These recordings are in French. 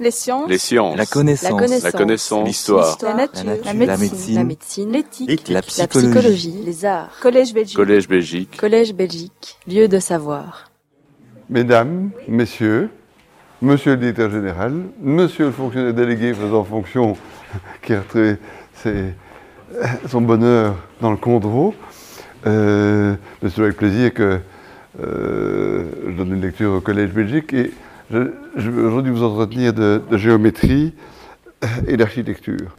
Les sciences. Les sciences. La connaissance. La connaissance. La. L'histoire. La nature. La nature. La La médecine. La. L'éthique. La La psychologie. psychologie. Les arts. Collège Belgique. Collège Belgique. Collège Belgique. Lieu de savoir. Mesdames, Messieurs, Monsieur le directeur général, Monsieur le fonctionnaire délégué faisant fonction qui a retrouvé ses- son bonheur dans le Condro, euh, c'est avec plaisir que euh, je donne une lecture au Collège Belgique et je, vais aujourd'hui vous entretenir de, de géométrie euh, et d'architecture.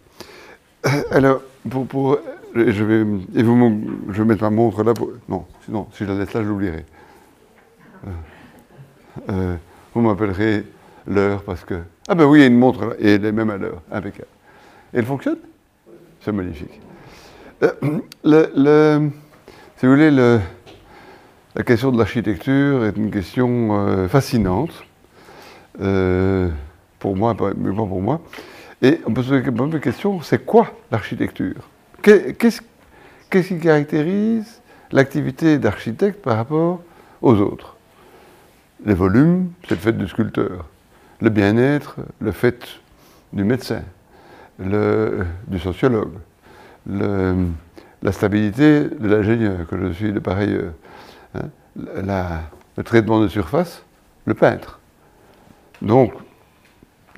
Euh, Alors, pour, je vais, et vous, je vais mettre ma montre là. Pour, non, sinon, si je la laisse là, je l'oublierai. Euh, vous m'appellerez l'heure parce que. Ah ben oui, il y a une montre là, et elle est même à l'heure, impeccable. Et elle fonctionne? C'est magnifique. Euh, si vous voulez, le- la question de l'architecture est une question euh, fascinante. Euh, pour moi, mais pas pour moi. Et on peut se poser la question, c'est quoi l'architecture? Qu'est- Qu'est-ce qui caractérise l'activité d'architecte par rapport aux autres? Les volumes, c'est le fait du sculpteur. Le bien-être, le fait du médecin, du sociologue. La stabilité de l'ingénieur, que je suis de par ailleurs. hein. Le traitement de surface, le peintre. Donc,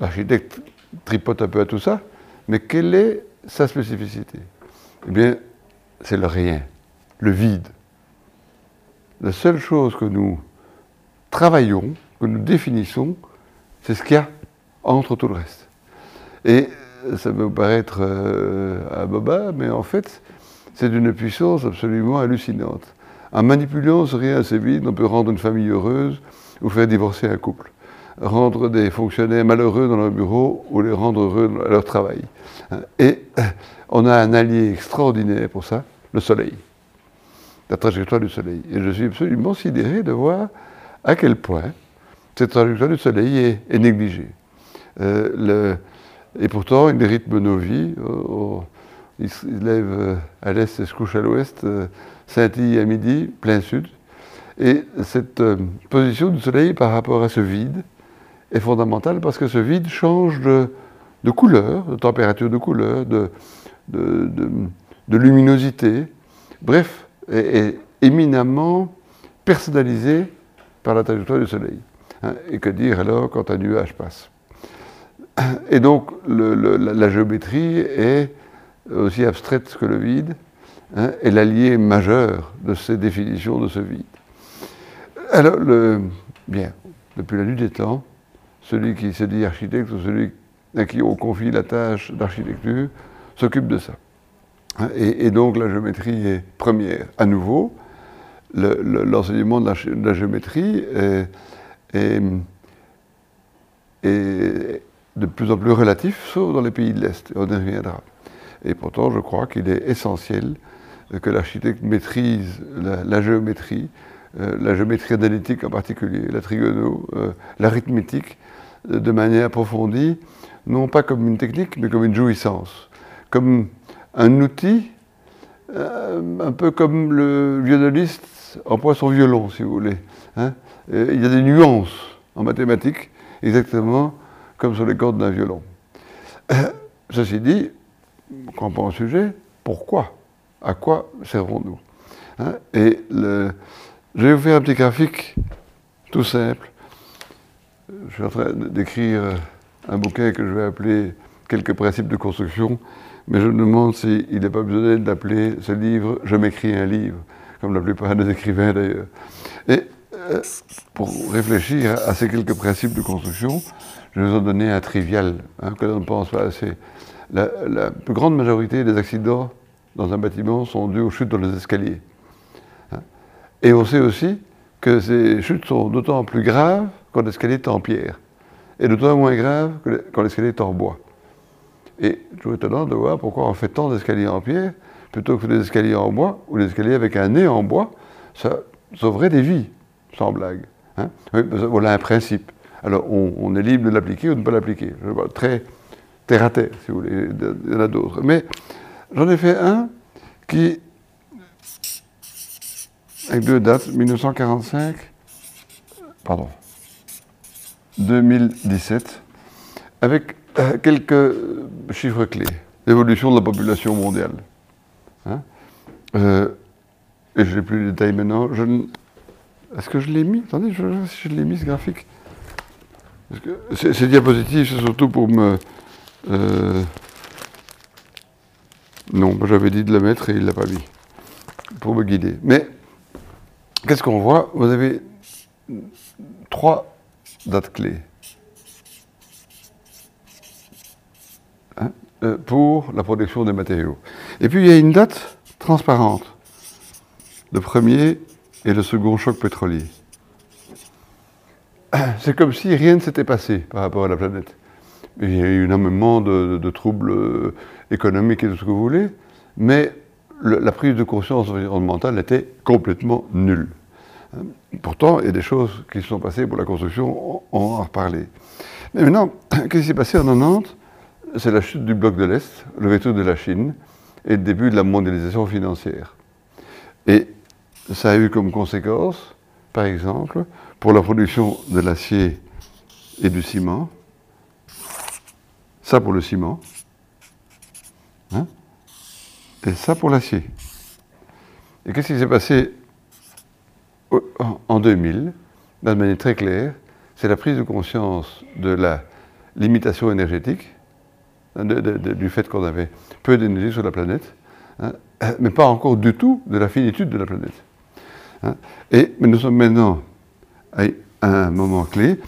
l'architecte tripote un peu à tout ça, mais quelle est sa spécificité? Eh bien, c'est le rien, le vide. La seule chose que nous travaillons, que nous définissons, c'est ce qu'il y a entre tout le reste. Et ça peut paraître euh, boba, mais en fait, c'est d'une puissance absolument hallucinante. En manipulant ce rien assez vide, on peut rendre une famille heureuse ou faire divorcer un couple. Rendre des fonctionnaires malheureux dans leur bureau ou les rendre heureux à leur travail. Et euh, on a un allié extraordinaire pour ça, le soleil. La trajectoire du soleil. Et je suis absolument sidéré de voir à quel point cette trajectoire du soleil est, négligée. Euh, et pourtant, il rythme nos vies. Oh, oh, il se lève euh, à l'est et se couche à l'ouest, scintille à midi, plein sud. Et cette position du soleil par rapport à ce vide est fondamentale parce que ce vide change de, de couleur, de température de couleur, de, de- luminosité, bref, est, éminemment personnalisé par la trajectoire du soleil. Hein, et que dire alors quand un nuage passe? Et donc la, géométrie est aussi abstraite que le vide, hein, est l'allié majeur de ces définitions de ce vide. Alors, le, bien, depuis la nuit des temps, celui qui se dit architecte ou celui à qui on confie la tâche d'architecture s'occupe de ça. Et, donc la géométrie est première. À nouveau, le- le- l'enseignement de, la géométrie est, de plus en plus relatif, sauf dans les pays de l'Est. On y reviendra. Et pourtant, je crois qu'il est essentiel que l'architecte maîtrise la, géométrie, euh, la géométrie analytique en particulier, la trigono, euh, l'arithmétique, de manière approfondie, non pas comme une technique, mais comme une jouissance, comme un outil, euh, un peu comme le violoniste emploie son violon, si vous voulez. hein. Il y a des nuances en mathématiques, exactement comme sur les cordes d'un violon. Ceci dit, quand on prend un sujet, pourquoi? À quoi servons-nous Hein? Et le- je vais vous faire un petit graphique tout simple. Je suis en train d'écrire un bouquin que je vais appeler Quelques principes de construction, mais je me demande s'il n'est pas besoin d'appeler ce livre Je m'écris un livre, comme la plupart des écrivains d'ailleurs. Et euh, pour réfléchir à ces quelques principes de construction, je vais vous en donner un trivial, hein, que l'on ne pense pas assez. La, la plus grande majorité des accidents dans un bâtiment sont dus aux chutes dans les escaliers. Hein. Et on sait aussi que ces chutes sont d'autant plus graves quand l'escalier est en pierre, et d'autant moins graves que quand l'escalier est en bois. Et trouve étonnant de voir pourquoi on fait tant d'escaliers en pierre plutôt que des escaliers en bois ou des escaliers avec un nez en bois. Ça sauverait des vies, sans blague. hein. Voilà un principe. Alors on, est libre de l'appliquer ou de ne pas l'appliquer. Très terre à terre, si vous voulez. Il y en a d'autres. Mais j'en ai fait un qui, avec deux dates, 1945, pardon, 2017. avec euh, quelques chiffres clés. L'évolution de la population mondiale. Hein. Euh, et je n'ai plus les détails maintenant. Est-ce que je l'ai mis? Attendez, je si je l'ai mis ce graphique. Ces diapositives, c'est surtout pour me. Euh, non, j'avais dit de le mettre et il ne l'a pas mis. Pour me guider. Mais qu'est-ce qu'on voit? Vous avez trois dates clés. Hein, euh, pour la production des matériaux. Et puis il y a une date transparente. Le premier et le second choc pétrolier. C'est comme si rien ne s'était passé par rapport à la planète. Il y a eu énormément de, de, troubles euh, économiques et tout ce que vous voulez, mais la prise de conscience environnementale était complètement nulle. Pourtant, il y a des choses qui se sont passées pour la construction, on va en reparler. Mais maintenant, qu'est-ce qui s'est passé en 90 C'est la chute du bloc de l'Est, le veto de la Chine et le début de la mondialisation financière. Et ça a eu comme conséquence, par exemple, pour la production de l'acier et du ciment, ça pour le ciment, hein, et ça pour l'acier. Et qu'est-ce qui s'est passé en 2000, d'une manière très claire, c'est la prise de conscience de la limitation énergétique, hein, du fait qu'on avait peu d'énergie sur la planète, hein, mais pas encore du tout de la finitude de la planète. Hein. Et mais nous sommes maintenant à un moment clé.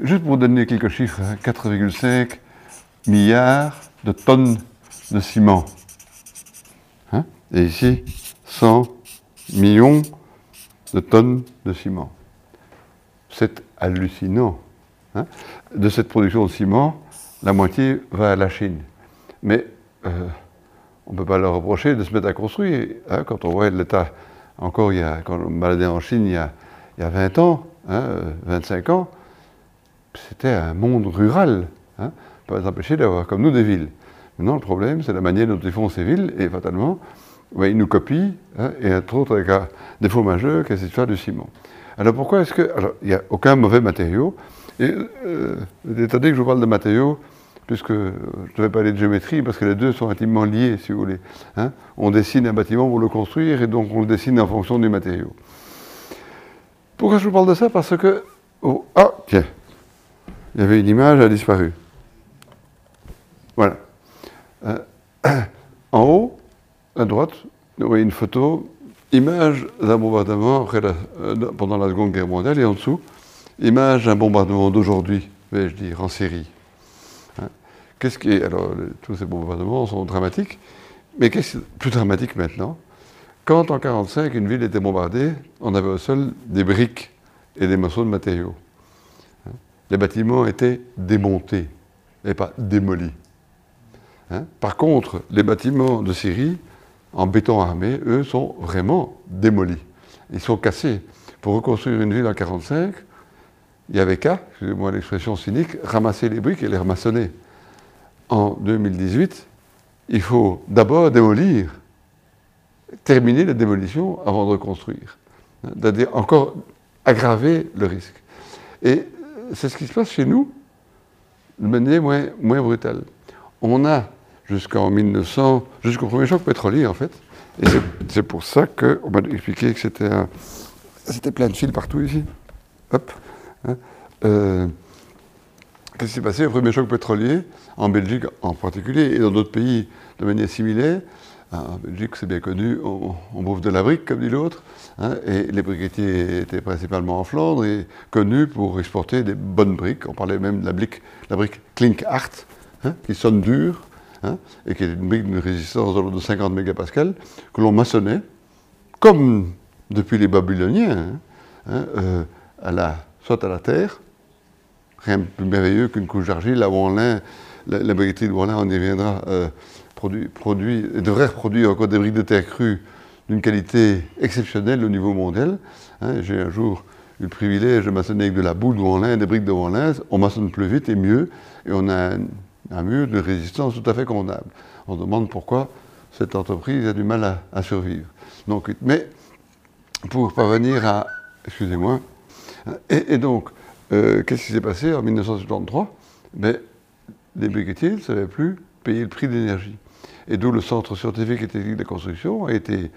Juste pour donner quelques chiffres, 4,5 milliards de tonnes de ciment. Et ici, 100 millions de tonnes de ciment. C'est hallucinant. Hein. de cette production de ciment, la moitié va à la Chine. Mais euh, on ne peut pas leur reprocher de se mettre à construire. Hein, quand on voit l'état, encore il y a, quand on baladait en Chine il y a, il y a 20 ans, 25 hein, ans, c'était un monde rural. Hein, pas empêcher d'avoir comme nous des villes. Maintenant, le problème, c'est la manière dont ils font ces villes, et fatalement, ils nous copient, hein, et entre autres, avec un défaut majeur, qu'est cette histoire du ciment. Alors pourquoi est-ce que. Alors, il n'y a aucun mauvais matériau. Et euh, étonné que je vous parle de matériaux, puisque je ne vais pas parler de géométrie, parce que les deux sont intimement liés, si vous voulez. Hein. On dessine un bâtiment pour le construire, et donc on le dessine en fonction du matériau. Pourquoi je vous parle de ça? Parce que. Oh, ah, tiens Il y avait une image, elle a disparu. Voilà. Euh, en haut, à droite, vous voyez une photo, image d'un bombardement euh, pendant la Seconde Guerre mondiale, et en dessous, image d'un bombardement d'aujourd'hui, vais-je dire, en série. Hein. Qu'est-ce qui est, alors, tous ces bombardements sont dramatiques, mais qu'est-ce qui est plus dramatique maintenant? Quand en 1945, une ville était bombardée, on avait au sol des briques et des morceaux de matériaux. Hein. Les bâtiments étaient démontés et pas démolis. Hein. Par contre, les bâtiments de Syrie, en béton armé, eux, sont vraiment démolis. Ils sont cassés. Pour reconstruire une ville en 1945, il y avait qu'à, excusez-moi l'expression cynique, ramasser les briques et les ramassonner. En 2018, il faut d'abord démolir, terminer la démolition avant de reconstruire. C'est-à-dire encore aggraver le risque. Et c'est ce qui se passe chez nous de manière moins, moins brutale. On a jusqu'en 1900, jusqu'au premier choc pétrolier en fait. Et c'est pour ça qu'on m'a expliqué que c'était c'était plein de fils partout ici. Hop. Hein. Euh, qu'est-ce qui s'est passé? Au premier choc pétrolier, en Belgique en particulier, et dans d'autres pays de manière similaire En Belgique, c'est bien connu, on, bouffe de la brique, comme dit l'autre, hein, et les briquetiers étaient principalement en Flandre et connus pour exporter des bonnes briques. On parlait même de la brique, la brique Klink Art, hein, qui sonne dur, Hein, et qui est une d'une résistance de 50 mégapascales, que l'on maçonnait, comme depuis les Babyloniens, hein, hein, euh, à la, soit à la terre, rien de plus merveilleux qu'une couche d'argile, la Wanlin, la, la briqueterie de Wanlin, on y reviendra, euh, devrait reproduire encore des briques de terre crue d'une qualité exceptionnelle au niveau mondial. J'ai un jour eu le privilège de maçonner avec de la boue de Wanlin, des briques de Wanlin, on maçonne plus vite et mieux, et on a un mur de résistance tout à fait condamnable. On demande pourquoi cette entreprise a du mal à, survivre. Donc, mais pour parvenir à... Excusez-moi. Et, donc, euh, qu'est-ce qui s'est passé en 1973 mais les briquetiers ne savaient plus payer le prix de l'énergie. Et d'où le Centre scientifique et technique de construction a été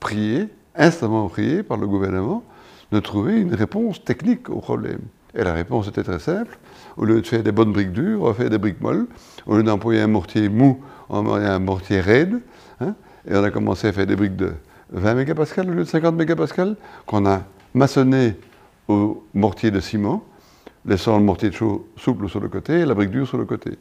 prié, instamment prié par le gouvernement, de trouver une réponse technique au problème. Et la réponse était très simple. Au lieu de faire des bonnes briques dures, on va faire des briques molles. Au lieu d'employer un mortier mou, on va un mortier raide. Hein. et on a commencé à faire des briques de 20 mégapascales au lieu de 50 mégapascales, qu'on a maçonné au mortier de ciment, laissant le mortier de chaud souple sur le côté et la brique dure sur le côté.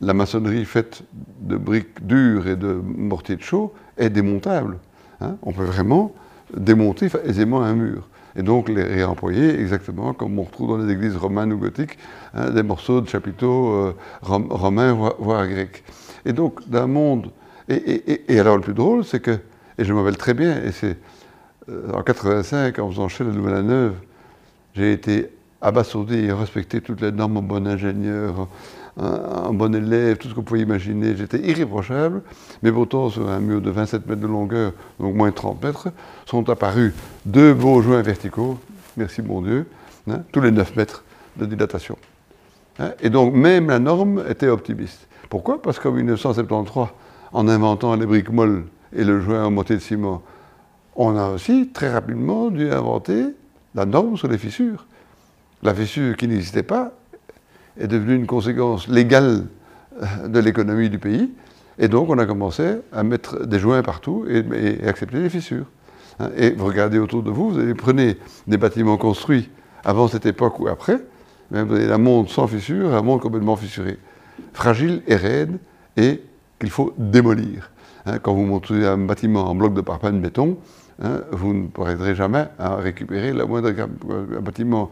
La maçonnerie faite de briques dures et de mortier de chaud est démontable. Hein. on peut vraiment démonter aisément un mur et donc les réemployer exactement comme on retrouve dans les églises romaines ou gothiques, hein, des morceaux de chapiteaux euh, romains, voire, grecs. Et donc, d'un monde. Et, alors, le plus drôle, c'est que, et je me rappelle très bien, et c'est euh, en 85, en faisant chez la Nouvelle Neuve, j'ai été abasourdi et respecté toutes les normes bon ingénieur, un, bon élève, tout ce que vous pouvez imaginer. J'étais irréprochable, mais pourtant, sur un mur de 27 mètres de longueur, donc moins de 30 mètres, sont apparus deux beaux joints verticaux, merci mon Dieu, hein, tous les 9 mètres de dilatation. Hein. et donc, même la norme était optimiste. Pourquoi? Parce qu'en 1973, en inventant les briques molles et le joint en moitié de ciment, on a aussi très rapidement dû inventer la norme sur les fissures. La fissure qui n'existait pas est devenue une conséquence légale euh, de l'économie du pays. Et donc, on a commencé à mettre des joints partout et, accepter les fissures. Hein. Et vous regardez autour de vous, vous prenez des bâtiments construits avant cette époque ou après, vous avez un monde sans fissures, un monde complètement fissuré, fragile et raide, et qu'il faut démolir. Hein. quand vous montez un bâtiment en bloc de parpaing de béton, hein, vous ne pourrez jamais récupérer la moindre un bâtiment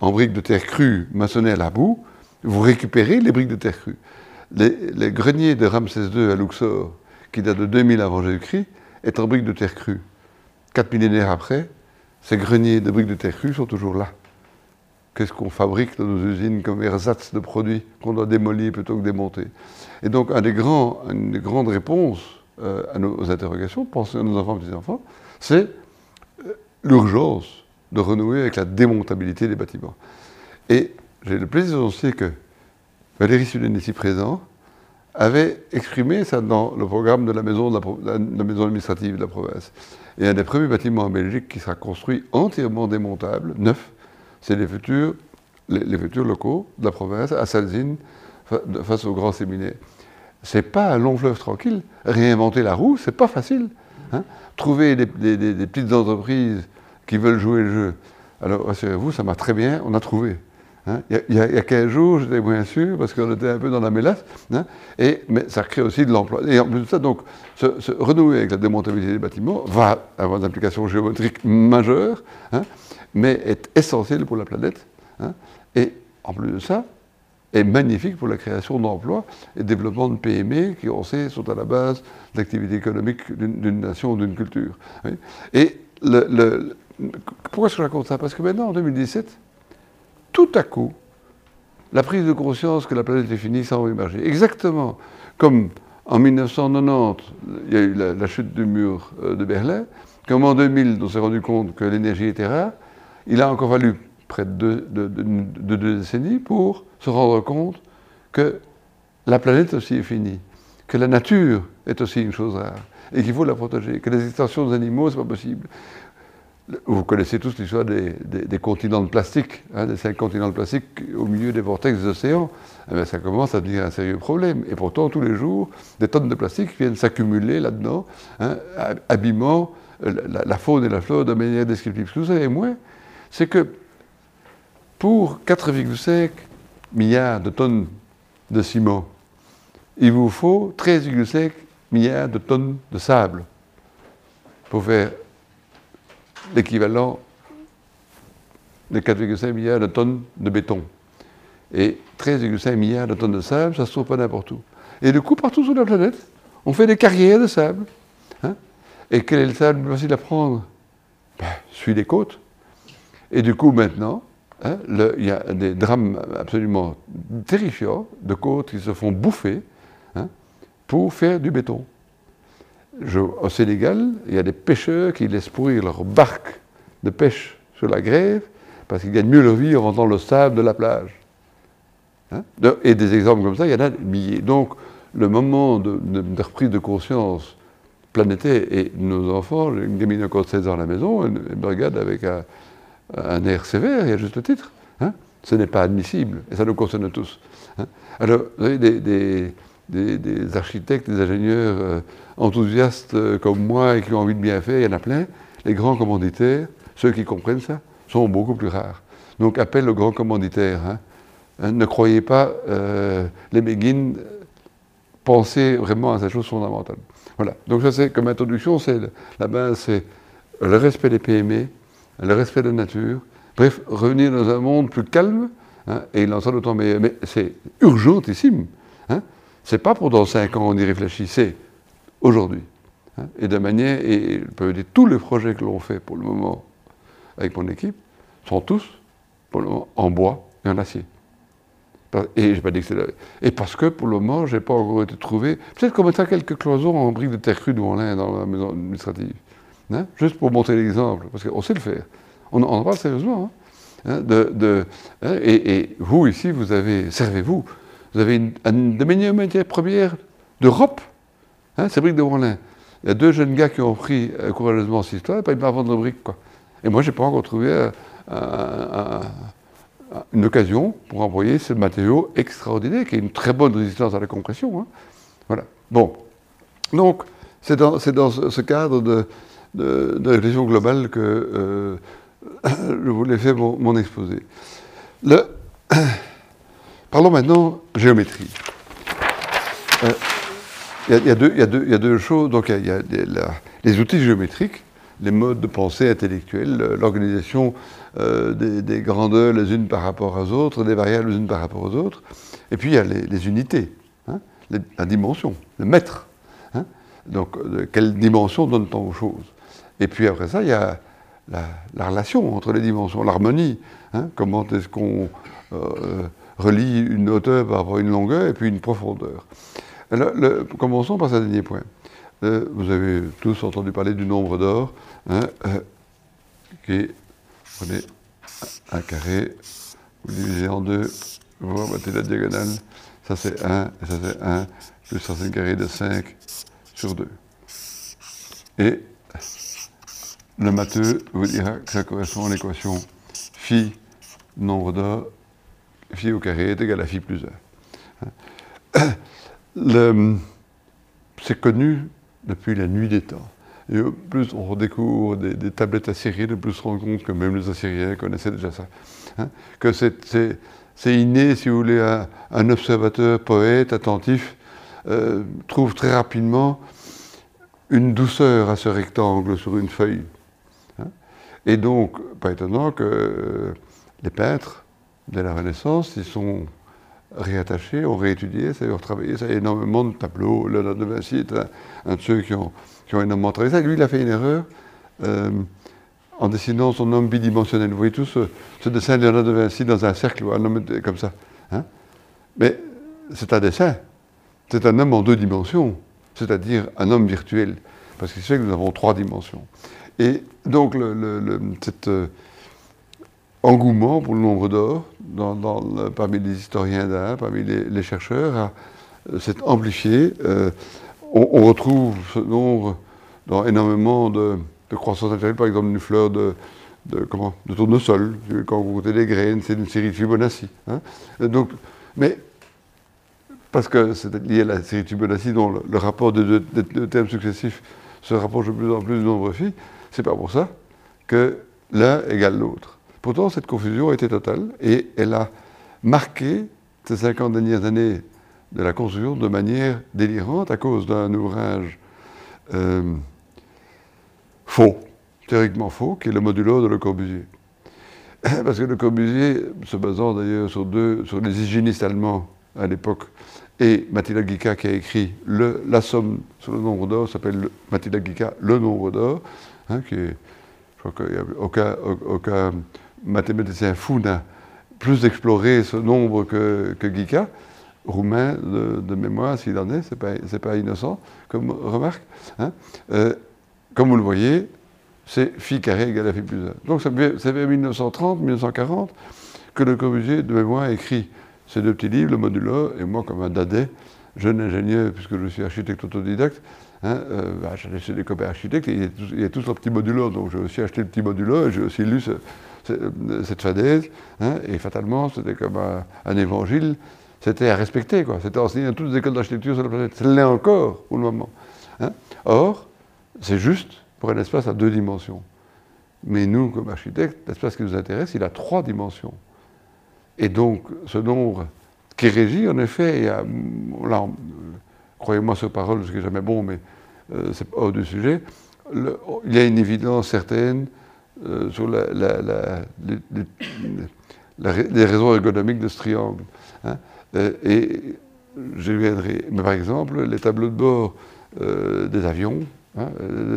en briques de terre crue maçonnées à la boue, vous récupérez les briques de terre crue. Les, greniers de Ramsès II à Luxor, qui date de 2000 avant Jésus-Christ, est en briques de terre crue. Quatre millénaires après, ces greniers de briques de terre crue sont toujours là. Qu'est-ce qu'on fabrique dans nos usines comme ersatz de produits qu'on doit démolir plutôt que démonter? Et donc, une des grandes réponses euh, à nos interrogations, penser à nos enfants et petits-enfants, c'est euh, l'urgence de renouer avec la démontabilité des bâtiments. Et j'ai le plaisir d'annoncer que Valérie Sudène, ici présent, avait exprimé ça dans le programme de la maison, de la, maison administrative de la province. Et un des premiers bâtiments en Belgique qui sera construit entièrement démontable, neuf, c'est les futurs, locaux de la province à Salzine, face au grand séminaire. C'est pas un long fleuve tranquille. Réinventer la roue, c'est pas facile. Hein. Trouver des, petites entreprises qui veulent jouer le jeu. Alors, rassurez-vous, ça m'a très bien, on a trouvé. Hein. Il, y a, 15 jours, j'étais moins sûr, parce qu'on était un peu dans la mélasse, hein. et, mais ça crée aussi de l'emploi. Et en plus de ça, donc, se, renouer avec la démontabilité des bâtiments va avoir des implications géométriques majeures, hein, mais est essentiel pour la planète. et en plus de ça, est magnifique pour la création d'emplois et développement de PME qui, on sait, sont à la base de l'activité économique d'une nation ou d'une culture. Et le, pourquoi est-ce que je raconte ça? Parce que maintenant, en 2017, tout à coup, la prise de conscience que la planète est finie va émerger. Exactement comme en 1990, il y a eu la, chute du mur euh, de Berlin, comme en 2000, on s'est rendu compte que l'énergie était rare, il a encore fallu près de deux, décennies pour se rendre compte que la planète aussi est finie, que la nature est aussi une chose rare et qu'il faut la protéger, que les extensions des animaux, ce n'est pas possible, vous connaissez tous l'histoire des, continents de plastique, hein, des cinq continents de plastique au milieu des vortex des océans. Eh ça commence à devenir un sérieux problème. Et pourtant, tous les jours, des tonnes de plastique viennent s'accumuler là-dedans, hein, abîmant la, faune et la flore de manière descriptive. Ce que vous savez moins, c'est que pour 4,5 milliards de tonnes de ciment, il vous faut 13,5 milliards de tonnes de sable pour faire l'équivalent de 4,5 milliards de tonnes de béton. Et 13,5 milliards de tonnes de sable, ça se trouve pas n'importe où. Et du coup, partout sur la planète, on fait des carrières de sable. Hein. Et quel est le sable le plus facile à prendre? Ben, des côtes. Et du coup, maintenant, hein, il y a des drames absolument terrifiants de côtes qui se font bouffer hein, pour faire du béton au Sénégal, il y a des pêcheurs qui laissent pourrir leur barque de pêche sur la grève parce qu'ils gagnent mieux leur vie en vendant le sable de la plage. Hein? Et des exemples comme ça, il y en a des milliers. Donc, le moment de, reprise de conscience planétaire, et nos enfants, une gamine encore de 16 ans à la maison, elle, me regarde avec un, air sévère, y a juste titre. Hein. Ce n'est pas admissible, et ça nous concerne tous. Hein. Alors, vous des, architectes, des ingénieurs euh, enthousiastes euh, comme moi et qui ont envie de bien faire, il y en a plein. Les grands commanditaires, ceux qui comprennent ça, sont beaucoup plus rares. Donc appelle le grand commanditaire. Hein. Hein, ne croyez pas euh, les béguines, pensez vraiment à cette chose fondamentale. Voilà. Donc ça c'est comme introduction, c'est la base, c'est le respect des PME, le respect de la nature. Bref, revenir dans un monde plus calme, hein, et il en sera d'autant meilleur. Mais c'est urgentissime. Hein. C'est pas pour dans cinq ans on y réfléchit, c'est aujourd'hui. Hein. et de manière, et je peux dire, tous les projets que l'on fait pour le moment avec mon équipe sont tous pour le moment, en bois et en acier. Et, pas dit que et parce que pour le moment, je n'ai pas encore été trouvé. Peut-être qu'on mettra quelques cloisons en briques de terre crue devant l'un dans la maison administrative. Hein, juste pour montrer l'exemple, parce qu'on sait le faire. On, en parle sérieusement. Hein, et, vous, ici, vous avez, servez-vous, vous avez une, une des meilleures matières premières d'Europe, c'est briques de Wanlin. Il y a deux jeunes gars qui ont pris euh, courageusement cette histoire, et pas ils vendre de briques. Quoi. Et moi, je n'ai pas encore trouvé euh, une occasion pour envoyer ce matériau extraordinaire, qui a une très bonne résistance à la compression. Hein. Voilà. Bon. Donc, c'est dans, ce cadre de, de, réflexion globale que euh, je voulais faire mon, exposé. Le, parlons maintenant géométrie. Il y, a deux choses. Donc, il y a, les outils géométriques, les modes de pensée intellectuelle, l'organisation euh, des, grandeurs les unes par rapport aux autres, des variables les unes par rapport aux autres. Et puis, il y a les, unités, hein, la dimension, le mètre. Hein. donc, quelle dimension donne-t-on aux choses? Et puis, après ça, il y a la, relation entre les dimensions, l'harmonie. Hein. comment est-ce qu'on euh, relie une hauteur par rapport à une longueur et puis une profondeur commençons par ce dernier point. Euh, vous avez tous entendu parler du nombre d'or, hein, euh, qui est, prenez un carré, vous divisez en deux, vous remettez la diagonale, ça c'est 1, et ça c'est 1, plus racine carré de 5 sur 2. Et le matheux vous dira que ça correspond à l'équation phi nombre d'or, phi au carré est égal à phi plus 1 c'est connu depuis la nuit des temps. Et plus on redécouvre des, tablettes assyriennes, plus on se rend compte que même les Assyriens connaissaient déjà ça. Hein. que c'est inné, si vous voulez, un, observateur, poète, attentif, euh, trouve très rapidement une douceur à ce rectangle sur une feuille. Hein. Et donc, pas étonnant que euh, les peintres de la Renaissance, ils sont réattaché, on réétudié, ça a retravaillé, ça a énormément de tableaux. Léonard de Vinci est un, de ceux qui ont, qui ont, énormément travaillé. Lui, il a fait une erreur euh, en dessinant son homme bidimensionnel. Vous voyez tous ce, dessin de Léonard de Vinci dans un cercle, un homme comme ça. Hein. Mais c'est un dessin. C'est un homme en deux dimensions, c'est-à-dire un homme virtuel. Parce qu'il sait que nous avons trois dimensions. Et donc, cette. Euh, engouement pour le nombre d'or parmi les historiens d'art, parmi les, chercheurs, s'est amplifié. Euh, on, retrouve ce nombre dans énormément de, croissance naturelle, par exemple une fleur de, comment, de tournesol. Quand vous goûtez les graines, c'est une série de Fibonacci. Hein. Donc, mais parce que c'est lié à la série de Fibonacci dont le, rapport de deux termes successifs se rapproche de plus en plus du nombre phi, c'est pas pour ça que l'un égale l'autre. Pourtant, cette confusion a été totale et elle a marqué ces 50 dernières années de la construction de manière délirante à cause d'un ouvrage euh, faux, théoriquement faux, qui est le modulo de Le Corbusier. Parce que Le Corbusier, se basant d'ailleurs sur, deux, sur les hygiénistes allemands à l'époque, et Mathilda Guica qui a écrit la somme sur le nombre d'or, s'appelle Mathilda Guica, Le nombre d'or, hein, qui est, je crois qu'il n'y a aucun mathématicien fou n'a plus exploré ce nombre que, que Guica, roumain de, mémoire s'il en est, c'est pas, pas innocent comme remarque. Hein. Euh, comme vous le voyez, c'est phi carré égale à phi plus 1. Donc c'est vers 1930, 1940 que le Corbusier de mémoire écrit ces deux petits livres, le modulo, et moi, comme un dadais, jeune ingénieur, puisque je suis architecte autodidacte, hein, euh, bah, j'allais chez des copains architectes, il y a tous leurs petits modulo, donc j'ai aussi acheté le petit modulo, et j'ai aussi lu cette fadaise, hein, et fatalement, c'était comme un, évangile, c'était à respecter, quoi. C'était enseigné dans toutes les écoles d'architecture sur la planète. Ça l'est encore, pour le moment. Hein. Or, c'est juste pour un espace à deux dimensions. Mais nous, comme architectes, l'espace qui nous intéresse, il a trois dimensions. Et donc, ce nombre qui régit, en effet, là, croyez-moi sur parole, ce qui n'est jamais bon, mais euh, c'est hors du sujet, il y a une évidence certaine euh, sur les, raisons ergonomiques de ce triangle. Hein. Euh, et je mais par exemple, les tableaux de bord des avions, hein,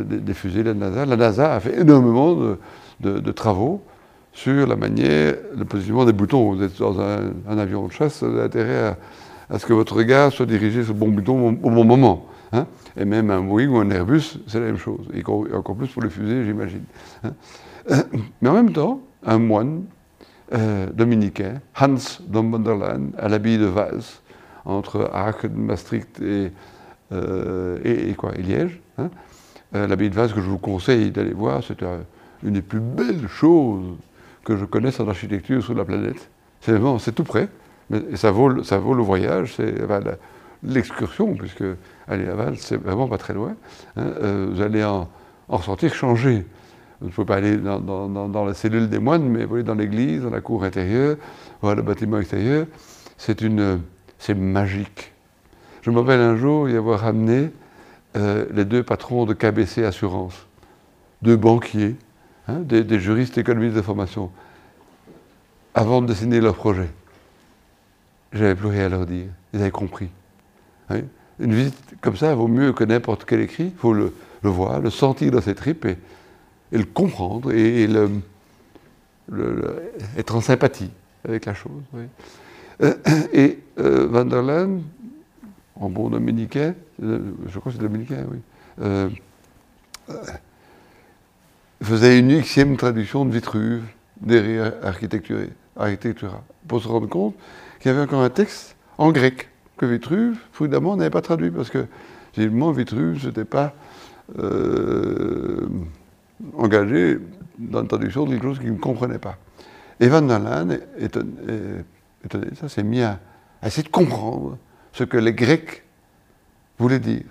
des, fusées de la NASA, la NASA a fait énormément de travaux sur la manière, le positionnement des boutons. Vous êtes dans un, avion de chasse, vous avez intérêt à, ce que votre regard soit dirigé sur le bon bouton au, bon moment. Hein. Et même un Boeing ou un Airbus, c'est la même chose. Et encore plus pour les fusées, j'imagine. Hein. Mais en même temps, un moine euh, dominicain, Hans Dombanderland, à l'habit de vase, entre Aachen, Maastricht et, euh, et, quoi, et Liège, hein, euh, l'habit de vase que je vous conseille d'aller voir, c'est une des plus belles choses que je connaisse en architecture sur la planète. C'est tout près, mais ça vaut, ça vaut le voyage, l'excursion, puisque aller à Val, c'est vraiment pas très loin. Hein. Euh, vous allez en, ressortir changé. Vous ne pouvez pas aller dans, dans, la cellule des moines, mais vous allez dans l'église, dans la cour intérieure, voir le bâtiment extérieur. C'est magique. Je me rappelle un jour y avoir amené euh, les deux patrons de KBC Assurance, deux banquiers, Hein, des, juristes économistes de formation, avant de dessiner leur projet. J'avais plus rien à leur dire. Ils avaient compris. Hein. Une visite comme ça vaut mieux que n'importe quel écrit. Il faut le, voir, le sentir dans ses tripes et, le comprendre et, être en sympathie avec la chose. Euh, et euh, en bon dominicain, euh, je crois que c'est dominicain, oui faisait une huitième traduction de Vitruve derrière Architectura, pour se rendre compte qu'il y avait encore un texte en grec que Vitruve, prudemment, n'avait pas traduit, parce que, généralement, Vitruve n'était pas euh, engagé dans la traduction de quelque chose qu'il ne comprenait pas. Et Van Dalen, étonné, ça s'est mis à, essayer de comprendre ce que les Grecs voulaient dire.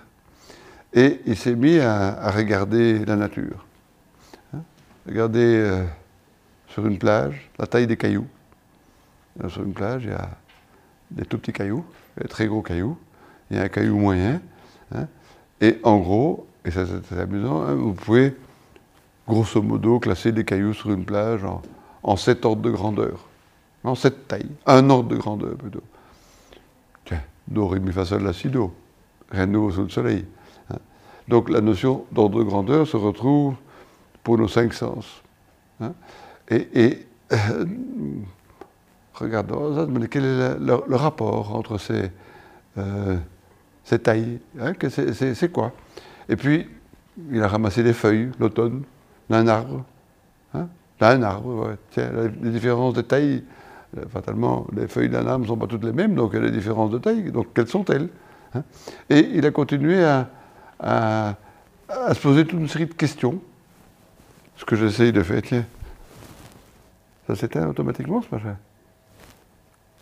Et il s'est mis à regarder la nature. Regardez euh, sur une plage la taille des cailloux. sur une plage, il y a des tout petits cailloux, très gros cailloux, il y a un caillou moyen. Hein. et en gros, et ça c'est amusant, hein, vous pouvez grosso modo classer des cailloux sur une plage en, sept ordres de grandeur. En sept tailles. Un ordre de grandeur plutôt. Tiens, do, ré, mi, fa, sol, la, si, do. Rien de nouveau sous le soleil. Hein. Donc la notion d'ordre de grandeur se retrouve pour nos cinq sens. Et, euh, regardons, quel est le, rapport entre ces, euh, tailles hein, C'est quoi Et puis, il a ramassé des feuilles, l'automne, d'un arbre. Hein, d'un arbre, Tiens, les différences de taille, euh, fatalement, les feuilles d'un arbre ne sont pas toutes les mêmes, donc il y a des différences de taille. Donc, quelles sont-elles hein. Et il a continué à, à, à se poser toute une série de questions ce que j'essaye de faire, tiens, ça s'éteint automatiquement ce machin?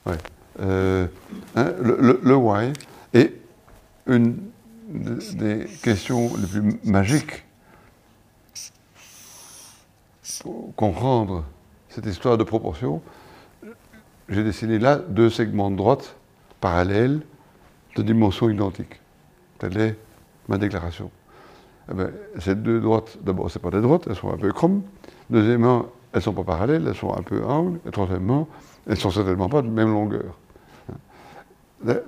Ouais. Euh, hein, le, why est une des questions les plus magiques pour comprendre cette histoire de proportion. J'ai dessiné là deux segments de droite parallèles de dimensions identiques. Telle est ma déclaration. Eh ben, ces deux droites, d'abord, ce pas des droites, elles sont un peu chromes. Deuxièmement, elles ne sont pas parallèles, elles sont un peu angles. Et troisièmement, elles ne sont certainement pas de même longueur.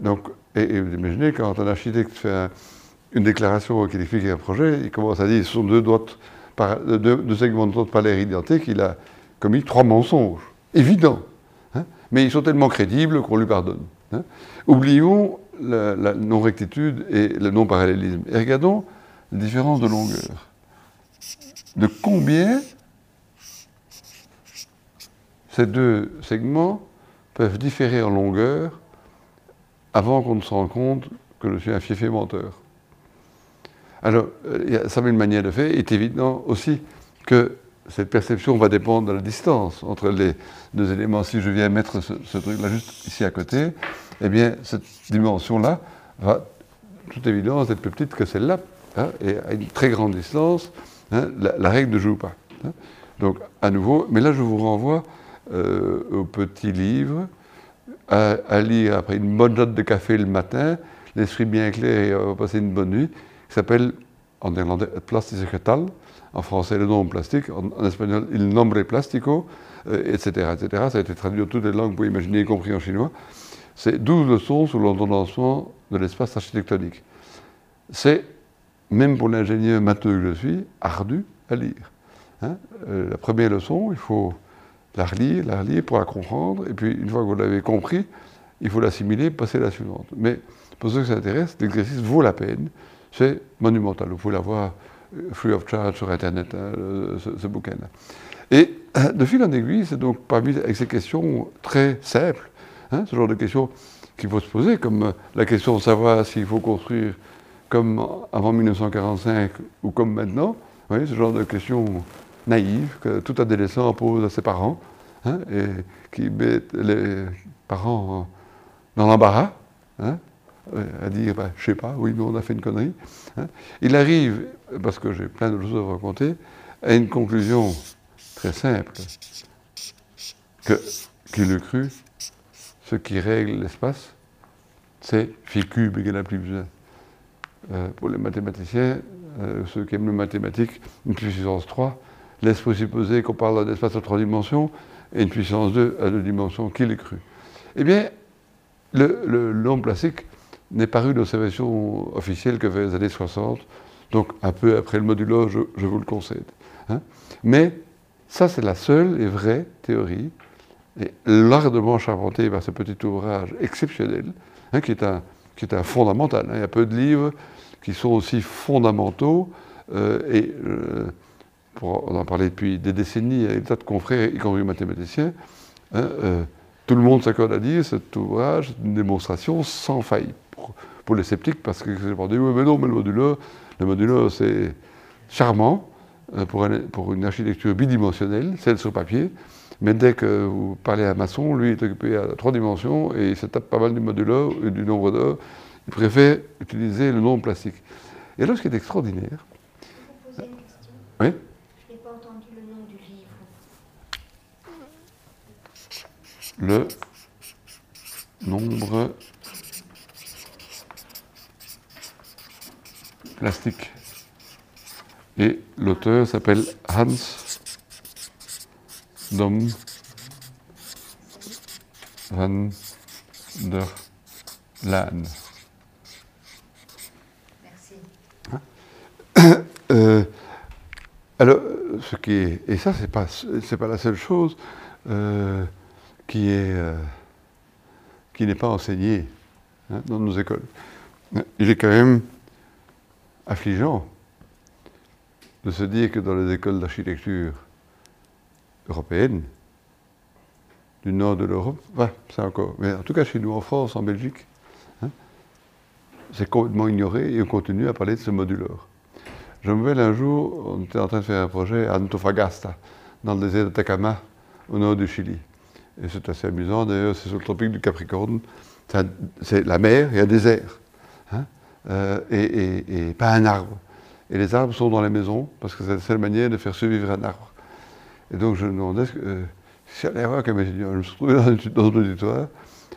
Donc, et, vous imaginez, quand un architecte fait une déclaration qu'il explique un projet, il commence à dire ce sont deux, droites, deux, segments de droite parallèles identiques, il a commis trois mensonges. Évidents. Hein. mais ils sont tellement crédibles qu'on lui pardonne. Hein. Oublions la, la non-rectitude et le non-parallélisme. Et regardons différence de longueur. De combien ces deux segments peuvent différer en longueur avant qu'on ne se rende compte que je suis un fiefé menteur. Alors, il y a ça une manière de faire. Il est évident aussi que cette perception va dépendre de la distance entre les deux éléments. Si je viens mettre ce, truc-là juste ici à côté, eh bien, cette dimension-là va, toute évidence, être plus petite que celle-là. Hein, et à une très grande distance, hein, la, règle ne joue pas. Hein. Donc, à nouveau, mais là, je vous renvoie euh, au petit livre, à, lire après une bonne note de café le matin, l'esprit bien clair et va passer une bonne nuit, qui s'appelle en néerlandais Plastische Getal, en français le nom plastique, en, espagnol il nombre plastico, etc., euh, etc. Ça a été traduit dans toutes les langues, vous pouvez imaginer, y compris en chinois. C'est 12 leçons sur l'ordonnancement de l'espace architectonique. C'est, même pour l'ingénieur matheux que je suis, ardu à lire. Hein. Euh, la première leçon, il faut la relire, la relire pour la comprendre, et puis une fois que vous l'avez compris, il faut l'assimiler, passer à la suivante. Mais pour ceux que ça intéresse, l'exercice vaut la peine, c'est monumental. Vous pouvez l'avoir euh, free of charge sur Internet, hein, ce, bouquin-là. Et de fil en aiguille, c'est donc parmi avec ces questions très simples, hein, ce genre de questions qu'il faut se poser, comme euh, la question de savoir s'il faut construire comme avant 1945 ou comme maintenant, vous voyez, ce genre de questions naïves que tout adolescent pose à ses parents, hein, et qui mettent les parents dans l'embarras, hein, à dire bah, je sais pas, oui, mais on a fait une connerie. Hein. Il arrive, parce que j'ai plein de choses à raconter, à une conclusion très simple que qu'il le cru, ce qui règle l'espace, c'est phi cube égale à plus besoin. Euh, pour les mathématiciens, euh, ceux qui aiment le mathématique, une puissance 3 laisse présupposer qu'on parle d'un espace à trois dimensions et une puissance 2 à deux dimensions, qui est cru? Eh bien, le, le nombre classique n'est paru d'observation officielle que vers les années 60, donc un peu après le modulo, je, vous le concède. Hein. Mais ça, c'est la seule et vraie théorie, et largement charpentée par ce petit ouvrage exceptionnel, hein, qui, est un, qui est un fondamental. Hein. Il y a peu de livres qui sont aussi fondamentaux, euh, et euh, pour en parler depuis des décennies, il y a des tas de confrères, y compris mathématiciens, euh, tout le monde s'accorde à dire cet ouvrage est une démonstration sans faille pour, les sceptiques, parce que c'est pour dire, oui, mais non, mais le modulo, le c'est charmant euh, pour, pour, une architecture bidimensionnelle, celle sur papier, mais dès que vous parlez à un maçon, lui est occupé à trois dimensions et il se tape pas mal du modulo et du nombre d'heures. Il préfère utiliser le nombre plastique. Et là, ce qui est extraordinaire. Vous poser une question? Oui Je n'ai pas entendu le nom du livre. Le nombre plastique. Et l'auteur s'appelle Hans Dom van der Laan. Merci. Hein euh, alors, ce qui est, et ça, c'est pas, c'est pas la seule chose euh, euh, qui n'est pas enseignée hein, dans nos écoles. Il est quand même affligeant de se dire que dans les écoles d'architecture européennes, du nord de l'Europe, c'est encore, mais en tout cas chez nous en France, en Belgique, hein, c'est complètement ignoré et on continue à parler de ce moduleur. Je me rappelle un jour, on était en train de faire un projet à Antofagasta, dans le désert d'Atacama, au nord du Chili. Et c'est assez amusant, d'ailleurs, c'est sur le tropique du Capricorne, c'est la mer et un désert. Euh, et, pas un arbre. Et les arbres sont dans les maisons, parce que c'est la seule manière de faire survivre un arbre. Et donc je me demandais euh, si j'allais comme étudiant. Je me suis trouvé dans, un auditoire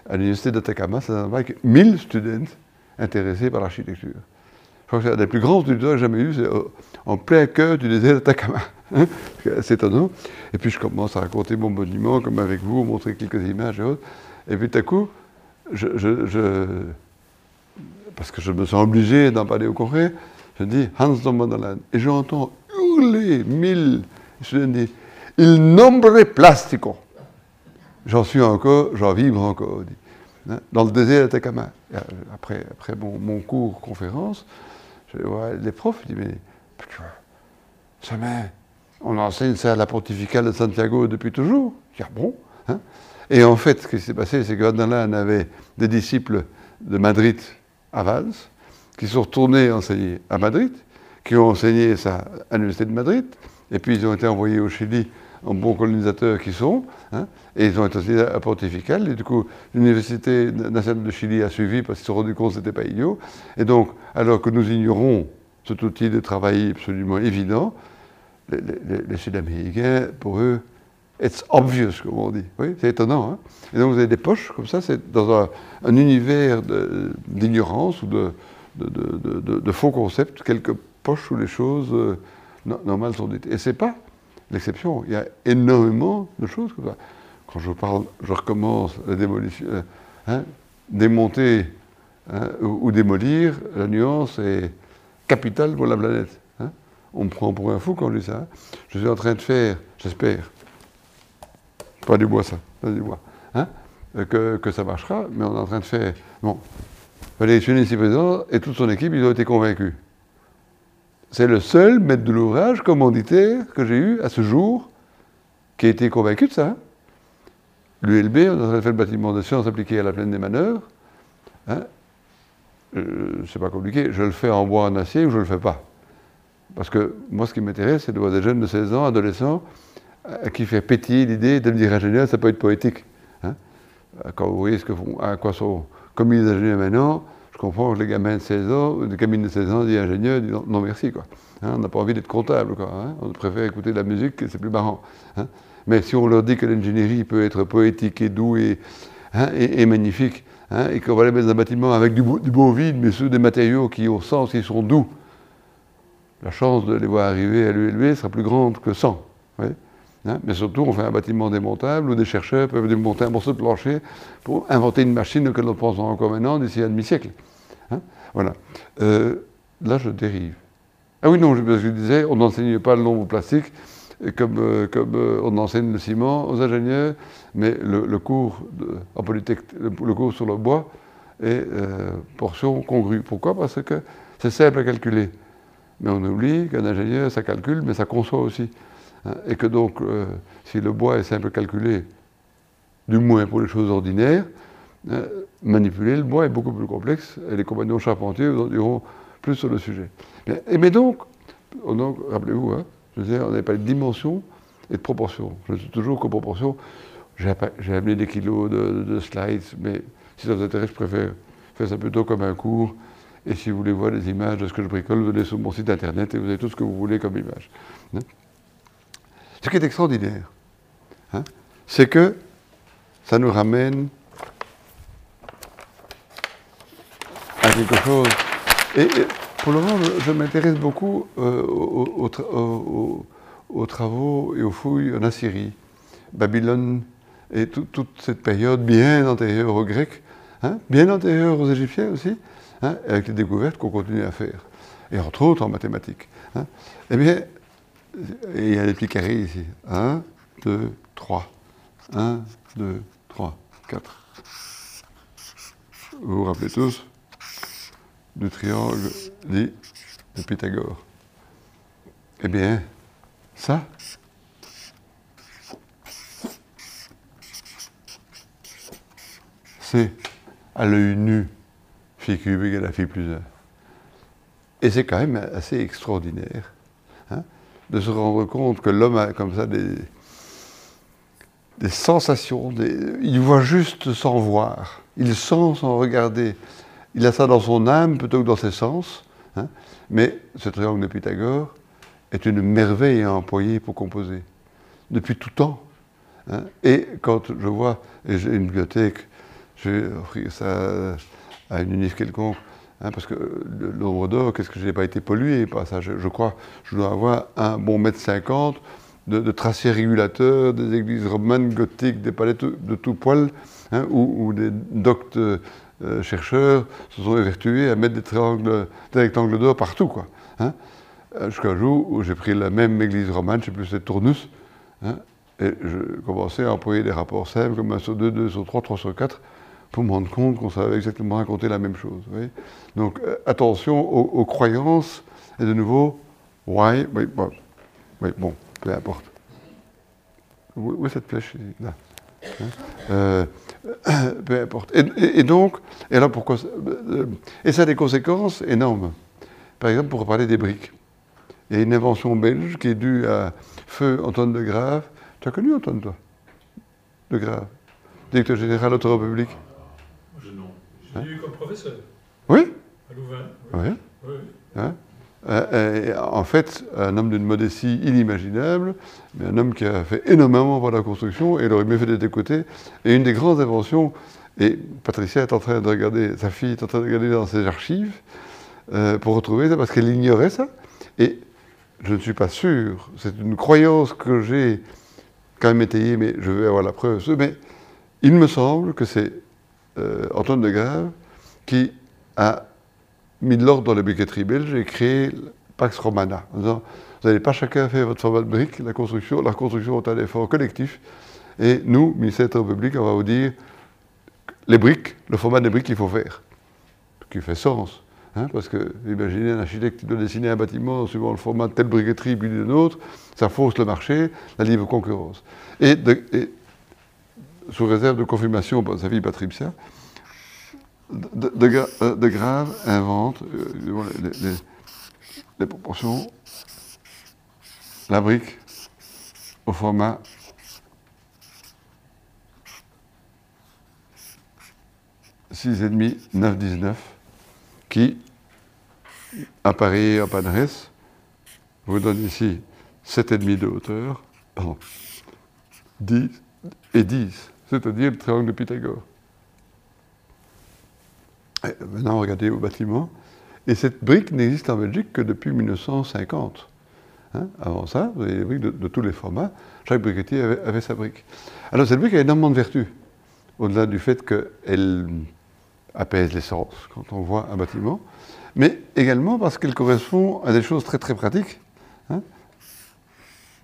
à l'université d'Atacama, c'est un avec 1000 étudiants intéressés par l'architecture. Je crois que c'est un des plus grands auditoires que j'ai jamais eu, c'est en plein cœur du désert d'Atacama. C'est étonnant. Et puis je commence à raconter mon monument, comme avec vous, montrer quelques images et autres. Et puis tout à coup, parce que je me sens obligé d'en parler au Corée, je dis Hans Dommerland. Et j'entends hurler mille. Je dis Il nombre plastico. J'en suis encore, j'en vibre encore. Hein, dans le désert de Takama. Après, après mon, cours conférence, je vois les profs, je dis Mais, ça on enseigne ça à la pontificale de Santiago depuis toujours. Ah bon hein? Et en fait, ce qui s'est passé, c'est qu'Adnan avait des disciples de Madrid à Valls, qui sont retournés enseigner à Madrid, qui ont enseigné ça à l'Université de Madrid, et puis ils ont été envoyés au Chili en bons colonisateurs qui sont, hein, et ils ont été enseignés à Pontifical, et du coup l'Université nationale de Chili a suivi parce qu'ils se sont rendus compte que ce n'était pas idiot, et donc alors que nous ignorons cet outil de travail absolument évident, les, Sud-Américains, pour eux, it's obvious, comme on dit. Oui, c'est étonnant. Hein et donc vous avez des poches comme ça, c'est dans un, un univers d'ignorance ou de, faux concepts, quelques poches où les choses euh, normales sont dites. Et c'est pas l'exception. Il y a énormément de choses comme ça. Quand je parle, je recommence la démolition, euh, hein, démonter hein, ou, démolir, la nuance est capitale pour la planète. Hein. On me prend pour un fou quand je dis ça. Je suis en train de faire, j'espère, pas du bois ça, pas du bois, hein, que, que, ça marchera, mais on est en train de faire. Bon, Valérie ici présent et toute son équipe, ils ont été convaincus. C'est le seul maître de l'ouvrage commanditaire que j'ai eu à ce jour qui a été convaincu de ça. L'ULB, on a fait le bâtiment de sciences appliquées à la plaine des manœuvres. Hein, euh, c'est pas compliqué, je le fais en bois, en acier ou je le fais pas. Parce que moi, ce qui m'intéresse, c'est de voir des jeunes de 16 ans, adolescents, à qui fait pétiller l'idée de devenir ingénieur, ça peut être poétique. Hein. Quand vous voyez ce que font, à quoi sont commis les ingénieurs maintenant, je comprends que les gamins de 16 ans, des gamines de 16 ans disent ingénieur, disent non, merci. Hein, on n'a pas envie d'être comptable. Hein. on préfère écouter de la musique, c'est plus marrant. Mais si on leur dit que l'ingénierie peut être poétique et doux et, magnifique, et qu'on va les mettre dans un bâtiment avec du beau, vide, mais sous des matériaux qui ont sens, qui sont doux, la chance de les voir arriver à l'ULB sera plus grande que sans. Hein, mais surtout, on fait un bâtiment démontable où des chercheurs peuvent démonter un morceau de plancher pour inventer une machine que nous pensons encore maintenant d'ici un demi-siècle. Hein, voilà. Euh, là, je dérive. Ah oui, non, parce que je disais, on n'enseigne pas le nombre plastique comme, euh, euh, on enseigne le ciment aux ingénieurs, mais le, cours sur le bois est portion congrue. Pourquoi? Parce que c'est simple à calculer. Mais on oublie qu'un ingénieur, ça calcule, mais ça conçoit aussi. Hein, et que donc, euh, si le bois est simple à calculer, du moins pour les choses ordinaires, hein, manipuler le bois est beaucoup plus complexe, et les compagnons charpentiers vous en diront plus sur le sujet. Mais, et mais donc, donc rappelez-vous, hein, je on n'avait pas de dimension et de proportion. Je suis toujours qu'aux proportions. J'ai amené des kilos de, slides, mais si ça vous intéresse, je préfère faire ça plutôt comme un cours. Et si vous voulez voir des images de ce que je bricole, venez sur mon site internet et vous avez tout ce que vous voulez comme image. Hein. Ce qui est extraordinaire, hein, c'est que ça nous ramène à quelque chose. Et, pour le moment, je m'intéresse beaucoup euh, aux, aux, aux, aux, travaux et aux fouilles en Assyrie, Babylone et tout, toute cette période bien antérieure aux Grecs, hein, bien antérieure aux Égyptiens aussi, hein, avec les découvertes qu'on continue à faire, et entre autres en mathématiques. Hein. Eh bien, il y a des petits carrés ici. 1, 2, 3. 1, 2, 3, 4. Vous vous rappelez tous du triangle dit de Pythagore. Eh bien, ça, c'est à l'œil nu phi cube égale à phi plus 1. Et c'est quand même assez extraordinaire hein, de se rendre compte que l'homme a comme ça des, sensations, il voit juste sans voir, il sent sans regarder. Il a ça dans son âme plutôt que dans ses sens. Hein, mais ce triangle de Pythagore est une merveille à employer pour composer, depuis tout temps. Hein. Et quand je vois, et j'ai une bibliothèque, je vais offrir ça à une UNIF quelconque, hein, parce que l'ombre d'or, qu'est-ce que je n'ai pas été pollué? Ça je, je, crois, je dois avoir un bon mètre cinquante de, de tracés régulateurs, des églises romanes, gothiques, des palais de tout poil, hein, ou, des doctes euh, chercheurs se sont évertués à mettre des, triangles, des rectangles d'or partout. Quoi, hein, Jusqu'à un jour où j'ai pris la même église romane, je ne sais plus, c'est Tournus, hein, et je commençais à employer des rapports simples comme 1 sur 2, 2 sur 3, 3 sur 4, pour me rendre compte qu'on savait exactement raconter la même chose. Donc euh, attention aux, croyances, et de nouveau, why, oui, bon, peu importe. Où, est cette flèche? Là. hein? Euh, peu importe. Et, donc, et alors pourquoi euh, Et ça a des conséquences énormes. Par exemple, pour parler des briques. Il y a une invention belge qui est due à Feu Antoine de Grave. Tu as connu Antoine, toi? De Grave Directeur général de République Je non. J'ai hein eu comme professeur. Oui À Louvain. Oui. oui. Hein euh, euh, en fait, un homme d'une modestie inimaginable, mais un homme qui a fait énormément pour la construction, et il aurait mieux fait d'être écouté. Et une des grandes inventions, et Patricia est en train de regarder, sa fille est en train de regarder dans ses archives, euh, pour retrouver ça, parce qu'elle ignorait ça. Et je ne suis pas sûr, c'est une croyance que j'ai quand même étayée, mais je vais avoir la preuve. Mais il me semble que c'est Antoine de Grave qui a mis de l'ordre dans les briqueteries belges et créé Pax Romana, en disant vous n'allez pas chacun faire votre format de briques, la construction, la construction est un effort collectif. Et nous, ministère de public, on va vous dire les briques, le format des briques qu'il faut faire. Ce qui fait sens. Hein, parce que, imaginez un architecte qui doit dessiner un bâtiment suivant le format de telle briqueterie puis d'une autre, ça fausse le marché, la livre concurrence. Et, sous réserve de confirmation par sa fille Patricia, de, de, Grave invente euh, les, proportions, la brique au format demi 9,19 qui, à Paris et à Padres, vous donne ici 7,5 de hauteur, pardon, 10 et 10, c'est-à-dire le triangle de Pythagore. Maintenant, regardez au bâtiment. Et cette brique n'existe en Belgique que depuis 1950. Hein, avant ça, vous avez des briques de, tous les formats. Chaque briquetier avait, sa brique. Alors cette brique a énormément de vertus. Au-delà du fait qu'elle apaise l'essence quand on voit un bâtiment, mais également parce qu'elle correspond à des choses très très pratiques.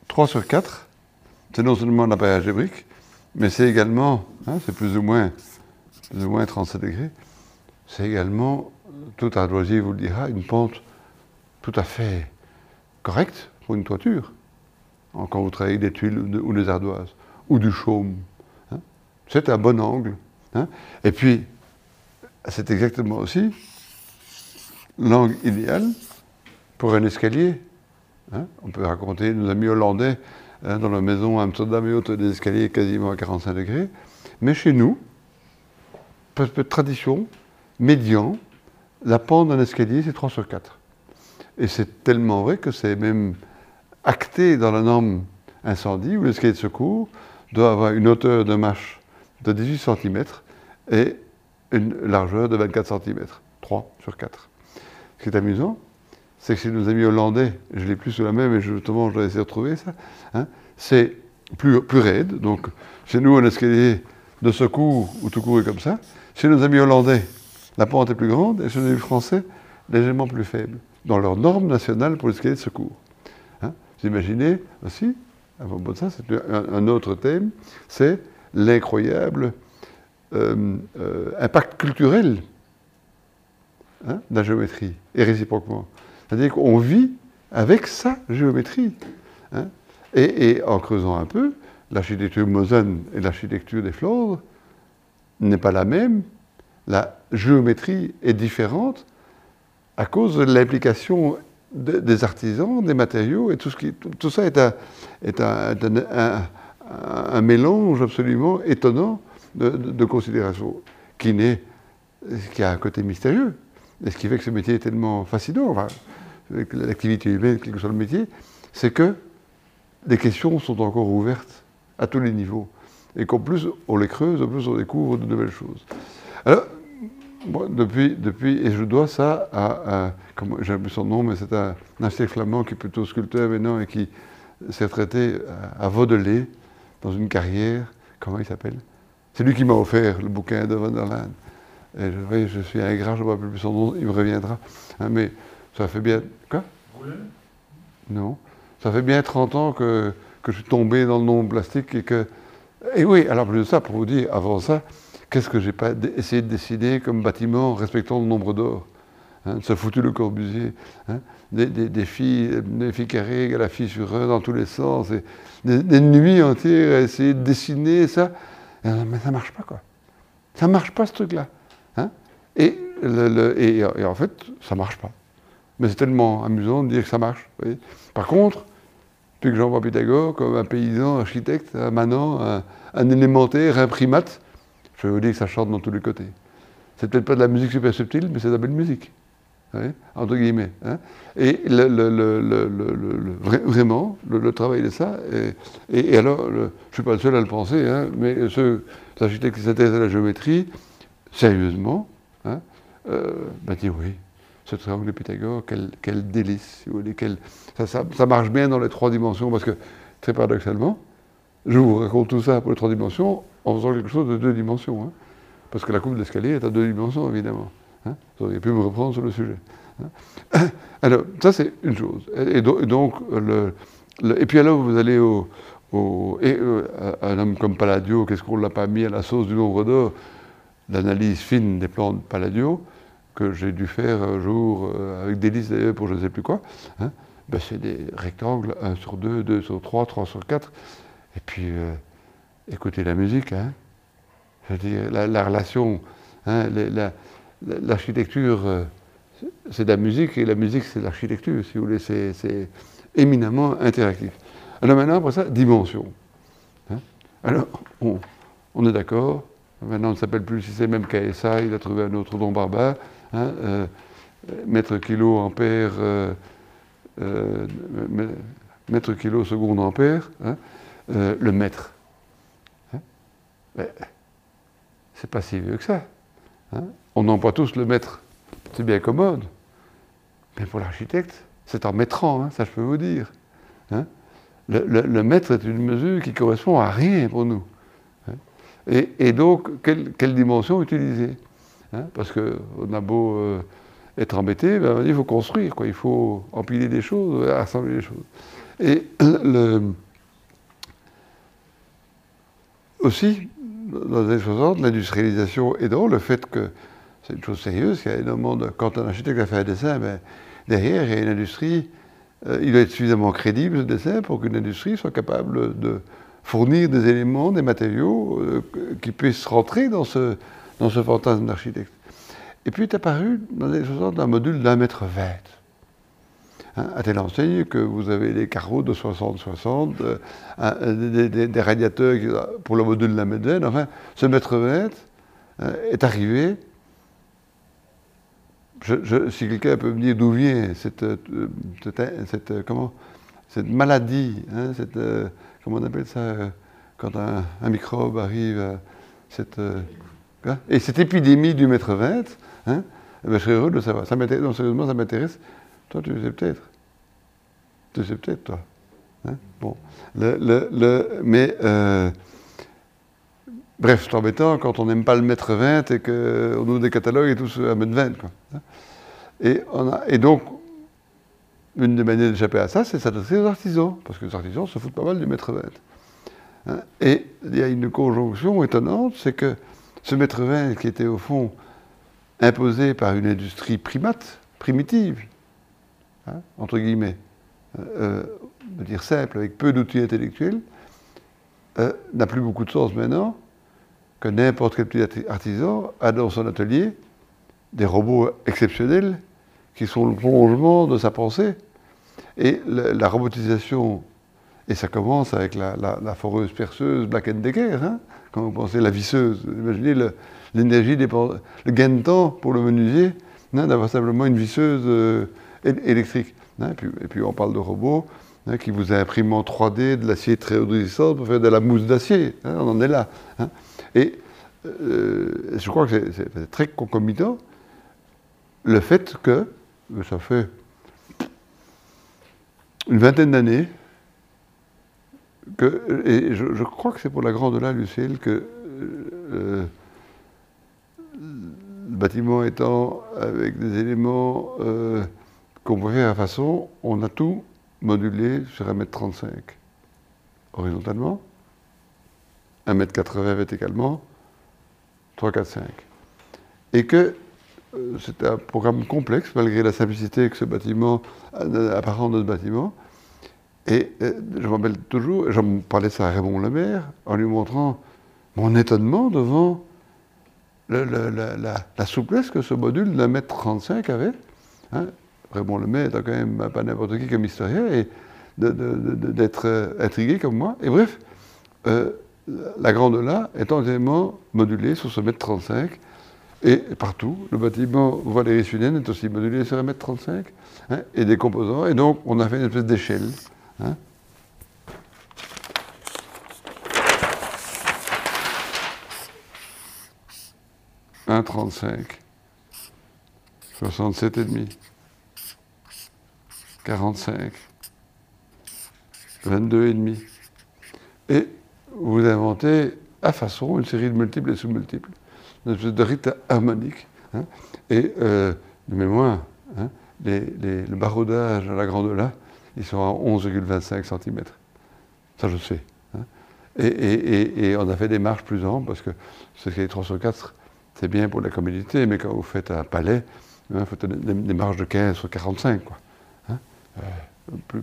3 hein. sur 4, c'est non seulement l'appareillage des briques, mais c'est également, hein, c'est plus ou moins, plus ou moins 37 degrés, c'est également, tout ardoisier vous le dira, une pente tout à fait correcte pour une toiture. Quand vous travaillez des tuiles ou des ardoises, ou du chaume. Hein. C'est un bon angle. Hein. Et puis, c'est exactement aussi l'angle idéal pour un escalier. Hein. On peut raconter nos amis hollandais dans la maison à Amsterdam et autres des escaliers quasiment à 45 degrés. Mais chez nous, peu de tradition, médian, la pente d'un escalier, c'est 3 sur 4. Et c'est tellement vrai que c'est même acté dans la norme incendie où l'escalier de secours doit avoir une hauteur de marche de 18 cm et une largeur de 24 cm. 3 sur 4. Ce qui est amusant, c'est que chez nos amis hollandais, je l'ai plus sous la main, mais justement, je dois essayer de retrouver ça, hein, c'est plus, plus raide. Donc, chez nous, un escalier de secours ou tout court est comme ça. Chez nos amis hollandais, la pente est plus grande et chez les français, légèrement plus faible, dans leur norme nationale pour l'escalier de secours. Hein. Vous imaginez aussi, avant de ça, c'est un, autre thème, c'est l'incroyable euh, euh, impact culturel hein, de la géométrie, et réciproquement. C'est-à-dire qu'on vit avec sa géométrie. Hein. Et, en creusant un peu, l'architecture Mosen et l'architecture des Flandres n'est pas la même la géométrie est différente à cause de l'implication des artisans, des matériaux, et tout, ce qui, ça est, un, mélange absolument étonnant de, considérations qui, qui a un côté mystérieux. Et ce qui fait que ce métier est tellement fascinant, l'activité humaine, quel que soit le métier, c'est que les questions sont encore ouvertes à tous les niveaux. Et qu'en plus, on les creuse, en plus, on découvre de nouvelles choses. Alors, moi, depuis, depuis, et je dois ça à, j'ai oublié son nom, mais c'est un, architecte flamand qui est plutôt sculpteur maintenant et qui s'est retraité à, Vaudelet, dans une carrière, comment il s'appelle? C'est lui qui m'a offert le bouquin de Van der Laan. Et je, je suis ingrat, je ne rappelle plus son nom, il me reviendra. Hein, mais ça fait bien. Quoi? Non. Ça fait bien 30 ans que, que je suis tombé dans le nom plastique et que. Et oui, alors plus de ça, pour vous dire, avant ça, Qu'est-ce que j'ai pas essayé de dessiner comme bâtiment respectant le nombre d'or hein, Ça foutu le Corbusier. Hein, des, filles, des filles carrées à la fissure dans tous les sens. Des, nuits entières à essayer de dessiner ça. Mais ça marche pas, quoi. Ça marche pas, ce truc-là. Hein et, en fait, ça marche pas. Mais c'est tellement amusant de dire que ça marche. Par contre, depuis que j'envoie Pythagore comme un paysan, architecte, un manant, un, un, élémentaire, un primate, je vais vous dire que ça chante dans tous les côtés. C'est peut-être pas de la musique super subtile, mais c'est de la belle musique. entre guillemets. Et vraiment, le, travail de ça, et, alors, je ne suis pas le seul à le penser, hein, mais ceux, architectes qui s'intéressent à la géométrie, sérieusement, hein, euh, bah, disent oui, ce triangle de Pythagore, quel, délice, ça, marche bien dans les trois dimensions, parce que, très paradoxalement, je vous raconte tout ça pour les trois dimensions en faisant quelque chose de deux dimensions. Hein. parce que la coupe d'escalier est à deux dimensions, évidemment. Hein, vous auriez pu me reprendre sur le sujet. Hein. Alors, ça, c'est une chose. Et, donc, le, et puis alors, vous allez au. et euh, un homme comme Palladio, qu'est-ce qu'on ne l'a pas mis à la sauce du nombre d'or? L'analyse fine des plans de Palladio, que j'ai dû faire un jour euh, avec des listes d'ailleurs pour je ne sais plus quoi. Ben, c'est des rectangles 1 sur 2, 2 sur 3, 3 sur 4. Et puis, euh, écoutez la musique, hein. Je veux dire, la, relation, hein, l'architecture, euh, c'est de la musique, et la musique, c'est l'architecture, si vous voulez, c'est éminemment interactif. Alors maintenant, après ça, dimension. Hein. Alors, on, est d'accord, maintenant on ne s'appelle plus le système MKSA, il a trouvé un autre nom barbare, euh, mètre kilo ampère, mètre kilo seconde ampère, euh, le mètre. Hein c'est pas si vieux que ça. Hein On emploie tous le mètre. C'est bien commode. Mais pour l'architecte, c'est en mettrant, hein, ça je peux vous dire. Le, mètre est une mesure qui correspond à rien pour nous. Et, donc, quelle, dimension utiliser Parce qu'on a beau être embêté, ben, il faut construire, quoi. il faut empiler des choses, assembler des choses. Et le, aussi, dans les années 60, l'industrialisation aidant, le fait que c'est une chose sérieuse, qu'il y a énormément de. Quand un architecte a fait un dessin, ben, derrière, il y a une industrie. Euh, il doit être suffisamment crédible, ce dessin, pour qu'une industrie soit capable de fournir des éléments, des matériaux euh, qui puissent rentrer dans ce, dans ce fantasme d'architecte. Et puis est apparu, dans les années 60, un module d'un mètre vingt. Hein, à enseigne que vous avez des carreaux de 60-60, euh, des, radiateurs pour le module de la médaine. Enfin, ce mètre mètre euh, est arrivé. si quelqu'un peut me dire d'où vient cette, euh, cette, comment, cette maladie, hein, cette, comment on appelle ça, quand un, microbe arrive, cette, hein, et cette épidémie du mètre 20, eh ben, je serais heureux de savoir. Ça non, sérieusement, ça m'intéresse. Toi, tu sais peut-être. Tu sais peut-être, toi. Hein? bon. Le, le, mais, euh, bref, c'est embêtant quand on n'aime pas le mètre 20 et qu'on ouvre des catalogues et tous à mètre 20. Quoi. Hein? Et, on a, et donc, une des manières d'échapper à ça, c'est s'adresser aux artisans, parce que les artisans se foutent pas mal du mètre 20. Hein? Et il y a une conjonction étonnante, c'est que ce mètre 20 qui était au fond imposé par une industrie primate, primitive, Hein, entre guillemets, euh, euh dire simple, avec peu d'outils intellectuels, euh, n'a plus beaucoup de sens maintenant que n'importe quel petit artisan a dans son atelier des robots exceptionnels qui sont le prolongement de sa pensée. Et la, robotisation, et ça commence avec la, foreuse perceuse Black Decker, hein, quand vous pensez la visseuse, imaginez l'énergie, le gain de temps pour le menuisier, d'avoir simplement une visseuse électrique. Hein, et, puis, on parle de robots hein, qui vous impriment en 3D de l'acier très haut résistance pour faire de la mousse d'acier. Hein, on en est là. Et euh, je crois que c'est très concomitant le fait que, ça fait une vingtaine d'années, que, et je, crois que c'est pour la Grande là, Lucille, que euh, euh, le bâtiment étant avec des éléments qu'on faire à façon, on a tout modulé sur 1m35 horizontalement, 1m80 verticalement, 3, 4, 5. Et que euh, c'est un programme complexe, malgré la simplicité que ce bâtiment euh, apparent de ce bâtiment. Et euh, je me rappelle toujours, j'en parlais ça à Raymond Lemaire, en lui montrant mon étonnement devant la souplesse que ce module d'un mètre 35 avait. Hein. Raymond Lemay étant quand même pas n'importe qui comme historien, et d'être euh, intrigué comme moi. Et bref, euh, la Grande là est entièrement modulée sur ce mètre 35. Et partout, le bâtiment Valérie Sunen est aussi modulé sur un mètre 35, hein, et des composants. Et donc, on a fait une espèce d'échelle. hein. Un 35, 67 et demi, 45, 22 et vous inventez à façon une série de multiples et sous-multiples, une espèce de rite harmonique. hein. Et euh, de mémoire, hein, le baroudage à la grande là, ils sont à 11,25 cm. Ça, je sais. hein. Et, on a fait des marches plus amples parce que ce qui est 3 sur 4, c'est bien pour la commodité, mais quand vous faites un palais, il faut des, des- marches de 15 sur 45, quoi. Euh, plus,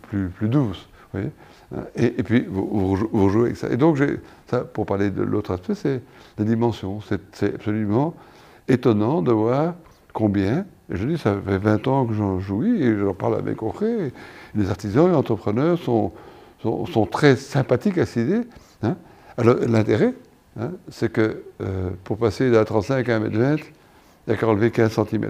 voyez. Hein, Et, puis, vous, vous jou- vous jouez avec ça. Et donc, ça, pour parler de l'autre aspect, c'est les dimensions. C'est absolument étonnant de voir combien, et je dis, ça fait 20 ans que j'en jouis, et j'en parle avec concret, et les artisans et entrepreneurs sont, sont, très sympathiques à cette idée. hein. Alors, l'intérêt, hein, c'est que euh, pour passer d'un 35 à 1m20, il n'y a qu'à enlever 15 cm.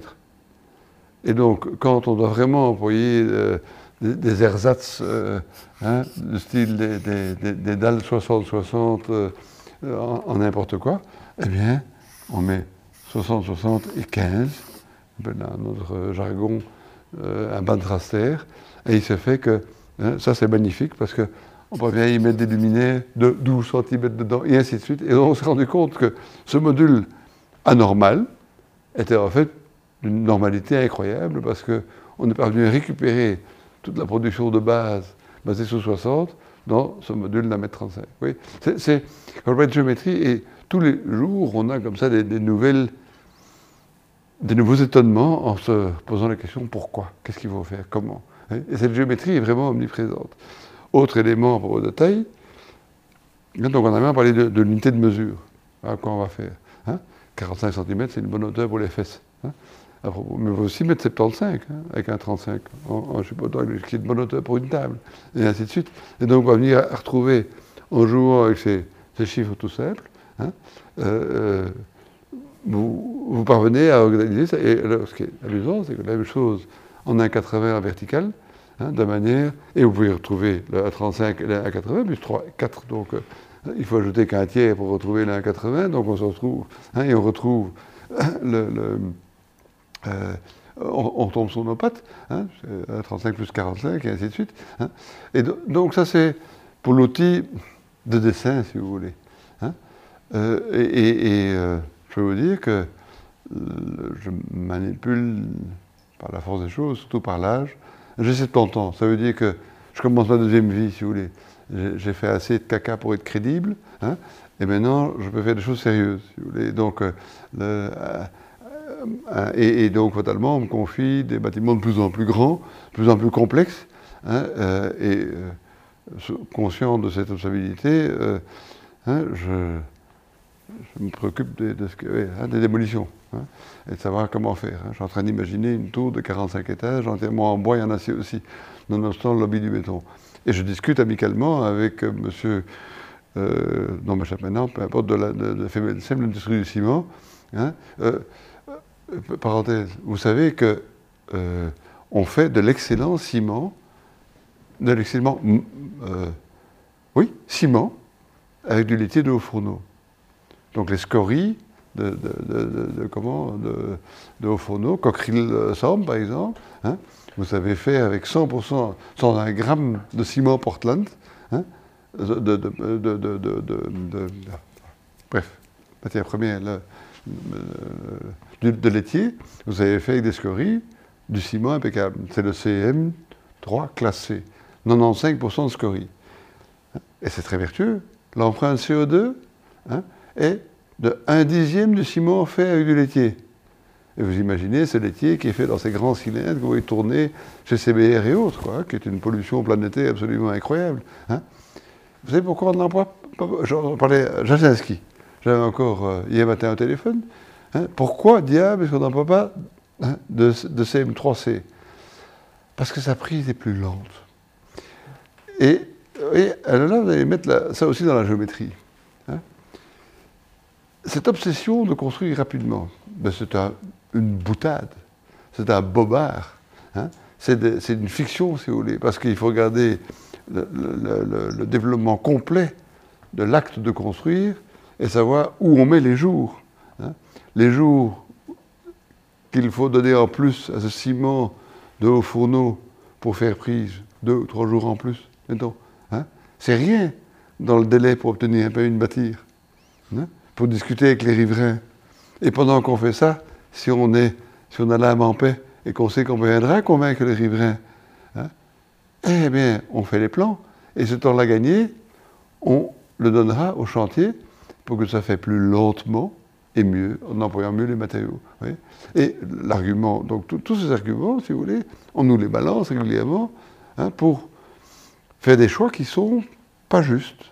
Et donc, quand on doit vraiment employer euh, des, ersatz euh, hein, du style des, dalles 60-60 euh, en n'importe quoi, eh bien, on met 60-60 et 15, on appelle dans notre jargon un bandraster, et il se fait que, hein, ça c'est magnifique parce que on peut bien y mettre des luminaires de 12 cm dedans, et ainsi de suite. Et on s'est rendu compte que ce module anormal était en fait d'une normalité incroyable parce qu'on n'est pas venu récupérer toute la production de base basée sur 60 dans ce module d'un mètre 35. Oui, c'est, de géométrie et tous les jours on a comme ça des, nouvelles, des nouveaux étonnements en se posant la question pourquoi, qu'est-ce qu'il faut faire, comment? hein. Et cette géométrie est vraiment omniprésente. Autre élément à de taille, donc on a même parlé de, l'unité de mesure. À quoi on va faire hein? 45 cm, c'est une bonne hauteur pour les fesses. hein? Propos- mais il faut aussi mettre 75 hein, avec un 35, en, en qu'il y ait une bonne hauteur pour une table, et ainsi de suite. Et donc on va venir à retrouver, en jouant avec ces, ces chiffres tout simples, hein, euh, euh, vous, parvenez à organiser ça. Et alors, ce qui est amusant, c'est que la même chose en 1,80 en vertical, hein, de manière, et vous pouvez retrouver le 1,35 et le 1,80, plus 3, 4, donc euh, il faut ajouter qu'un tiers pour retrouver le 1,80, donc on se retrouve, et on retrouve le- euh, on, tombe sur nos pattes, hein, c'est, euh, 35 plus 45, et ainsi de suite. hein. Et do- donc ça c'est pour l'outil de dessin, si vous voulez. hein. Euh, et je peux vous dire que je manipule par la force des choses, surtout par l'âge. J'ai 70 ans, ça veut dire que je commence ma deuxième vie, si vous voulez. J'ai fait assez de caca pour être crédible, hein, et maintenant je peux faire des choses sérieuses, si vous voulez. Donc, le, et, et donc, fatalement, on me confie des bâtiments de plus en plus grands, de plus en plus complexes, hein, euh, et euh, conscient de cette responsabilité, euh, hein, je, me préoccupe de, ce que- hein, des démolitions et de savoir comment faire. Je suis en train d'imaginer une tour de 45 étages entièrement en bois et en acier aussi, nonobstant le lobby du béton. Et je discute amicalement avec euh, monsieur, euh, non, m'échappe maintenant, peu importe, de la de, de l'industrie du ciment. Euh, euh, parenthèse, vous savez que euh, on fait de l'excellent ciment, de l'excellent, mm, euh, oui, ciment, avec du laitier de haut fourneau. Donc les scories de, comment, de, haut fourneau, coqueril Sam par exemple, hein, vous savez faire avec 100%, 101 grammes de ciment Portland, hein, de, bref, matière première, là, euh, du- de laitier, vous avez fait avec des scories, du ciment impeccable. C'est le CM3 classé, 95% de scories. Et c'est très vertueux. L'empreinte CO2 hein, est de 1 dixième du ciment fait avec du laitier. Et vous imaginez ce laitier qui est fait dans ces grands cylindres que vous voyez tourner chez CBR et autres, qui est une pollution planétaire absolument incroyable. hein. Vous savez pourquoi on n'emploie pas J'en parlais à Jasinski. J'avais encore euh, hier matin au téléphone. Hein, pourquoi, diable, est-ce qu'on n'en pas hein, de, de, CM3C Parce que sa prise est plus lente. Et, alors là, vous allez mettre ça aussi dans la géométrie. Hein. Cette obsession de construire rapidement, ben c'est une boutade, c'est un bobard. C'est une fiction, si vous voulez, parce qu'il faut regarder le, développement complet de l'acte de construire et savoir où on met les jours. Hein. Les jours qu'il faut donner en plus à ce ciment de haut fourneau pour faire prise, deux ou trois jours en plus. Hein. C'est rien dans le délai pour obtenir un permis de bâtir, hein, pour discuter avec les riverains. Et pendant qu'on fait ça, si on, est, si on a l'âme en paix et qu'on sait qu'on viendra convaincre les riverains, eh bien, on fait les plans, et ce temps-là gagné, on le donnera au chantier pour que ça fait plus lentement et mieux, en employant mieux les matériaux. Et l'argument, donc tous ces arguments, si vous voulez, on nous les balance régulièrement hein, pour faire des choix qui sont pas justes.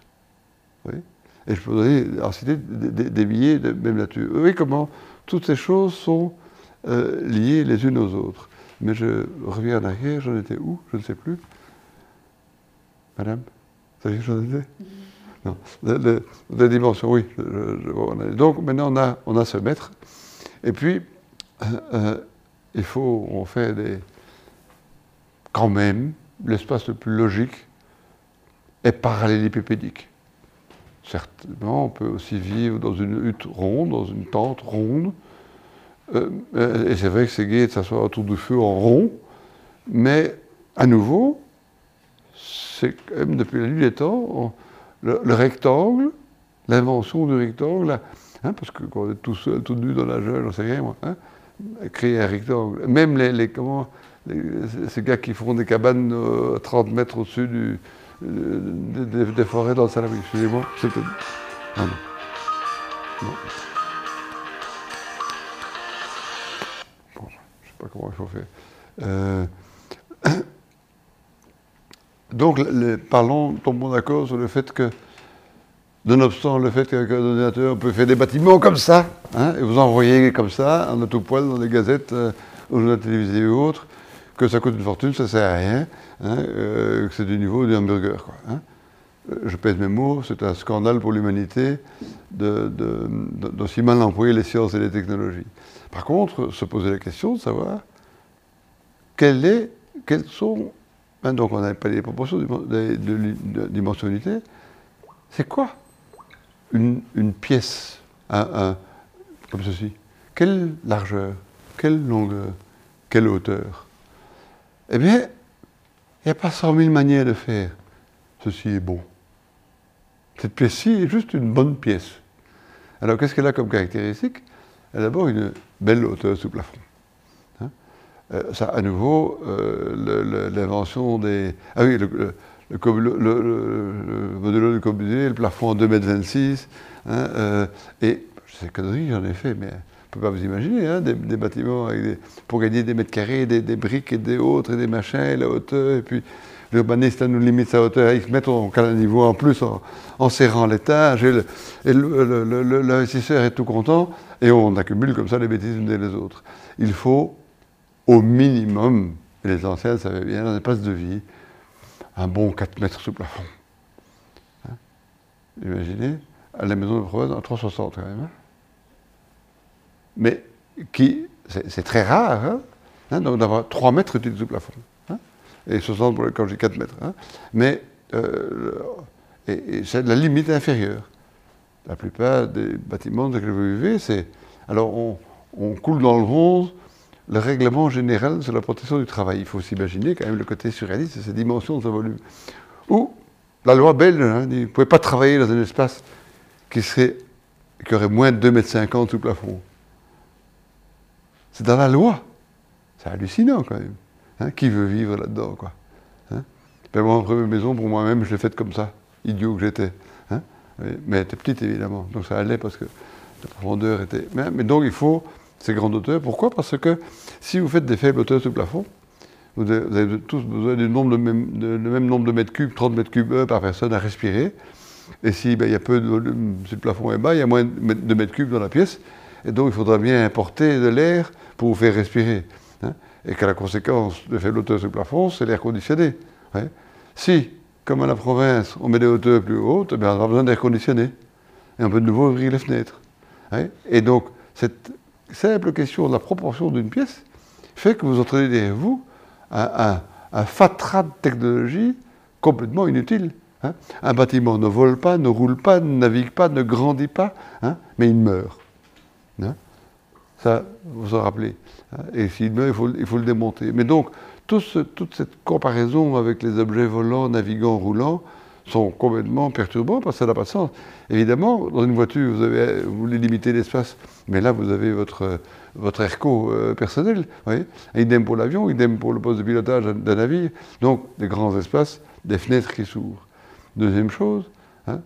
Et je pourrais citer des, billets de même nature. Vous voyez comment toutes ces choses sont euh, liées les unes aux autres. Mais je reviens en arrière, j'en étais où? Je ne sais plus. Madame? Vous savez j'en étais? Non. La dimension, oui. donc maintenant, on a, on a ce mètre. Et puis, euh, euh, il faut, on fait des. Quand même, l'espace le plus logique est parallélépipédique. Certainement, on peut aussi vivre dans une hutte ronde, dans une tente ronde. Euh, et c'est vrai que c'est gai de s'asseoir autour du feu en rond, mais à nouveau, c'est quand même depuis la nuit des temps, le, rectangle, l'invention du rectangle, hein, parce que quand on est tout seul, tout nu dans la jungle, j'en sais rien moi, hein, créer un rectangle. Même les, comment, ces gars qui font des cabanes à 30 mètres au-dessus du, des, forêts dans le Salamis, excusez-moi, c'est Ah non. non. Bon, je sais pas comment il faut faire. Euh, donc, parlons, tombons d'accord sur le fait que, nonobstant le fait qu'avec un ordinateur, on peut faire des bâtiments comme ça, hein, et vous envoyer comme ça, en autopoil, dans les gazettes, euh, aux journaux télévisés ou autres, que ça coûte une fortune, ça sert à rien, hein, euh, que c'est du niveau du hamburger. Hein. euh, Je pèse mes mots, c'est un scandale pour l'humanité d'aussi mal employer les sciences et les technologies. Par contre, se poser la question de savoir quelle est, quelles sont Hein, donc on n'avait pas les proportions de, dimensionnalité. C'est quoi une, pièce comme ceci? Quelle largeur? Quelle longueur? Quelle hauteur? Eh bien, il n'y a pas cent mille manières de faire. Ceci est bon. Cette pièce-ci est juste une bonne pièce. Alors qu'est-ce qu'elle a comme caractéristique? Elle a d'abord une belle hauteur sous plafond. Euh, ça, à nouveau, euh, l'invention des. Ah oui, le, le, du Corbusier, le plafond en 2,26 m. Hein, euh, et ces conneries, j'en ai fait, mais on ne peut pas vous imaginer, hein, des, bâtiments pour gagner des mètres carrés, des, briques et des autres, et des machins, et la hauteur, et puis l'urbaniste nous limite sa hauteur à X mètres, on cale un niveau en plus en, serrant l'étage, et l'investisseur est tout content, et on accumule comme ça les bêtises une les autres. Il faut au minimum, les anciens savaient bien, dans l'espace de vie, un bon 4 mètres sous plafond. Hein? Imaginez, à la maison de Provence, en 360 quand même. Hein. Mais qui, c'est très rare, hein, d'avoir 3 mètres sous plafond. et 60 pour, quand j'ai 4 mètres. Mais euh, c'est la limite inférieure. La plupart des bâtiments dans lesquels vous vivez, c'est. Alors on, on coule dans le bronze, le règlement général sur la protection du travail. Il faut s'imaginer quand même le côté surréaliste de ces dimensions de ce volume. Ou la loi belge, hein, vous ne pouvez pas travailler dans un espace qui, serait, qui aurait moins de 2,50 m sous plafond. C'est dans la loi. C'est hallucinant quand même. Hein. qui veut vivre là-dedans, quoi? Hein? Moi, première maison, pour moi-même, je l'ai faite comme ça, idiot que j'étais. Hein? mais elle était petite, évidemment, donc ça allait parce que la profondeur était... mais donc il faut ces grandes hauteurs. Pourquoi? Parce que si vous faites des faibles hauteurs sous plafond, vous avez tous besoin du, nombre de même, nombre de mètres cubes, 30 mètres cubes par personne à respirer. Et si ben, y a peu de volume, le plafond est bas, il y a moins de mètres cubes dans la pièce. Et donc, il faudra bien importer de l'air pour vous faire respirer. hein. Et que la conséquence de faible hauteur sur le plafond, c'est l'air conditionné. ouais. Si, comme à la province, on met des hauteurs plus hautes, eh on aura besoin d'air conditionné. Et on peut de nouveau ouvrir les fenêtres. ouais. Et donc, cette simple question de la proportion d'une pièce fait que vous entraînez derrière vous un, fatras de technologie complètement inutile. hein. Un bâtiment ne vole pas, ne roule pas, ne navigue pas, ne grandit pas, hein, mais il meurt. hein. Ça, vous en rappelez. Et s'il meurt, il faut, le démonter. Mais donc, toute cette comparaison avec les objets volants, navigants, roulants, sont complètement perturbants parce que ça n'a pas de sens. Évidemment, dans une voiture, vous, avez, voulez limiter l'espace, mais là, vous avez votre, votre ERCO euh, personnel. voyez. Idem pour l'avion, idem pour le poste de pilotage d'un- navire. Donc, des grands espaces, des fenêtres qui s'ouvrent. Deuxième chose, hein,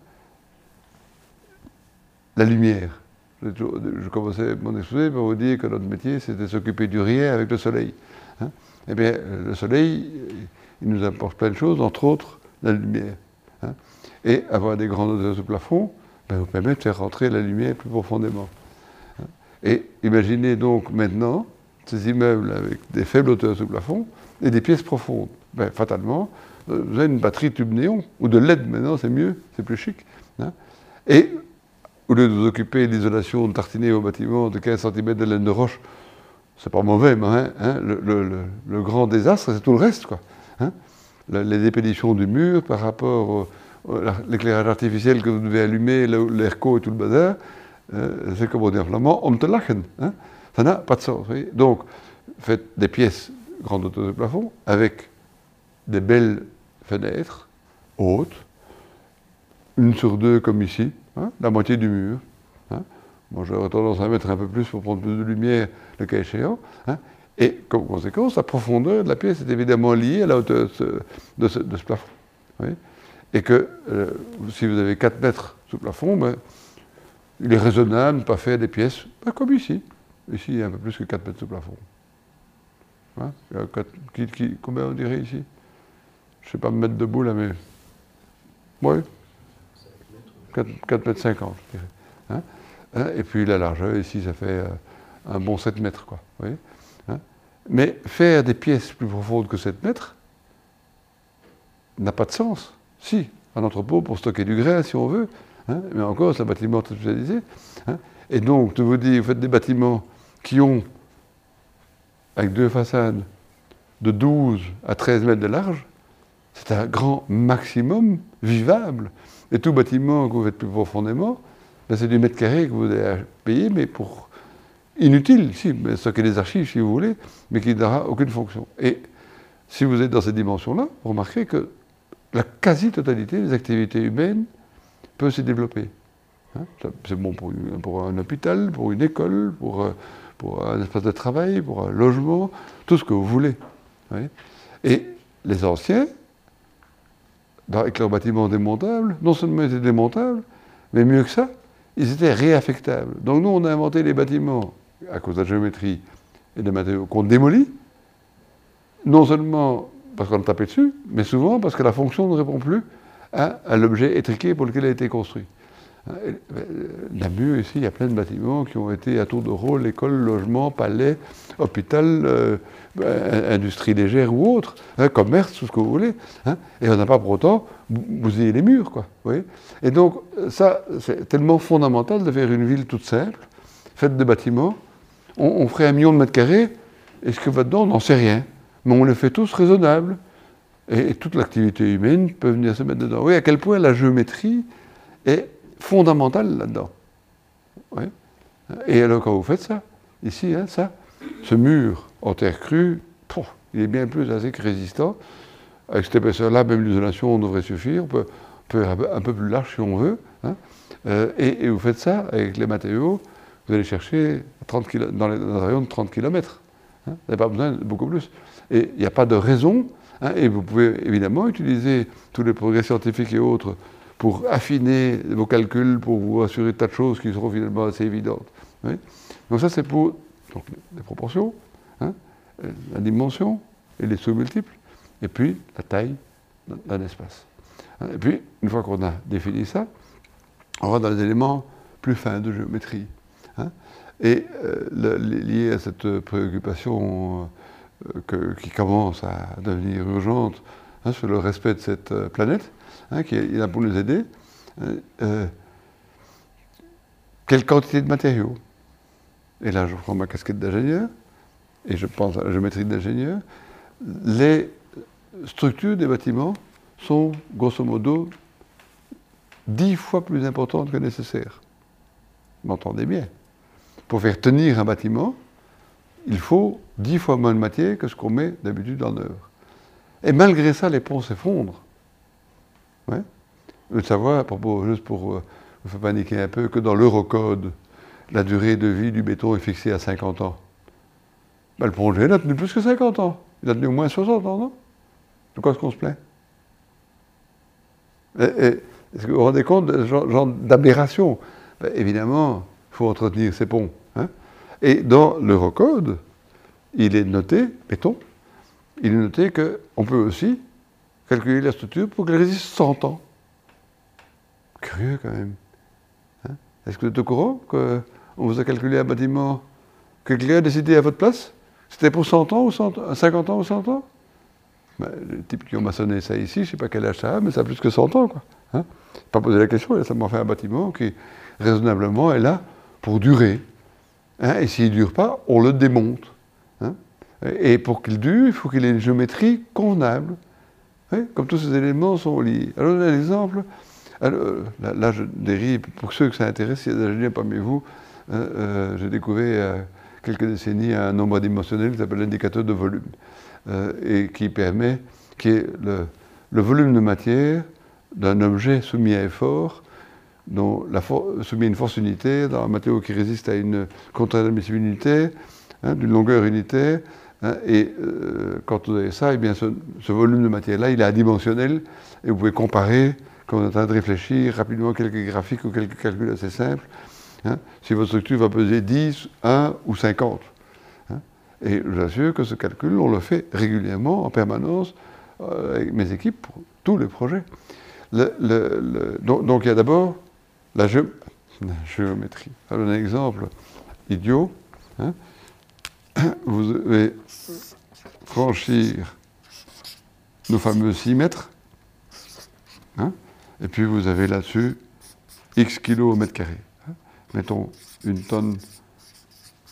la lumière. Je, commençais mon exposé par vous dire que notre métier, c'était s'occuper du rien avec le soleil. hein. Eh bien, le soleil, il nous apporte plein de choses, entre autres la lumière. Et avoir des grandes hauteurs sous plafond ben, vous permet de faire rentrer la lumière plus profondément. Et imaginez donc maintenant ces immeubles avec des faibles hauteurs sous plafond et des pièces profondes. Ben, fatalement, euh, vous avez une batterie tube néon, ou de LED maintenant, c'est mieux, c'est plus chic. hein. Et au lieu de vous occuper de l'isolation de tartiner au bâtiment de 15 cm de laine de roche, c'est pas mauvais, mais hein, hein, le, grand désastre, c'est tout le reste. Quoi, les dépéditions du mur par rapport l'éclairage artificiel que vous devez allumer, l'airco et tout le bazar, euh, c'est comme on dit en flamand, om te lachen. hein. Ça n'a pas de sens. Donc, faites des pièces grande hauteur de plafond avec des belles fenêtres hautes, une sur deux comme ici, hein, la moitié du mur. hein. Moi, j'aurais tendance à mettre un peu plus pour prendre plus de lumière, le cas échéant. Et comme conséquence, la profondeur de la pièce est évidemment liée à la hauteur de ce, plafond. Et que euh, si vous avez 4 mètres sous plafond, ben, il est raisonnable de ne pas faire des pièces ben, comme ici. Ici, il y a un peu plus que 4 mètres sous plafond. Hein, quatre- qui- qui- combien on dirait ici? Je ne sais pas me mettre debout là, mais. Oui. 4, mètres 50, je dirais. Hein Hein, et puis la largeur, ici, ça fait euh, un bon 7 mètres, Hein mais faire des pièces plus profondes que 7 mètres n'a pas de sens. Si, un entrepôt pour stocker du grain, si on veut, hein, mais encore, c'est un bâtiment très spécialisé. hein. Et donc, de vous dire, vous faites des bâtiments qui ont, avec deux façades, de 12 à 13 mètres de large, c'est un grand maximum vivable. Et tout bâtiment que vous faites plus profondément, ben, c'est du mètre carré que vous allez payer, mais pour inutile, si, mais stocker des archives si vous voulez, mais qui n'aura aucune fonction. Et si vous êtes dans ces dimensions-là, vous remarquerez que la quasi-totalité des activités humaines peut se développer. Hein, c'est bon pour, un hôpital, pour une école, pour, euh, pour un espace de travail, pour un logement, tout ce que vous voulez. Et les anciens, avec leurs bâtiments démontables, non seulement ils étaient démontables, mais mieux que ça, ils étaient réaffectables. Donc nous, on a inventé les bâtiments à cause de la géométrie et des matériaux qu'on démolit, non seulement parce qu'on a tapé dessus, mais souvent parce que la fonction ne répond plus à, l'objet étriqué pour lequel elle a été construit. Hein, et, euh, Namur, ici, il y a plein de bâtiments qui ont été à tour de rôle, école, logement, palais, hôpital, euh, euh, industrie légère ou autre, hein, commerce, tout ce que vous voulez. hein, et on n'a pas pour autant bou- bousillé les murs, quoi. et donc, euh, ça, c'est tellement fondamental de faire une ville toute simple, faite de bâtiments. On, on ferait un million de mètres carrés, et ce que va dedans, on n'en sait rien. Mais on les fait tous raisonnables. Et, toute l'activité humaine peut venir se mettre dedans. Oui, à quel point la géométrie est fondamentale là-dedans. Et alors, quand vous faites ça, ici, hein, ça, ce mur en terre crue, il est bien plus assez que résistant. Avec cette épaisseur-là, même l'isolation devrait suffire. On peut, on peut un peu- plus large si on veut. hein. Euh, et, vous faites ça avec les matériaux, vous allez chercher à 30 kilo- dans, les, dans un rayon de 30 km. vous n'avez pas besoin de beaucoup plus. Et il n'y a pas de raison. hein, et vous pouvez évidemment utiliser tous les progrès scientifiques et autres pour affiner vos calculs, pour vous assurer de tas de choses qui seront finalement assez évidentes. Donc ça, c'est pour les proportions, hein, la dimension et les sauts multiples, et puis la taille d'un- espace. Et puis, une fois qu'on a défini ça, on va dans les éléments plus fins de géométrie. hein. Et euh, lié à cette préoccupation euh, que- qui commence à devenir urgente hein, sur le respect de cette euh, planète, hein, qui est là pour nous aider, euh, euh, quelle quantité de matériaux? Et là, je prends ma casquette d'ingénieur, et je pense à la géométrie d'ingénieur. Les structures des bâtiments sont, grosso modo, dix fois plus importantes que nécessaire. M'entendez bien? Pour faire tenir un bâtiment, il faut dix fois moins de matière que ce qu'on met d'habitude en œuvre. Et malgré ça, les ponts s'effondrent. Ouais. Devez savoir, juste pour euh, vous faire paniquer un peu, que dans l'Eurocode, la durée de vie du béton est fixée à 50 ans. Ben, le projet n'a tenu plus que 50 ans. Il a tenu au moins 60 ans, non? De quoi est-ce qu'on se plaint? Et- et Est-ce que vous vous rendez compte de ce genre, genre d'aberration? Ben, Évidemment, il faut entretenir ces ponts. hein. Et dans l'Eurocode, il est noté, béton, il est noté qu'on peut aussi calculer la structure pour qu'elle résiste 100 ans. Curieux quand même. Hein? Est-ce que vous êtes au courant qu'on vous a calculé un bâtiment que quelqu'un a décidé à votre place? C'était pour 100 ans ou 100 50 ans ou 100 ans? Ben, Les types qui ont maçonné ça ici, je ne sais pas quel âge ça a, mais ça a plus que 100 ans. Quoi. Hein? Pas poser la question, il a simplement fait un bâtiment qui, raisonnablement, est là pour durer. Hein, et s'il ne dure pas, on le démonte. hein. et pour qu'il dure, il faut qu'il ait une géométrie convenable. Oui, comme tous ces éléments sont liés. Alors, un exemple, alors, euh, là, je dérive, pour ceux que ça intéresse, il y a des ingénieurs parmi vous, hein, euh, j'ai découvert il y a quelques décennies un nombre dimensionnel qui s'appelle l'indicateur de volume, euh, et qui permet, qui est le volume de matière d'un objet soumis à effort, dont la soumis à une force unitaire, dans un matériau qui résiste à une contrainte d'admissible unitaire, hein, d'une longueur unitaire, hein, et euh, quand vous avez ça, eh bien, ce, volume de matière-là, il est adimensionnel, et vous pouvez comparer, quand on est en train de réfléchir, rapidement quelques graphiques ou quelques calculs assez simples, hein, si votre structure va peser 10, 1 ou 50. hein. Et je vous assure que ce calcul, on le fait régulièrement, en permanence, euh, avec mes équipes, pour tous les projets. Donc il y a d'abord la, gé- la géométrie. Donne un exemple idiot. hein. Vous devez franchir nos fameux 6 mètres. hein, et puis vous avez là-dessus X kilos au mètre carré. hein. Mettons une tonne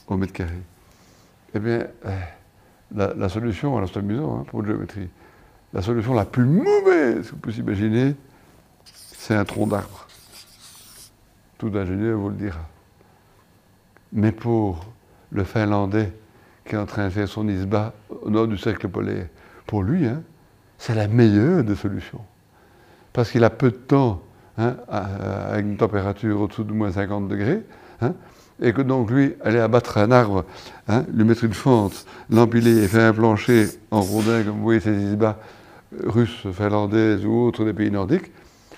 au mètre carré. Eh bien, euh, la, la solution, alors c'est amusant pour une géométrie, la solution la plus mauvaise que vous puissiez imaginer, c'est un tronc d'arbre. Tout ingénieur vous le dira. Mais pour le Finlandais qui est en train de faire son isba au nord du cercle polaire, pour lui, hein, c'est la meilleure des solutions. Parce qu'il a peu de temps, hein, avec une température au-dessous de moins 50 degrés, hein, et que donc lui, aller abattre un arbre, hein, lui mettre une fente, l'empiler et faire un plancher en rondin, comme vous voyez ces isbas russes, finlandaises ou autres des pays nordiques,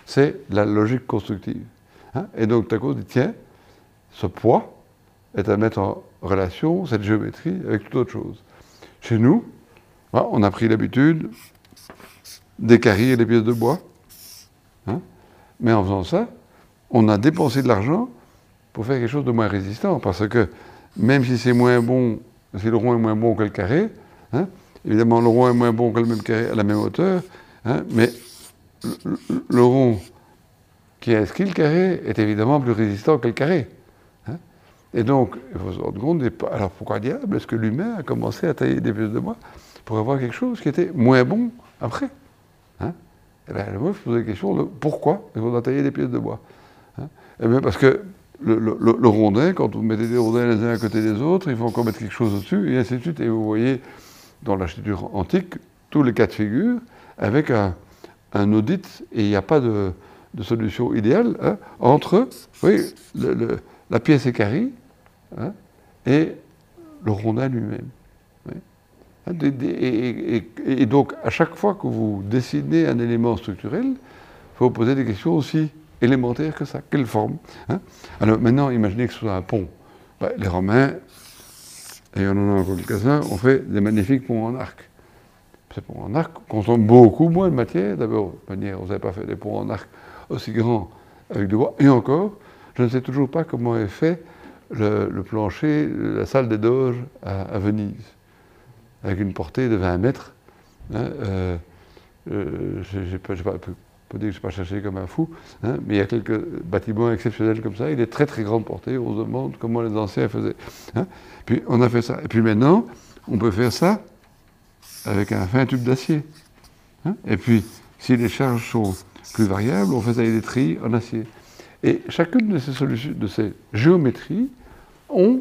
c'est la logique constructive. Hein? Et donc, Taco dit, tiens, ce poids est à mettre en relation, cette géométrie, avec toute autre chose. Chez nous, on a pris l'habitude d'écarrir les pièces de bois. hein? Mais en faisant ça, on a dépensé de l'argent pour faire quelque chose de moins résistant. Parce que même si c'est moins bon, si le rond est moins bon que le carré, hein, évidemment le rond est moins bon que le même carré à la même hauteur, mais le rond qui est inscrit le carré est évidemment plus résistant que le carré. hein. Et donc, il faut se rendre compte, alors pourquoi diable est-ce que l'humain a commencé à tailler des pièces de bois pour avoir quelque chose qui était moins bon après hein Et bien, moi, je posais la question de pourquoi est-ce qu'on a taillé des pièces de bois hein Eh bien, parce que le, rondin, quand vous mettez des rondins les uns à côté des autres, il faut encore mettre quelque chose au-dessus, et ainsi de suite. Et vous voyez, dans l'architecture antique, tous les cas de figure, avec un audit, et il n'y a pas de, de solution idéale hein, entre oui, la pièce équarrie hein, et le rondin lui-même. Hein, et, donc, à chaque fois que vous dessinez un élément structurel, il faut vous poser des questions aussi élémentaires que ça. Quelle forme Alors maintenant, imaginez que ce soit un pont. Les Romains, et on en a encore quelques-uns, ont fait des magnifiques ponts en arc. ces ponts en arc consomment beaucoup moins de matière. D'abord, de manière, on n'avait pas fait des ponts en arc aussi grands avec du bois. Et encore, je ne sais toujours pas comment est fait le, le plancher, la salle des doges à, Venise, avec une portée de 20 mètres. hein, euh, euh, j'ai pas, pas- pas dire que je n'ai pas cherché comme un fou, hein, mais il y a quelques bâtiments exceptionnels comme ça. Il est très très grande portée. On se demande comment les anciens faisaient. hein. Puis on a fait ça. Et puis maintenant, on peut faire ça avec un fin tube d'acier. Et puis, si les charges sont plus variables, on avec des trilles en acier. Et chacune de ces solutions, de ces géométries, ont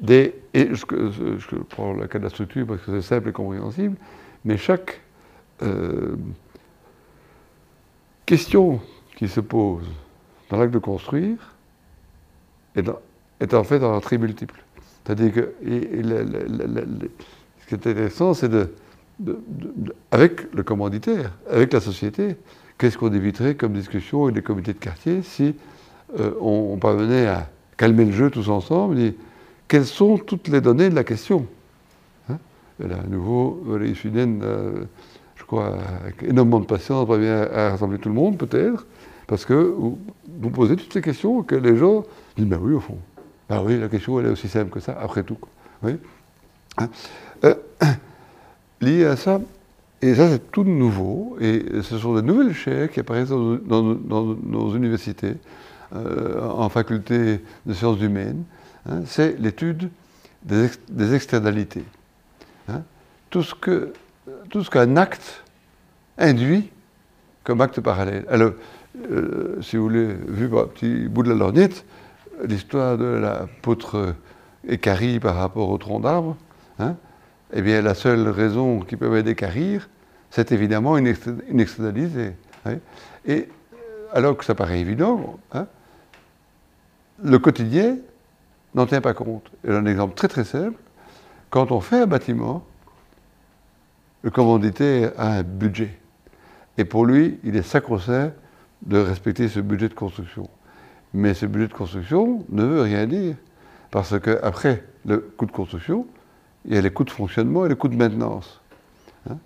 des. Et je, prends le cas de la structure parce que c'est simple et compréhensible, mais chaque euh, question qui se pose dans l'acte de construire est, en fait en tri multiple. C'est-à-dire que et- ce qui est intéressant, c'est de- avec le commanditaire, avec la société, qu'est-ce qu'on éviterait comme discussion avec des comités de quartier si euh, on, parvenait à calmer le jeu tous ensemble quelles sont toutes les données de la question hein? Et là, à nouveau, Valérie euh, je crois, avec énormément de patience, va bien à rassembler tout le monde, peut-être, parce que vous, vous posez toutes ces questions que les gens disent, ben oui, au fond. Ben oui, la question, elle est aussi simple que ça, après tout. quoi. Oui Hein? Euh, lié à ça, et ça c'est tout nouveau, et ce sont des nouvelles chaires qui apparaissent dans, nos universités, euh, en faculté de sciences humaines, hein, c'est l'étude des externalités. hein. Tout ce que tout ce qu'un acte induit comme acte parallèle. Alors, euh, si vous voulez, vu par un petit bout de la lorgnette, l'histoire de la poutre écarie par rapport au tronc d'arbre, hein, eh bien, la seule raison qui permet d'écarir, c'est évidemment une, exter- une externalité. hein. Et euh, alors que ça paraît évident, hein, le quotidien n'en tient pas compte. Et un exemple très très simple, quand on fait un bâtiment, le commanditaire a un budget. Et pour lui, il est sacro-saint de respecter ce budget de construction. Mais ce budget de construction ne veut rien dire. Parce qu'après le coût de construction, il y a les coûts de fonctionnement et les coûts de maintenance. Hein.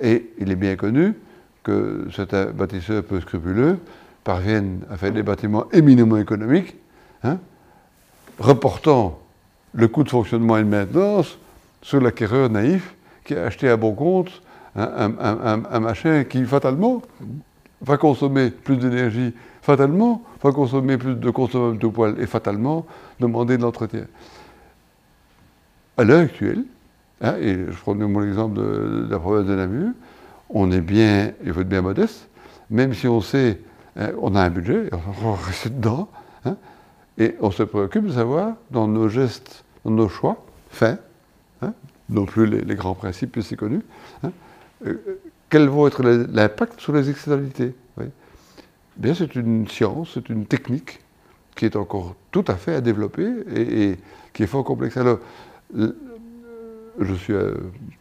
Et il est bien connu que certains bâtisseurs peu scrupuleux parviennent à faire des bâtiments éminemment économiques, hein, reportant le coût de fonctionnement et de maintenance sur l'acquéreur naïf qui a acheté à bon compte un, machin qui, fatalement, va consommer plus d'énergie, fatalement, va consommer plus de consommable de poils et fatalement demander de l'entretien. À l'heure actuelle, hein, et je prends mon exemple de, la province de Namur, on est bien, il faut être bien modeste, même si on sait, hein, on a un budget, on va rester dedans, hein, et on se préoccupe de savoir, dans nos gestes, dans nos choix, fins, non plus les, grands principes, puis c'est connu, euh, quel va être l'impact sur les externalités. oui. Bien, c'est une science, c'est une technique qui est encore tout à fait à développer et, et qui est fort complexe. Alors, je suis euh,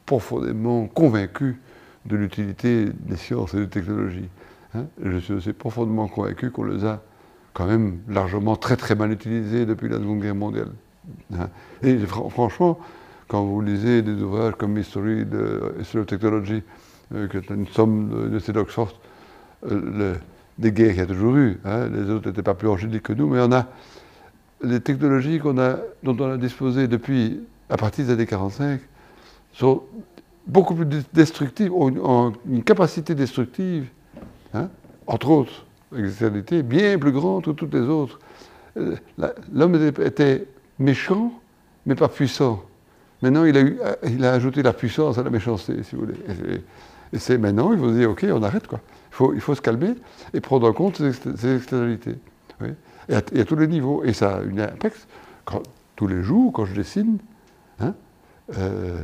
profondément convaincu de l'utilité des sciences et des technologies. hein. Je suis aussi profondément convaincu qu'on les a quand même largement très très mal utilisées depuis la Seconde Guerre mondiale. hein. Et fran- franchement, quand vous lisez des ouvrages comme History de of Technology, euh, qui est une somme de l'Université d'Oxford, euh, le- des guerres qu'il y a toujours eu, hein, les autres n'étaient pas plus angéliques que nous, mais on a les technologies dont on a disposé depuis, à partir des années 45, sont beaucoup plus destructives, ont une, une capacité destructive, hein, entre autres, bien plus grande que toutes les autres. Euh, L'homme était, méchant, mais pas puissant. Maintenant, il a, eu- il a ajouté la puissance à la méchanceté, si vous voulez. Et, c'est maintenant, il faut se dire, OK, on arrête, quoi. Il faut, se calmer et prendre en compte ces, ext- ces externalités. oui. Et, à, tous les niveaux. Et ça a un impact tous les jours, quand je dessine. Hein, euh,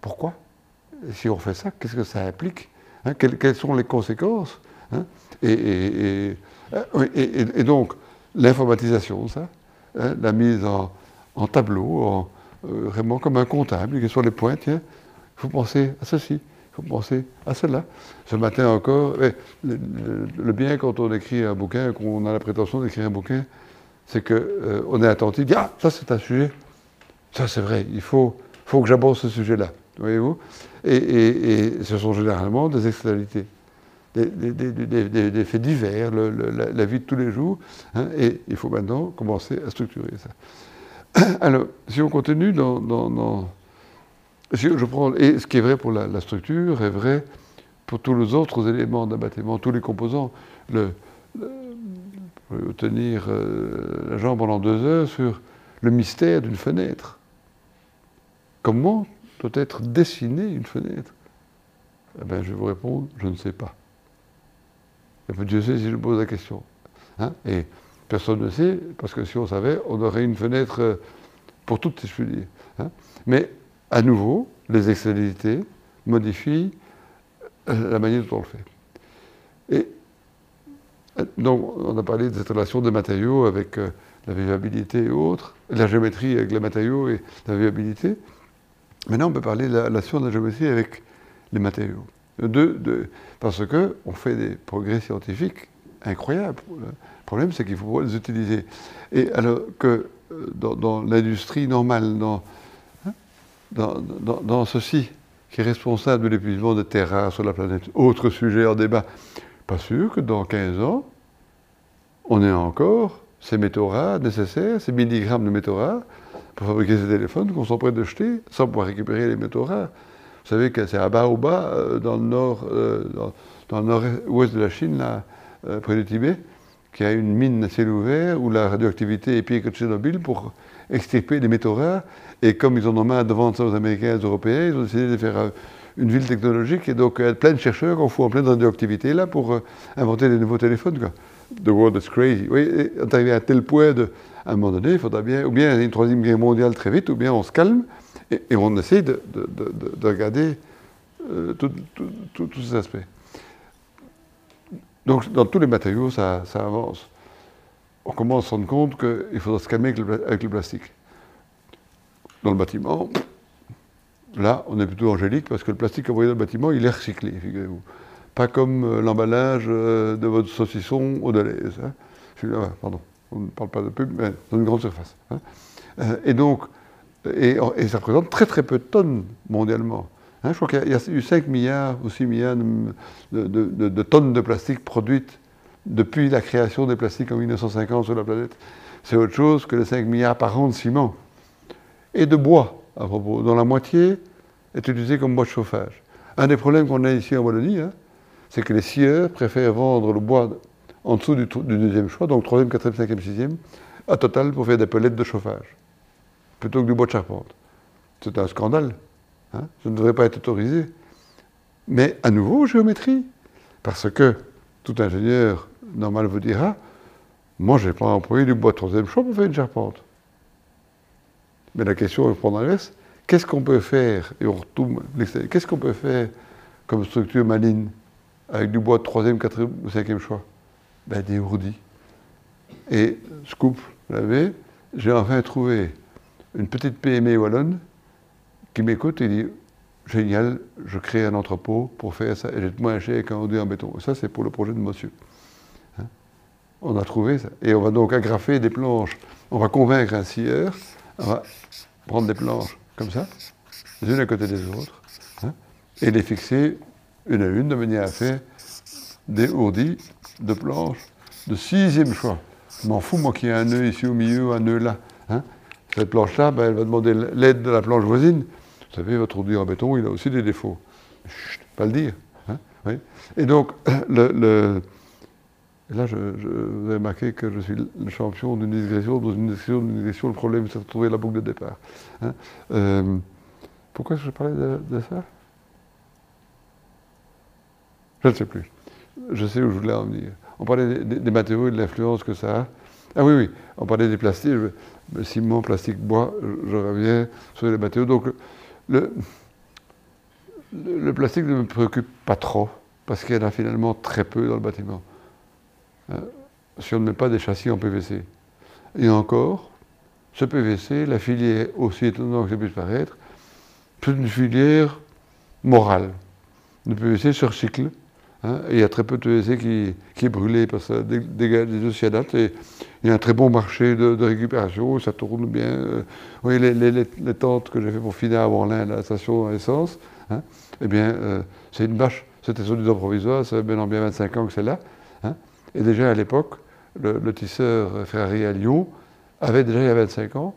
pourquoi Si on fait ça, qu'est-ce que ça implique hein, quelles, sont les conséquences hein, euh, et- donc, l'informatisation, ça, la mise en, tableau, euh, vraiment comme un comptable, qui sont les points, tiens, il faut penser à ceci, il faut penser à cela. Ce matin encore, eh, le, bien quand on écrit un bouquin, qu'on a la prétention d'écrire un bouquin, c'est qu'on est attentif, ah, ça c'est un sujet, ça c'est vrai, il faut, faut que j'aborde ce sujet-là, voyez-vous et, ce sont généralement des externalités, des, faits divers, la, vie de tous les jours, hein, et il faut maintenant commencer à structurer ça. Alors, si on continue dans... si je prends, et ce qui est vrai pour la, structure est vrai pour tous les autres éléments d'un bâtiment, tous les composants. Le, tenir euh, la jambe pendant deux heures sur le mystère d'une fenêtre. Comment doit être dessinée une fenêtre? Eh bien, je vous répondre, je ne sais pas. Et puis Dieu sait si je pose la question. Hein Et personne ne sait, parce que si on savait, on aurait une fenêtre euh, pour toutes, si je puis hein. Mais, à nouveau, les externalités modifient euh, la manière dont on le fait. Et euh, donc, on a parlé de cette relation des matériaux avec la vivabilité et autres, la géométrie avec les matériaux et la vivabilité. Maintenant, on peut parler de la relation de la géométrie avec les matériaux. Parce que on fait des progrès scientifiques incroyables. Le problème, c'est qu'il faut pouvoir les utiliser. Et alors que euh, dans, l'industrie normale, dans, hein, dans- dans ceci, qui est responsable de l'épuisement des terres rares sur la planète, autre sujet en débat, pas sûr que dans 15 ans, on ait encore ces métaux rares nécessaires, ces milligrammes de métaux rares, pour fabriquer ces téléphones qu'on s'emprête de jeter sans pouvoir récupérer les métaux rares. Vous savez que c'est à Baoba, euh, dans le nord, euh, dans, le nord-ouest de la Chine, euh, près du Tibet, qu'il y a une mine à ciel ouvert où la radioactivité est pire que Tchernobyl pour extirper les métaux rares. Et comme ils en ont marre de vendre ça aux Américains et aux Européens, ils ont décidé de faire une ville technologique et donc euh, plein de chercheurs qu'on fout en pleine radioactivité là pour inventer des nouveaux téléphones. The world is crazy. Oui, on est arrivé à tel point de, à un moment donné, il faudra bien, ou bien une troisième guerre mondiale très vite, ou bien on se calme et, on essaie de, de- de- de- de regarder euh, tous ces aspects. Donc dans tous les matériaux, ça, avance. On commence à se rendre compte qu'il faudra se calmer avec le, plastique. Dans le bâtiment, là, on est plutôt angélique parce que le plastique envoyé dans le bâtiment, il est recyclé, figurez-vous. Pas comme euh, l'emballage euh, de votre saucisson au Deleuze. Hein. Pardon, on ne parle pas de pub, mais dans une grande surface. hein. Euh, et donc, et, ça représente très très peu de tonnes mondialement. Hein, je crois qu'il y a- eu 5 milliards ou 6 milliards de tonnes de plastique produites depuis la création des plastiques en 1950 sur la planète. C'est autre chose que les 5 milliards par an de ciment. Et de bois, à propos, dont la moitié est utilisée comme bois de chauffage. Un des problèmes qu'on a ici en Wallonie, hein, c'est que les scieurs préfèrent vendre le bois en dessous du, deuxième choix, donc troisième, quatrième, cinquième, sixième, à total pour faire des pellets de chauffage, plutôt que du bois de charpente. C'est un scandale. hein, Ça ne devrait pas être autorisé. Mais à nouveau, géométrie. Parce que tout ingénieur normal vous dira, moi je n'ai pas employé du bois de troisième choix pour faire une charpente. Mais la question est prendre l'inverse. Qu'est-ce qu'on peut faire, et on retourne qu'est-ce qu'on peut faire comme structure maligne avec du bois de troisième, quatrième ou cinquième choix? Ben, Des ourdis. Et, scoop, vous l'avez, j'ai enfin trouvé une petite PME wallonne qui m'écoute et dit Génial, je crée un entrepôt pour faire ça et j'ai moins cher qu'un en béton. Ça, c'est pour le projet de monsieur. Hein? On a trouvé ça. Et on va donc agrafer des planches. On va convaincre un scieur, on va prendre des planches comme ça, les unes à côté des autres, hein, et les fixer une à une de manière à faire des ourdis de planches de sixième choix. Je m'en fous, moi, qu'il y ait un nœud ici au milieu, un nœud là. hein. Cette planche-là, ben, elle va demander l'aide de la planche voisine. Vous savez, votre ourdi en béton, il a aussi des défauts. Chut, pas le dire. hein. Et donc, le, le- et là, je, vous avez remarqué que je suis le champion d'une digression, dans une digression, d'une digression. Le problème, c'est de retrouver la boucle de départ. hein. Euh, pourquoi je parlais de ça? Je ne sais plus. Je sais où je voulais en venir. On parlait des, matériaux et de l'influence que ça a. Ah oui, oui, on parlait des plastiques, je- ciment, plastique, bois, je, reviens sur les matériaux. Donc, le, plastique ne me préoccupe pas trop, parce qu'il y en a finalement très peu dans le bâtiment. Euh, si on ne met pas des châssis en PVC. Et encore, ce PVC, la filière, aussi étonnant que ça puisse paraître, c'est une filière morale. Le PVC se recycle Hein, il y a très peu de TEC qui, est brûlé parce que ça dégage des ocyanates. Et il y a un très bon marché de, récupération, ça tourne bien. Euh, oui, les, tentes que j'ai fait pour finir à Morlin, la station à essence, hein, eh bien, euh, c'est une bâche. C'était soi-disant provisoire, ça fait maintenant bien 25 ans que c'est là. Hein. Et déjà à l'époque, le, tisseur Ferrari à Lyon avait déjà il y a 25 ans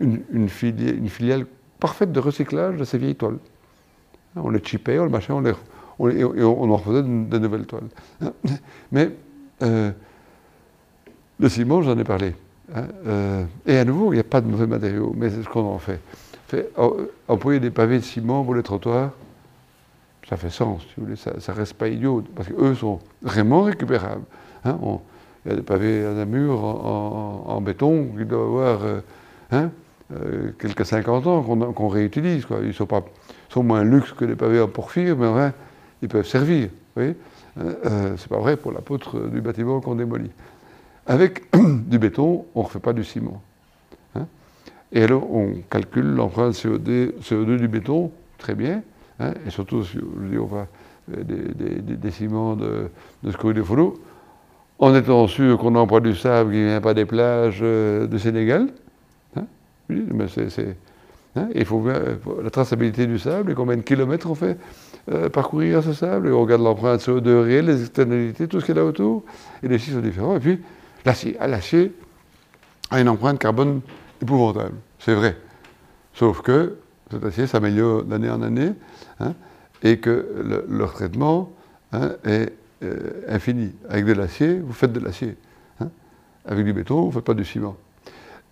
une, filiale, une filiale parfaite de recyclage de ces vieilles toiles. On les chipait, on les machin, on les on, et on, en refaisait de, nouvelles toiles. Hein. Mais euh, le ciment, j'en ai parlé. Hein, euh, et à nouveau, il n'y a pas de mauvais matériaux, mais c'est ce qu'on en fait. fait. Employer des pavés de ciment pour les trottoirs, ça fait sens, si vous voulez, ça, ne reste pas idiot, parce qu'eux sont vraiment récupérables. Hein. il y a des pavés à Namur en, en, béton qui doivent avoir euh, quelques 50 ans qu'on réutilise. Ils sont, pas, sont moins luxe que les pavés en porphyre, mais enfin, ils peuvent servir. Euh, euh, c'est pas vrai pour la poutre du bâtiment qu'on démolit. Avec du béton, on ne refait pas du ciment. Hein. et alors, on calcule l'empreinte CO2, CO2, du béton, très bien, hein, et surtout, si on va euh, des, ciments de, de de follow, en étant sûr qu'on emploie du sable qui ne vient pas des plages de Sénégal. Hein. il faut voir la traçabilité du sable et combien de kilomètres on fait euh, parcourir ce sable. Et on regarde l'empreinte CO2 réelle, les externalités, tout ce qu'il y a là autour. Et les chiffres sont différents. Et puis, l'acier, ah, l'acier a une empreinte carbone épouvantable. C'est vrai. Sauf que cet acier s'améliore d'année en année hein, et que leur traitement hein, est euh, infini. Avec de l'acier, vous faites de l'acier. Avec du béton, vous ne faites pas du ciment.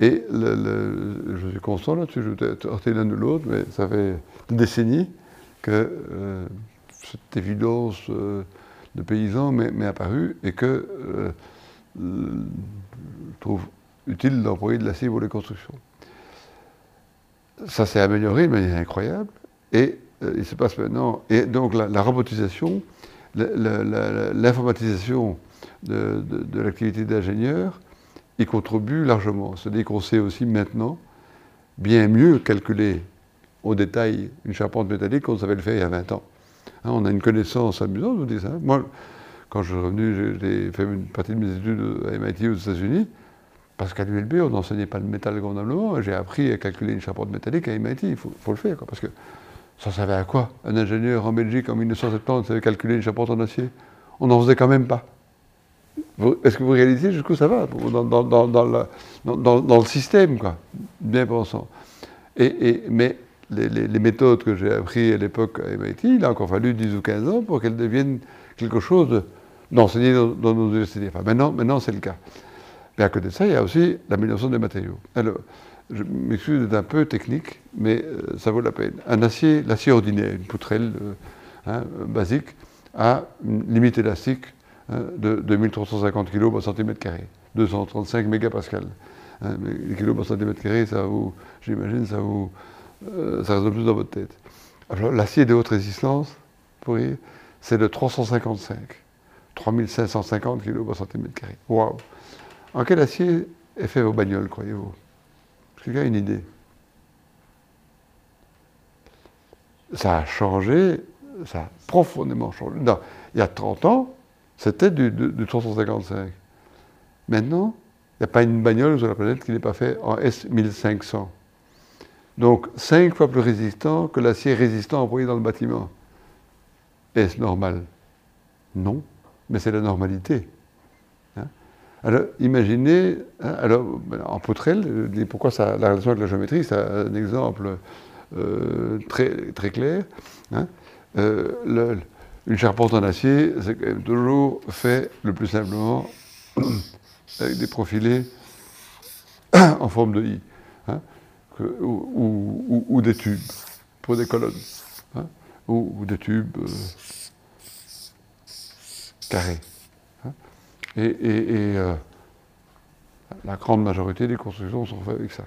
Et je suis constant là-dessus, je vais heurter l'un ou l'autre, mais ça fait des décennies que euh, cette évidence euh, de paysan m'est apparue et que euh, je trouve utile d'employer de l'acier pour les constructions. Ça s'est amélioré de manière incroyable et il se passe maintenant. Et donc la, robotisation, l'informatisation de, de l'activité d'ingénieur, il contribue largement. C'est-à-dire qu'on sait aussi maintenant bien mieux calculer au détail une charpente métallique qu'on savait le faire il y a 20 ans. Hein, on a une connaissance amusante, vous dis ça. Moi, quand je suis revenu, j'ai fait une partie de mes études à MIT aux États-Unis, parce qu'à l'ULB, on n'enseignait pas le métal convenablement. J'ai appris à calculer une charpente métallique à MIT, il faut, le faire, parce que ça servait à quoi? Un ingénieur en Belgique en 1970 savait calculer une charpente en acier On n'en faisait quand même pas. Est-ce que vous réalisez jusqu'où ça va dans, le, système, quoi, bien pensant. Mais les, méthodes que j'ai apprises à l'époque à MIT, il a encore fallu 10 ou 15 ans pour qu'elles deviennent quelque chose d'enseigné dans, nos universités. Enfin, maintenant, maintenant c'est le cas. Mais à côté de ça, il y a aussi l'amélioration des matériaux. Alors, je m'excuse d'être un peu technique, mais euh, ça vaut la peine. Un acier, l'acier ordinaire, une poutrelle euh, hein, basique, a une limite élastique Hein, de 2350 kg par centimètre carré, 235 mégapascales. Hein, les kilos par centimètre carré, ça vous, j'imagine, ça vous, euh, ça résonne plus dans votre tête. Alors l'acier de haute résistance, pour c'est de 355, 3550 kg par centimètre carré. Waouh En quel acier est fait vos bagnoles, croyez-vous? Quelqu'un a une idée Ça a changé, ça a profondément changé. il y a 30 ans, c'était du, 355. Maintenant, il n'y a pas une bagnole sur la planète qui n'est pas faite en S1500. Donc, cinq fois plus résistant que l'acier résistant employé dans le bâtiment. Est-ce normal? Non, mais c'est la normalité. Hein. alors, imaginez, hein, alors, ben, en poutrelle, pourquoi ça, la relation avec la géométrie, c'est un exemple euh, très, clair. Hein. Euh, une charpente en acier, c'est quand même toujours fait le plus simplement avec des profilés en forme de I, hein, ou, des tubes pour des colonnes, hein, ou, des tubes euh, carrés. Hein. et, euh, la grande majorité des constructions sont faites avec ça.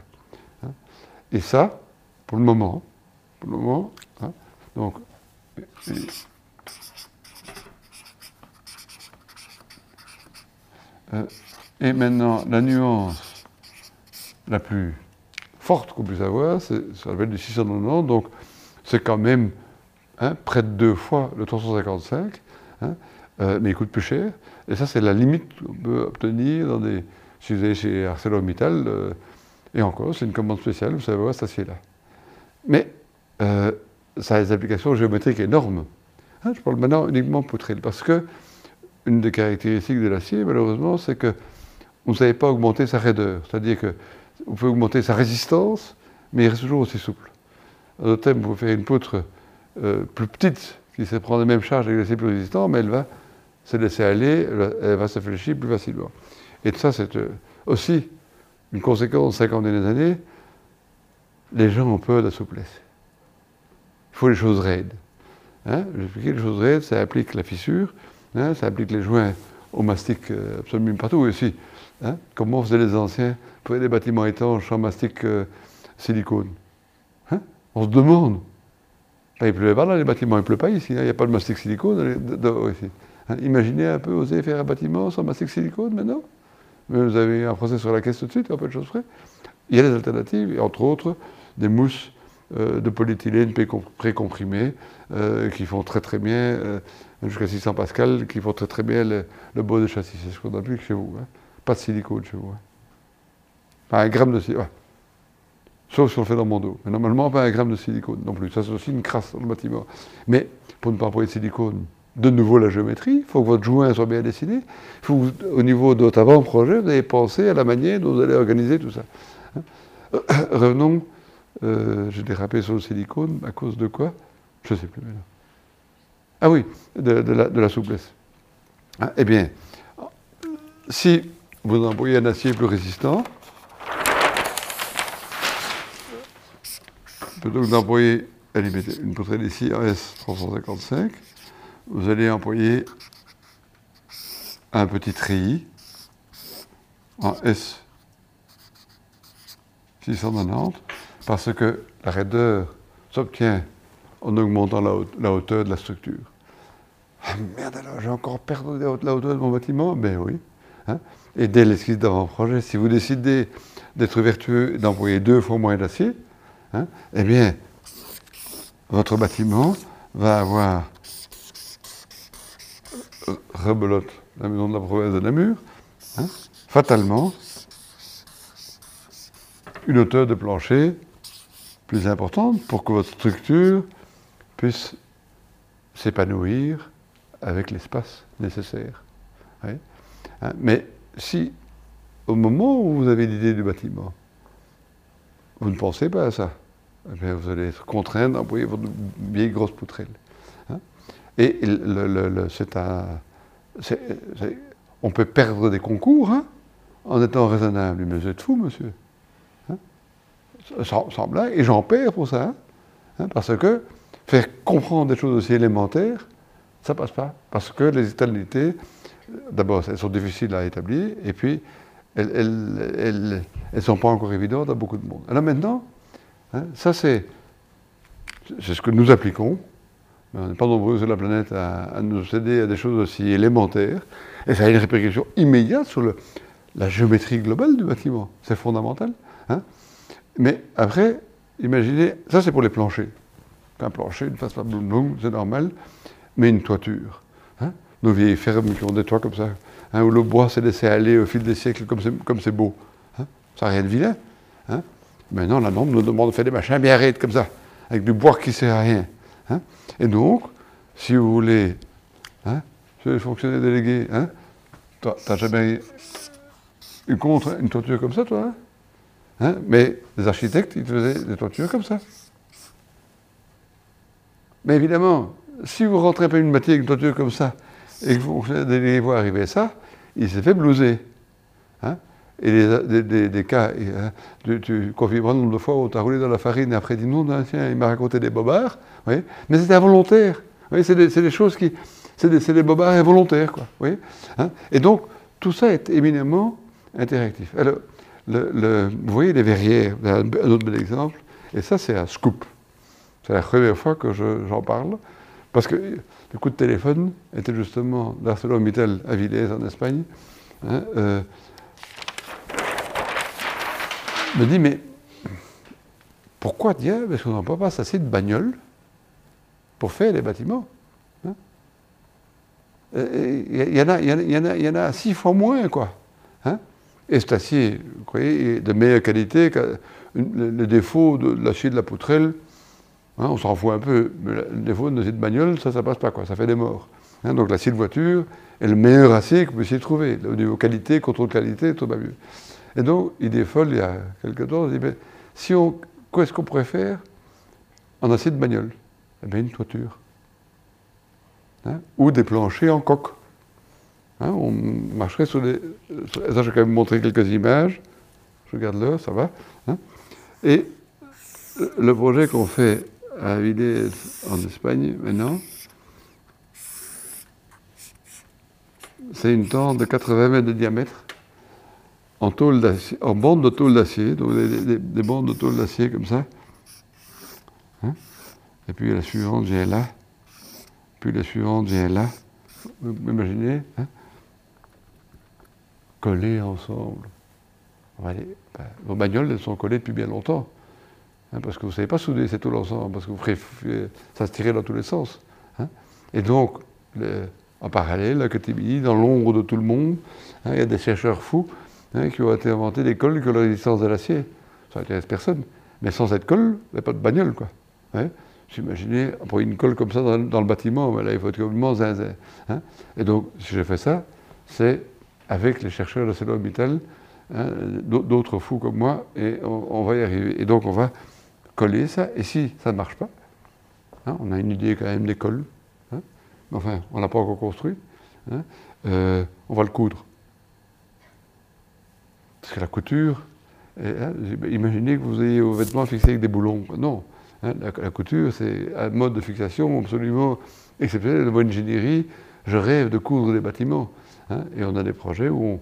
Et ça, pour le moment, pour le moment, donc, Euh, et maintenant, la nuance la plus forte qu'on puisse avoir, c'est ça s'appelle du 690, donc c'est quand même hein, près de deux fois le 355. Hein. euh, mais il coûte plus cher. Et ça, c'est la limite qu'on peut obtenir dans des, si vous allez chez ArcelorMittal, euh, et encore, c'est une commande spéciale, vous savez voir cet acier-là. Mais euh, ça a des applications géométriques énormes. Hein, je parle maintenant uniquement poutrelle, parce que une des caractéristiques de l'acier, malheureusement, c'est que vous ne savez pas augmenter sa raideur. C'est-à-dire que vous pouvez augmenter sa résistance, mais il reste toujours aussi souple. En d'autres termes, vous pouvez faire une poutre euh, plus petite, qui sait prendre la même charge avec l'acier plus résistant, mais elle va se laisser aller, elle va, se fléchir plus facilement. Et ça, c'est euh, aussi une conséquence 50 dernières années. Les gens ont peur de la souplesse. Il faut les choses raides. Hein J'ai expliqué les choses raides, ça implique la fissure, hein, ça implique les joints au mastic euh, absolument partout aussi. Hein Comment faisaient les anciens pour des bâtiments étanches en mastic euh, silicone hein On se demande. Il ne pleuvait pas là, les bâtiments, il ne pleut pas ici. hein, Il n'y a pas de mastic silicone ici. Hein, Imaginez un peu, oser faire un bâtiment sans mastic silicone maintenant Mais Vous avez un procès sur la caisse tout de suite, un peu de choses près. Il y a des alternatives, et entre autres des mousses euh, de polyéthylène pré- précomprimées euh, qui font très très bien, euh, jusqu'à 600 pascal, qui font très très bien le, le beau de châssis. C'est ce qu'on applique chez vous. Pas de silicone chez vous. Pas un gramme de silicone. Sauf si on le fait dans mon dos. Mais normalement, pas un gramme de silicone non plus. Ça, c'est aussi une crasse dans le bâtiment. Mais pour ne pas employer de silicone, de nouveau la géométrie, il faut que votre joint soit bien dessiné. Il faut au niveau de votre avant-projet, vous avez pensé à la manière dont vous allez organiser tout ça. Revenons, euh, j'ai dérapé sur le silicone, à cause de quoi? Je ne sais plus maintenant. Ah oui, de, la, souplesse. Hein, eh bien, si vous employez un acier plus résistant, plutôt que d'employer une poutrelle ici en S355, vous allez employer un petit treillis en S690 parce que la raideur s'obtient en augmentant la, haute- la hauteur de la structure. Ah merde alors, j'ai encore perdu la hauteur de mon bâtiment? Ben oui. hein. Et dès l'esquisse d'avant-projet, si vous décidez d'être vertueux et d'employer deux fois moins d'acier, hein, eh bien, votre bâtiment va avoir euh, rebelote, la maison de la province de Namur, hein, fatalement, une hauteur de plancher plus importante pour que votre structure puisse s'épanouir avec l'espace nécessaire. Hein, Mais si, au moment où vous avez l'idée du bâtiment, vous ne pensez pas à ça, eh vous allez être contraint d'employer votre vieille grosse poutrelle. hein. Et c'est un. on peut perdre des concours hein, en étant raisonnable. Mais vous êtes fou, monsieur. Hein. sans, blague. Et j'en perds pour ça. parce que faire comprendre des choses aussi élémentaires, ça passe pas. Parce que les éternalités, d'abord, elles sont difficiles à établir, et puis elles ne sont pas encore évidentes à beaucoup de monde. Alors maintenant, hein, ça c'est ce que nous appliquons, mais on n'est pas nombreux sur la planète à, nous céder à des choses aussi élémentaires, et ça a une répercussion immédiate sur la géométrie globale du bâtiment. C'est fondamental. hein. Mais après, imaginez, ça c'est pour les planchers. Un plancher, une face pas bloum bloum, c'est normal, mais une toiture. hein. Nos vieilles fermes qui ont des toits comme ça, hein, où le bois s'est laissé aller au fil des siècles comme c'est, beau. hein. Ça n'a rien de vilain. hein. Maintenant, la norme nous demande de faire des machins bien raides comme ça, avec du bois qui ne sert à rien. Et donc, si vous voulez, chez les fonctionnaires délégués, toi, t'as jamais eu contre une toiture comme ça, toi Mais les architectes, ils faisaient des toitures comme ça. Mais évidemment, si vous rentrez pas une matière avec une toiture comme ça, et que vous voir arriver ça, il s'est fait blouser. Hein et des, des- des cas, et, hein, tu, tu le nombre de fois où tu as roulé dans la farine et après dit non, non, tiens, il m'a raconté des bobards. voyez. Mais c'était involontaire. Voyez, c'est des, des choses qui. C'est des, bobards involontaires, quoi. voyez. Hein et donc, tout ça est éminemment interactif. Alors, le- vous voyez les verrières, un, un autre bel exemple, et ça, c'est un scoop. C'est la première fois que je- j'en parle, parce que le coup de téléphone était justement d'ArcelorMittal à Villers, en Espagne. hein, euh, me dit, mais pourquoi diable est-ce qu'on n'a pas assez de bagnoles pour faire les bâtiments il y, en a, six fois moins, quoi. Hein? Et cet acier, vous voyez, est de meilleure qualité que le défaut de l'acier de la poutrelle. Hein, on s'en fout un peu, mais le défaut de bagnole, ça, ça passe pas. Ça fait des morts. Hein, donc l'acier de voiture est le meilleur acier que vous puissiez trouver. Au niveau qualité, contrôle qualité, tout va mieux. Et donc, idée folle, il y a quelques temps, on dit, mais si on, quoi est-ce qu'on pourrait faire en acier de bagnole? Eh bien, une toiture. Hein, ou des planchers en coque. On marcherait sur des... Ça, j'ai quand même montré quelques images. Je regarde là, ça va. Et le projet qu'on fait à Avilés en Espagne maintenant, c'est une tente de 80 mètres de diamètre en, tôle en bande de tôle d'acier, donc des, des, bandes de tôle d'acier comme ça. Hein. Et puis la suivante vient là. Puis la suivante vient là. Vous imaginez hein Collées ensemble. Ben, vos bagnoles, elles sont collées depuis bien longtemps. Hein, parce que vous ne savez pas souder ces tôles ensemble, parce que vous ferez, ça se tirait dans tous les sens. Hein. Et donc, en parallèle, à Cotimini, dans l'ombre de tout le monde, il y a des chercheurs fous qui ont été inventés des cols ont la résistance de l'acier. Ça n'intéresse personne. Mais sans cette colle, il n'y a pas de bagnole, quoi. J'imaginais, pour une colle comme ça dans, le bâtiment, là, il faut être complètement zinzin. Hein. Et donc, si j'ai fait ça, c'est avec les chercheurs de CéloHôpital, hein, d'autres fous comme moi, et on, va y arriver. Et donc, on va coller ça, et si ça ne marche pas, hein, on a une idée quand même des colles, hein, mais enfin, on n'a pas encore construit, euh, on va le coudre. Parce que la couture, imaginez que vous ayez vos vêtements fixés avec des boulons. Non, Hein, la, couture, c'est un mode de fixation absolument exceptionnel. De mon ingénierie, je rêve de coudre des bâtiments. Hein, et on a des projets où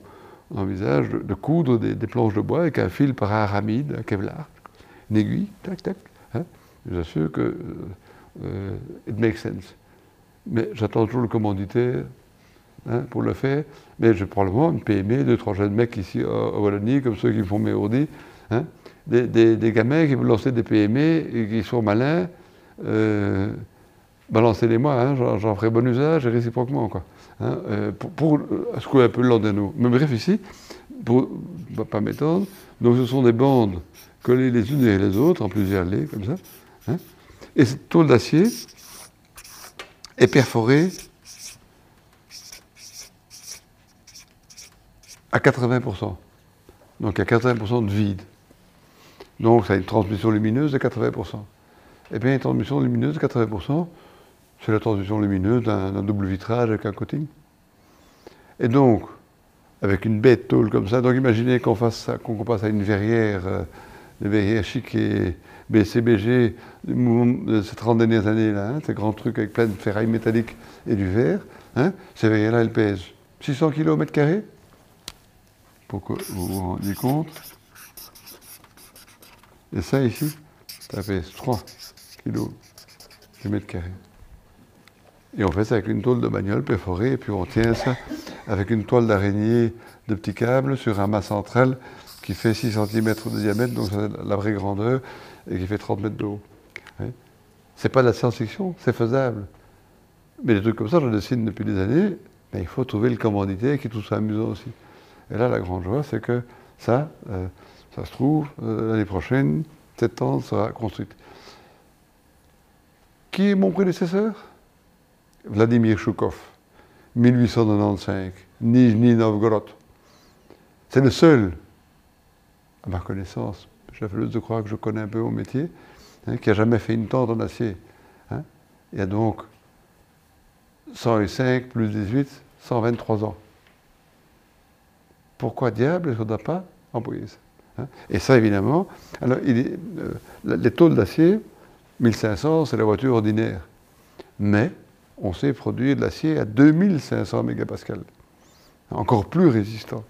on envisage de, coudre des, planches de bois avec un fil pararamide, un kevlar, une aiguille, tac, tac. Hein. Que euh, it makes sense. Mais j'attends toujours le commanditaire pour le faire. Mais j'ai probablement une PME, deux, trois jeunes mecs ici en Wallonie, comme ceux qui font mes ordi, des, gamins qui veulent lancer des PME et qui sont malins, euh, balancez-les-moi, hein, j'en ferai bon usage et réciproquement. Quoi, hein, euh, pour, pour secouer un peu le de nous. Mais bref, ici, pour ne pas m'étendre, donc ce sont des bandes collées les unes et les autres, en plusieurs lais, comme ça. Hein, et cette tôle d'acier est perforée à 80%. Donc à 80% de vide. Donc ça a une transmission lumineuse de 80%. Eh bien, une transmission lumineuse de 80%, c'est la transmission lumineuse d'un double vitrage avec un coating. Et donc, avec une bête tôle comme ça, donc imaginez qu'on fasse qu'on passe à une verrière, verrières chic et BCBG de ces 30 dernières années-là, hein, ces grands trucs avec plein de ferraille métallique et du verre, hein, ces verrières-là, elles pèsent 600 kg au mètre carré, pour que vous vous rendiez compte? Et ça ici, ça pèse 3 kg du mètre carré. Et on fait ça avec une tôle de bagnole perforée, et puis on tient ça avec une toile d'araignée de petits câbles sur un mât central qui fait 6 cm de diamètre, donc c'est la vraie grandeur, et qui fait 30 mètres de haut. C'est pas de la science-fiction, c'est faisable. Mais des trucs comme ça, je dessine depuis des années, mais il faut trouver le commanditaire qui trouve ça amusant aussi. Et là, la grande joie, c'est que ça, euh, ça se trouve, euh, l'année prochaine, cette tente sera construite. Qui est mon prédécesseur? Vladimir Choukov, 1895, Nijni Novgorod. C'est le seul, à ma connaissance, j'avais de croire que je connais un peu mon métier, hein, qui a jamais fait une tente en acier. Hein. Il y a donc 105 plus 18, 123 ans. Pourquoi diable est-ce qu'on n'a pas employé ça Hein. Et ça, évidemment, alors, euh, les tôles d'acier, 1500, c'est la voiture ordinaire. Mais on sait produire de l'acier à 2500 mégapascales, encore plus résistant.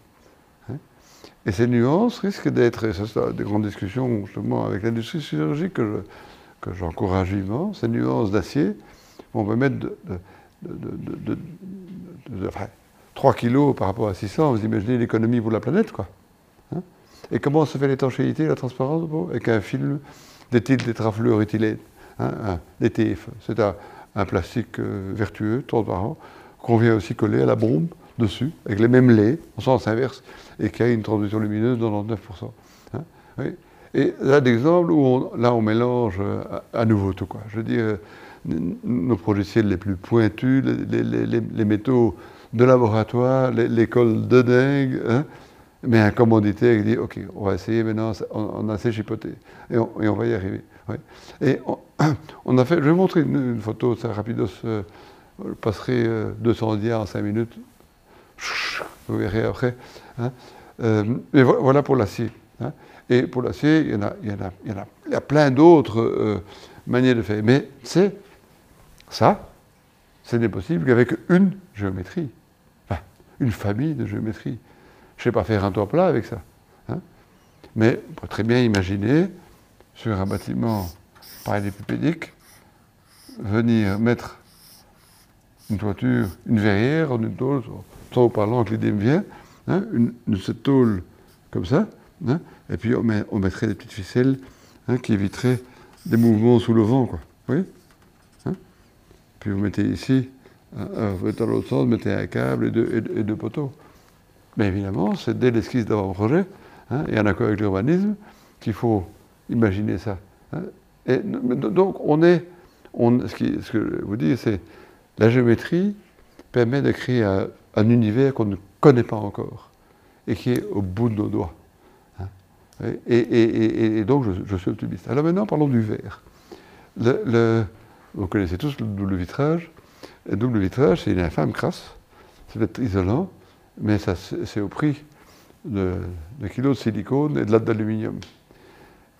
Hein. Et ces nuances risquent d'être, et c'est des grandes discussions justement avec l'industrie sidérurgique que, j'encourage vivement, ces nuances d'acier vont permettre de, de, 3 kilos par rapport à 600, vous imaginez l'économie pour la planète, quoi. Et comment se fait l'étanchéité, la transparence Avec un film d'éthyle tétrafluoréthylène, hein, un. C'est un, plastique euh, vertueux, transparent, qu'on vient aussi coller à la bombe dessus, avec les mêmes laits, en sens inverse, et qui a une transmission lumineuse de 99%. Hein. Et là, d'exemple où on, là, on mélange euh, à, nouveau tout. Quoi. Je veux dire, nos logiciels les plus pointus, les, les- les- les métaux de laboratoire, l'école de dingue, hein, mais un commanditaire qui dit Ok, on va essayer maintenant, on, on a assez chipoté, et on, va y arriver. Et on, a fait, je vais vous montrer une, photo, ça rapidos, euh, je passerai euh, 200 dias en 5 minutes, vous verrez après. hein. Euh, mais vo- voilà pour l'acier. hein. Et pour l'acier, il y en a, il il il y a plein d'autres euh, manières de faire. Mais c'est ça, ce n'est possible qu'avec une géométrie, une famille de géométrie. Je ne sais pas faire un toit plat avec ça. hein. Mais on peut très bien imaginer, sur un bâtiment parallélépipédique, venir mettre une toiture, une verrière une tôle, parlant que l'idée me vient, hein, une, cette tôle comme ça, hein, et puis on, met- on mettrait des petites ficelles hein, qui éviteraient des mouvements sous le vent, quoi. Puis vous mettez ici, vous mettez dans l'autre sens, vous mettez un câble et deux, et poteaux. Mais évidemment, c'est dès l'esquisse d'avant-projet, hein, et en accord avec l'urbanisme, qu'il faut imaginer ça. Et, donc, on est, on, ce, ce que je vous dis, c'est la géométrie permet de créer un, un univers qu'on ne connaît pas encore et qui est au bout de nos doigts. hein. Et, donc, je, suis optimiste. Alors maintenant, parlons du verre. Vous connaissez tous le double vitrage. Le double vitrage, c'est une infâme crasse. C'est peut-être isolant, mais c'est au prix de, kilos de silicone et de lattes d'aluminium.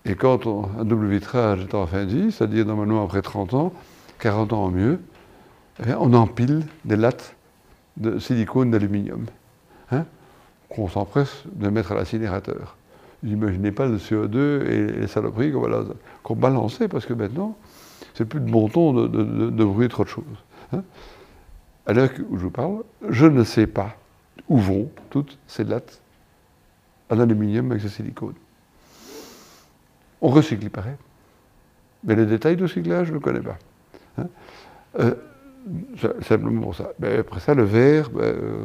Et quand un double vitrage est en fin de vie, c'est-à-dire normalement après 30 ans, 40 ans au mieux, eh on empile des lattes de silicone d'aluminium hein, qu'on s'empresse de mettre à l'incinérateur. Vous N'imaginez pas le CO2 et les saloperies qu'on va, va balancer, parce que maintenant, c'est plus de bon ton de, de, de, de brûler trop de choses. hein. À l'heure où je vous parle, je ne sais pas où vont toutes ces lattes en aluminium avec ce silicone. On recycle, il paraît. Mais les détails de recyclage, je ne connais pas. hein. Euh, simplement ça. Après ça, le verre, ben, euh,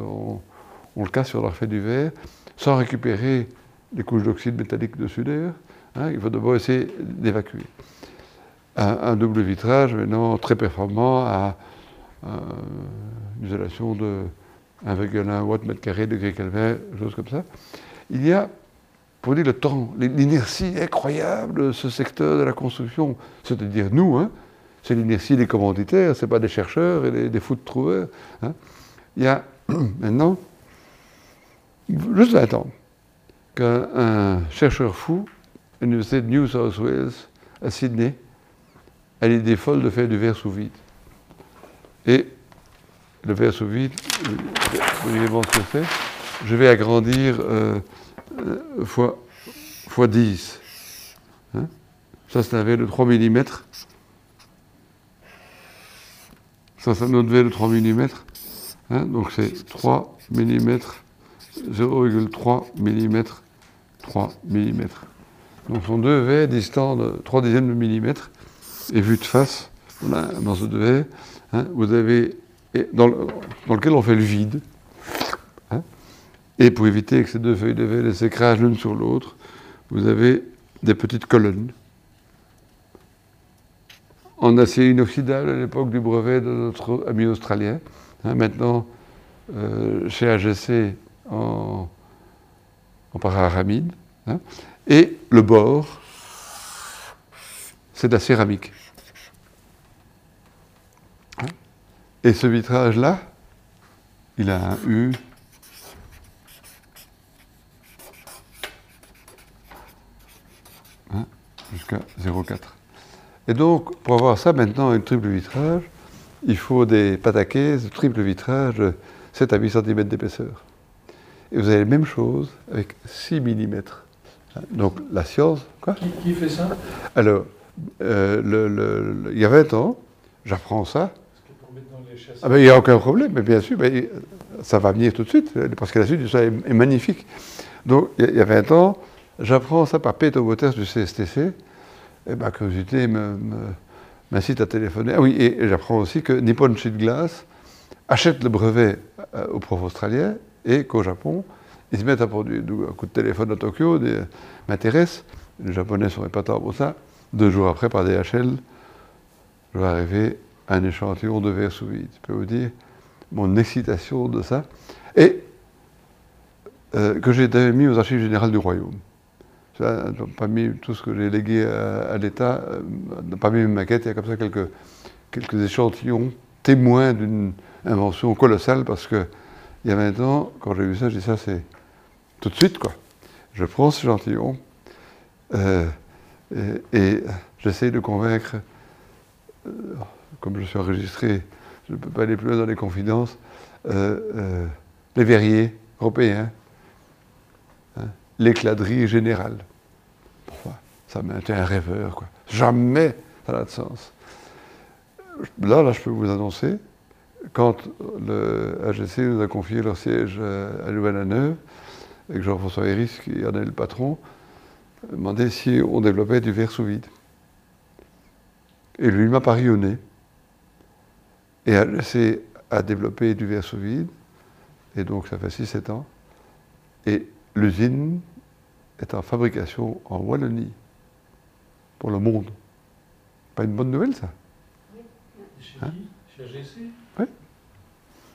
on, le casse sur la du verre, sans récupérer les couches d'oxyde métallique dessus d'ailleurs. hein. il faut d'abord essayer d'évacuer. Un, double vitrage, maintenant très performant, à euh, une isolation de 1,1 watts mètre carré, degré Kelvin, choses comme ça. Il y a, pour dire le temps, l'inertie incroyable de ce secteur de la construction, c'est-à-dire nous, hein, c'est l'inertie des commanditaires, ce n'est pas des chercheurs et des, fous de trouveurs. hein. Il y a maintenant juste 20 ans qu'un un chercheur fou à l'université de New South Wales à Sydney a l'idée folle de faire du verre sous vide. Et le verre sous vide, vous voyez bon ce que c'est? Je vais agrandir euh, euh, fois, fois 10. Hein ça, c'est un verre de 3 mm. Ça, c'est un autre verre de 3 mm. Hein, donc c'est 3 mm, 0,3 mm, 3 mm. Donc ce sont deux verres distants de 3 dixièmes de millimètre. Et vu de face, on a un morceau de verre. hein, vous avez, dans, le- dans lequel on fait le vide. hein. et pour éviter que ces deux feuilles de verre s'écrasent l'une sur l'autre, vous avez des petites colonnes en acier inoxydable à l'époque du brevet de notre ami australien. hein, maintenant, euh, chez AGC en, en pararamide. hein, et le bord, c'est de la céramique. Hein, et ce vitrage-là, il a un U. jusqu'à 0,4. Et donc, pour avoir ça maintenant, un triple vitrage, il faut des pataquets, de triple vitrage, de 7 à 8 cm d'épaisseur. Et vous avez la même chose avec 6 mm. Donc la science, quoi Qui, qui fait ça? Alors, euh, le- le- le- il y a 20 ans, j'apprends ça. Parce que pour mettre dans les chassis. Ah ben, il n'y a aucun problème, mais bien sûr, ça va venir tout de suite, parce que la suite du ça est, est magnifique. Donc, il y a- il y a 20 ans, j'apprends ça par Peter Waters du CSTC, et ma curiosité m'incite à téléphoner. Ah oui, et, j'apprends aussi que Nippon Sheet Glass achètent le brevet euh, au prof australien et qu'au Japon, ils se mettent à produire. Un coup de téléphone à Tokyo m'intéresse. Les Japonais sont épatants pour ça. Deux jours après, par DHL, je vais arriver un échantillon de verre sous vide. Je peux vous dire mon excitation de ça. Et euh, que j'ai mis aux archives générales du royaume. Mis tout ce que j'ai légué à, à l'État, euh, n'a pas mis une maquette, il y a comme ça quelques, quelques échantillons témoins d'une invention colossale parce que il y a 20 ans, quand j'ai vu ça, j'ai dit ça c'est tout de suite quoi. Je prends ce échantillon euh, et, et j'essaye de convaincre, euh, comme je suis enregistré, je ne peux pas aller plus loin dans les confidences, les verriers européens, l'écladerie générale. Pourquoi? Ça m'a été un rêveur, quoi. Jamais ça n'a de sens. Là, je peux vous annoncer, quand le AGC nous a confié leur siège euh, à Louvain-la-Neuve, et Jean-François Héris, qui en est le patron, demandait si on développait du verre sous vide. Et lui il m'a pari au nez. Et a développé du verre sous vide, et donc ça fait 6-7 ans. L'usine est en fabrication en Wallonie, pour le monde. Pas une bonne nouvelle, ça? Hein? Chez AGC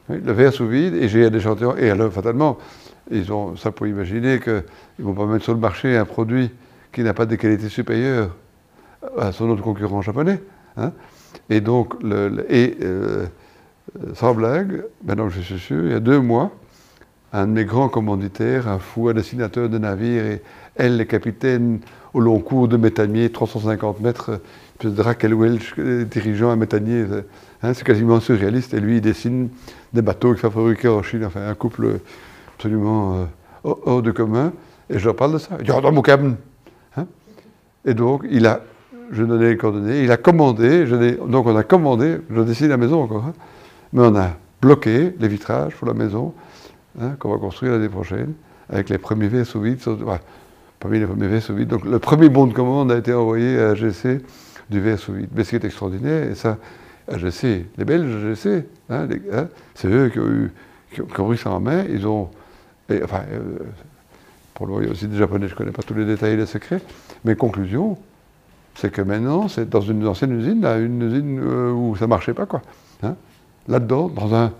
Oui, le verre sous vide, et j'ai un échantillon. Et alors, fatalement, ils ont ça pour imaginer qu'ils ne vont pas mettre sur le marché un produit qui n'a pas de qualité supérieure à son autre concurrent japonais. hein? Et donc, le, le- et, euh, euh, sans blague, maintenant que je suis sûr, il y a deux mois, un de mes grands commanditaires, un fou, un dessinateur de navires, et elle, les capitaines au long cours de méthanier, 350 mètres, de Raquel Welch dirigeant un méthanier, euh, hein, c'est quasiment surréaliste, et lui, il dessine des bateaux qui sont fabriqués en Chine, enfin un couple absolument euh, hors de commun, et je leur parle de ça. Il oh, dans mon Hein Et donc, il a, je donnais les coordonnées, il a commandé, donc on a commandé, je dessine la maison encore, hein, mais on a bloqué les vitrages pour la maison, hein, qu'on va construire l'année prochaine, avec les premiers verres sous vide, sur- ouais, parmi les premiers verres sous vide. Donc le premier bon de commande a été envoyé à AGC du sous vide. Mais ce qui est extraordinaire, et ça, AGC, les Belges AGC, hein, hein, c'est eux qui ont, eu, qui, ont, ça en main, ils ont, enfin, euh, pour le a aussi des Japonais, je ne connais pas tous les détails et les secrets, mais conclusion, c'est que maintenant, c'est dans une ancienne usine, là, une usine euh, où ça ne marchait pas, quoi. Là-dedans, dans un,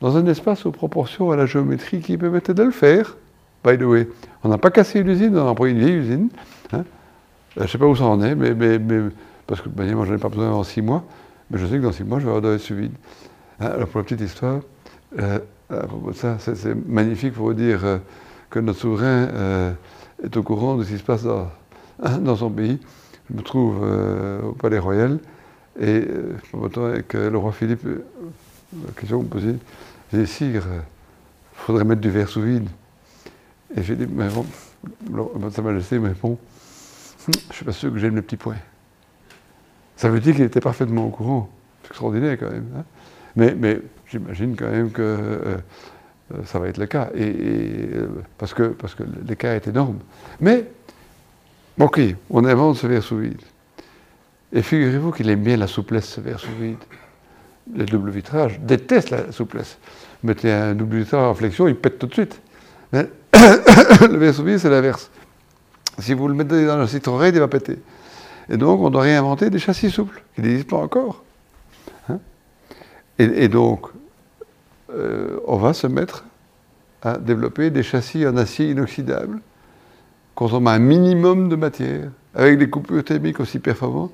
dans un espace aux proportions à la géométrie qui permettait de le faire, by the way. On n'a pas cassé l'usine, on a pris une vieille usine. hein. Euh, Je ne sais pas où ça en est, mais, parce que manière, moi, je n'en ai pas besoin en six mois, mais je sais que dans six mois, je vais avoir être suivi. Hein, alors, pour la petite histoire, euh, à propos de ça, c'est magnifique pour vous dire euh, que notre souverain est au courant de ce qui se passe dans, hein, son pays. Je me trouve au Palais Royal et euh, retrouve avec le roi Philippe. la question que vous me posez, j'ai dit, Sire, il faudrait mettre du verre sous vide. Et j'ai dit, mais bon, Sa Majesté me répond, je suis pas sûr que j'aime les petits points. Ça veut dire qu'il était parfaitement au courant. C'est extraordinaire quand même. hein. Mais, mais j'imagine quand même que euh, euh, ça va être le cas. Et, euh, parce, que, parce que l'écart est énorme. Mais, ok, on invente ce verre sous vide. Et figurez-vous qu'il aime bien la souplesse, ce verre sous vide. Les doubles vitrages détestent la souplesse. Mettez un double vitrage en flexion, il pète tout de suite. Mais le vide, c'est l'inverse. Si vous le mettez dans un citron raide, il va péter. Et donc, on doit réinventer des châssis souples, qui n'existent pas encore. Hein? Et, et donc, euh, on va se mettre à développer des châssis en acier inoxydable, consommant un minimum de matière, avec des coupures thermiques aussi performantes.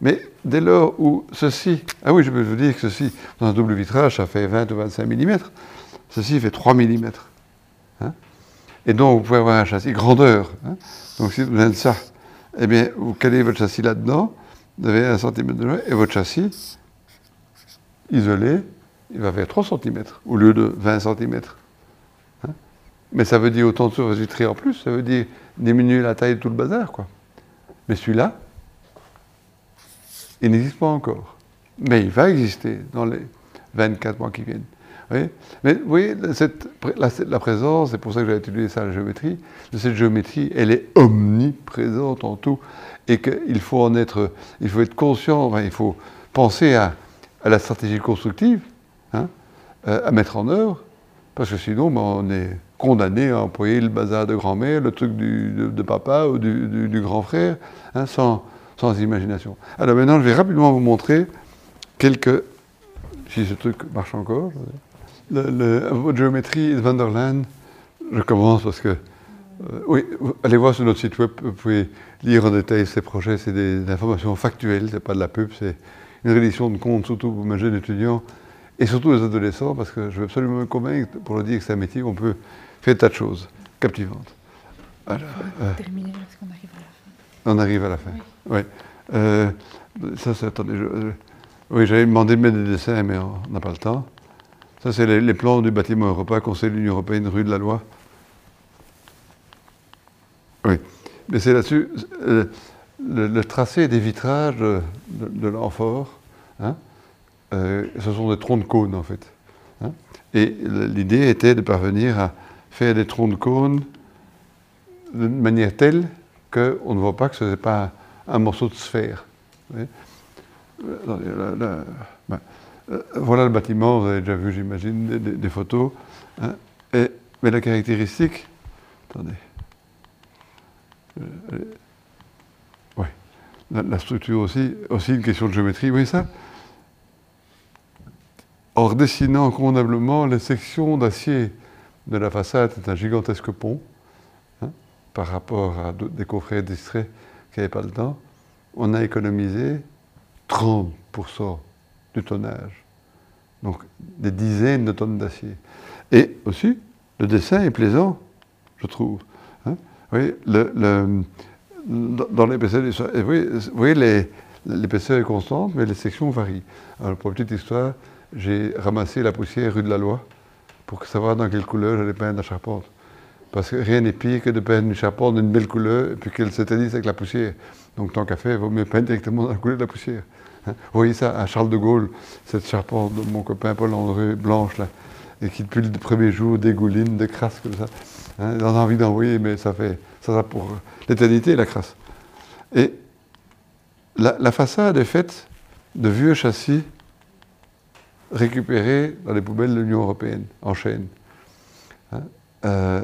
Mais dès lors où ceci, ah oui, je peux vous dire que ceci, dans un double vitrage, ça fait 20 ou 25 mm, ceci fait 3 mm. Hein et donc, vous pouvez avoir un châssis grandeur. hein. Donc, si vous avez ça, eh bien, vous calez votre châssis là-dedans, vous avez un centimètre de longueur, et votre châssis, isolé, il va faire 3 cm au lieu de 20 cm. Mais ça veut dire autant de surface vitrée en plus, ça veut dire diminuer la taille de tout le bazar, quoi. Mais celui-là, il n'existe pas encore. Mais il va exister dans les 24 mois qui viennent. Mais vous voyez, la, présence, c'est pour ça que j'ai utilisé ça, la géométrie, de cette géométrie, elle est omniprésente en tout. Et qu'il faut en être, il faut être conscient, il faut penser à, la stratégie constructive, hein, euh, à mettre en œuvre, parce que sinon, ben, on est condamné à employer le bazar de grand-mère, le truc du- de, papa ou du grand frère, hein, sans, sans imagination. Alors maintenant, je vais rapidement vous montrer quelques, si ce truc marche encore, le, le, votre géométrie de Vanderland, je commence parce que, euh, oui, allez voir sur notre site web, vous pouvez lire en détail ces projets, c'est des, des informations factuelles, c'est pas de la pub, c'est une réédition de compte, surtout pour mes jeunes étudiants et surtout les adolescents, parce que je veux absolument me convaincre, pour le dire que c'est un métier où on peut faire tas de choses captivantes. Alors, euh, terminer arrive à la fin. on arrive à la fin. Oui. Euh, ça. Attendez. je- oui, j'avais demandé de mettre des dessins, mais on n'a pas le temps. Ça, c'est les, plans du bâtiment Europa, Conseil de l'Union Européenne, rue de la Loi. Oui. Mais c'est là-dessus. euh, le, tracé des vitrages de, de, hein, euh, ce sont des troncs de cône, en fait. hein. Et l'idée était de parvenir à faire des troncs de cône de manière telle qu'on ne voit pas que ce n'est pas un morceau de sphère. vous voyez. Ben, euh, voilà le bâtiment, vous avez déjà vu, j'imagine, des, photos. hein. Mais la caractéristique, attendez, Euh, ouais, la, structure aussi, aussi une question de géométrie, oui ça? En redessinant convenablement les sections d'acier de la façade, c'est un gigantesque pont par rapport à des confrères distraits qui n'avaient pas le temps, on a économisé 30% du tonnage. Donc des dizaines de tonnes d'acier. Et aussi, le dessin est plaisant, je trouve. Hein. Le- dans l'épaisseur, l'épaisseur est constante, mais les sections varient. Alors, pour petite histoire, j'ai ramassé la poussière rue de la Loi pour savoir dans quelle couleur j'allais peindre la charpente. Parce que rien n'est pire que de peindre une charpente d'une belle couleur et puis qu'elle s'éternise avec la poussière. Donc tant qu'à faire, il vaut mieux peindre directement dans la couleur de la poussière. hein. Vous voyez ça à Charles de Gaulle, cette charpente de mon copain Paul André, blanche là, et qui depuis le premier jour dégouline, de crasse comme ça. Hein, on a envie d'envoyer, mais ça fait ça va pour l'éternité la crasse. Et la, la façade est faite de vieux châssis récupérés dans les poubelles de l'Union européenne, en chaîne. Hein, euh,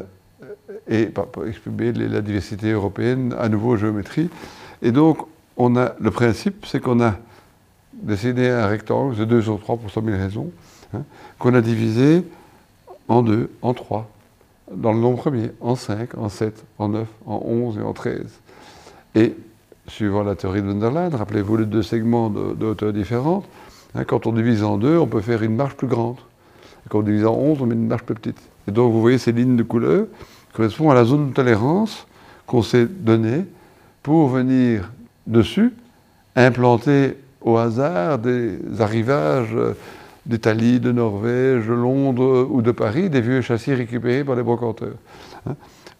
et pour exprimer la diversité européenne, à nouveau géométrie. Et donc, le principe, c'est qu'on a dessiné un rectangle de 2 sur 3 pour 100 000 raisons, hein, qu'on a divisé en deux, en trois, dans le nombre premier, en 5, en 7, en 9, en 11 et en 13. Et, suivant la théorie de Wunderland, rappelez-vous les deux segments de, de hauteur différente, hein, quand on divise en deux, on peut faire une marche plus grande. Et quand on divise en 11, on met une marche plus petite. Et donc, vous voyez ces lignes de couleur correspondent à la zone de tolérance qu'on s'est donnée pour venir dessus implanter au hasard des arrivages d'Italie, de Norvège, de Londres ou de Paris, des vieux châssis récupérés par les brocanteurs. hein?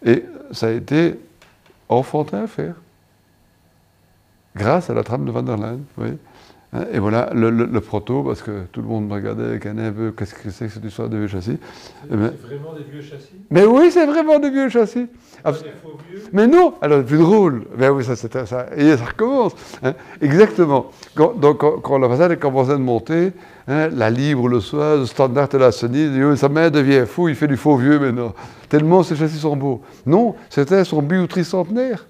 Et ça a été enfantin à faire, grâce à la trame de Van der Laan. Hein, Et voilà le, le- le proto, parce que tout le monde me regardait avec un peu, qu'est-ce que c'est que cette histoire de vieux châssis C'est Eh ben- vraiment des vieux châssis? Mais oui, c'est vraiment des vieux châssis. Pas Abs- des faux vieux? Mais non, alors plus drôle, ben oui, ça, c'était ça, et ça recommence. hein. Exactement. Quand, donc, quand, quand la façade a commencé à monter, hein, la libre le soir, le standard de la Sony, dit, sa main devient fou, il fait du faux vieux maintenant. Tellement ces châssis sont beaux. Non, c'était son bijouterie centenaire.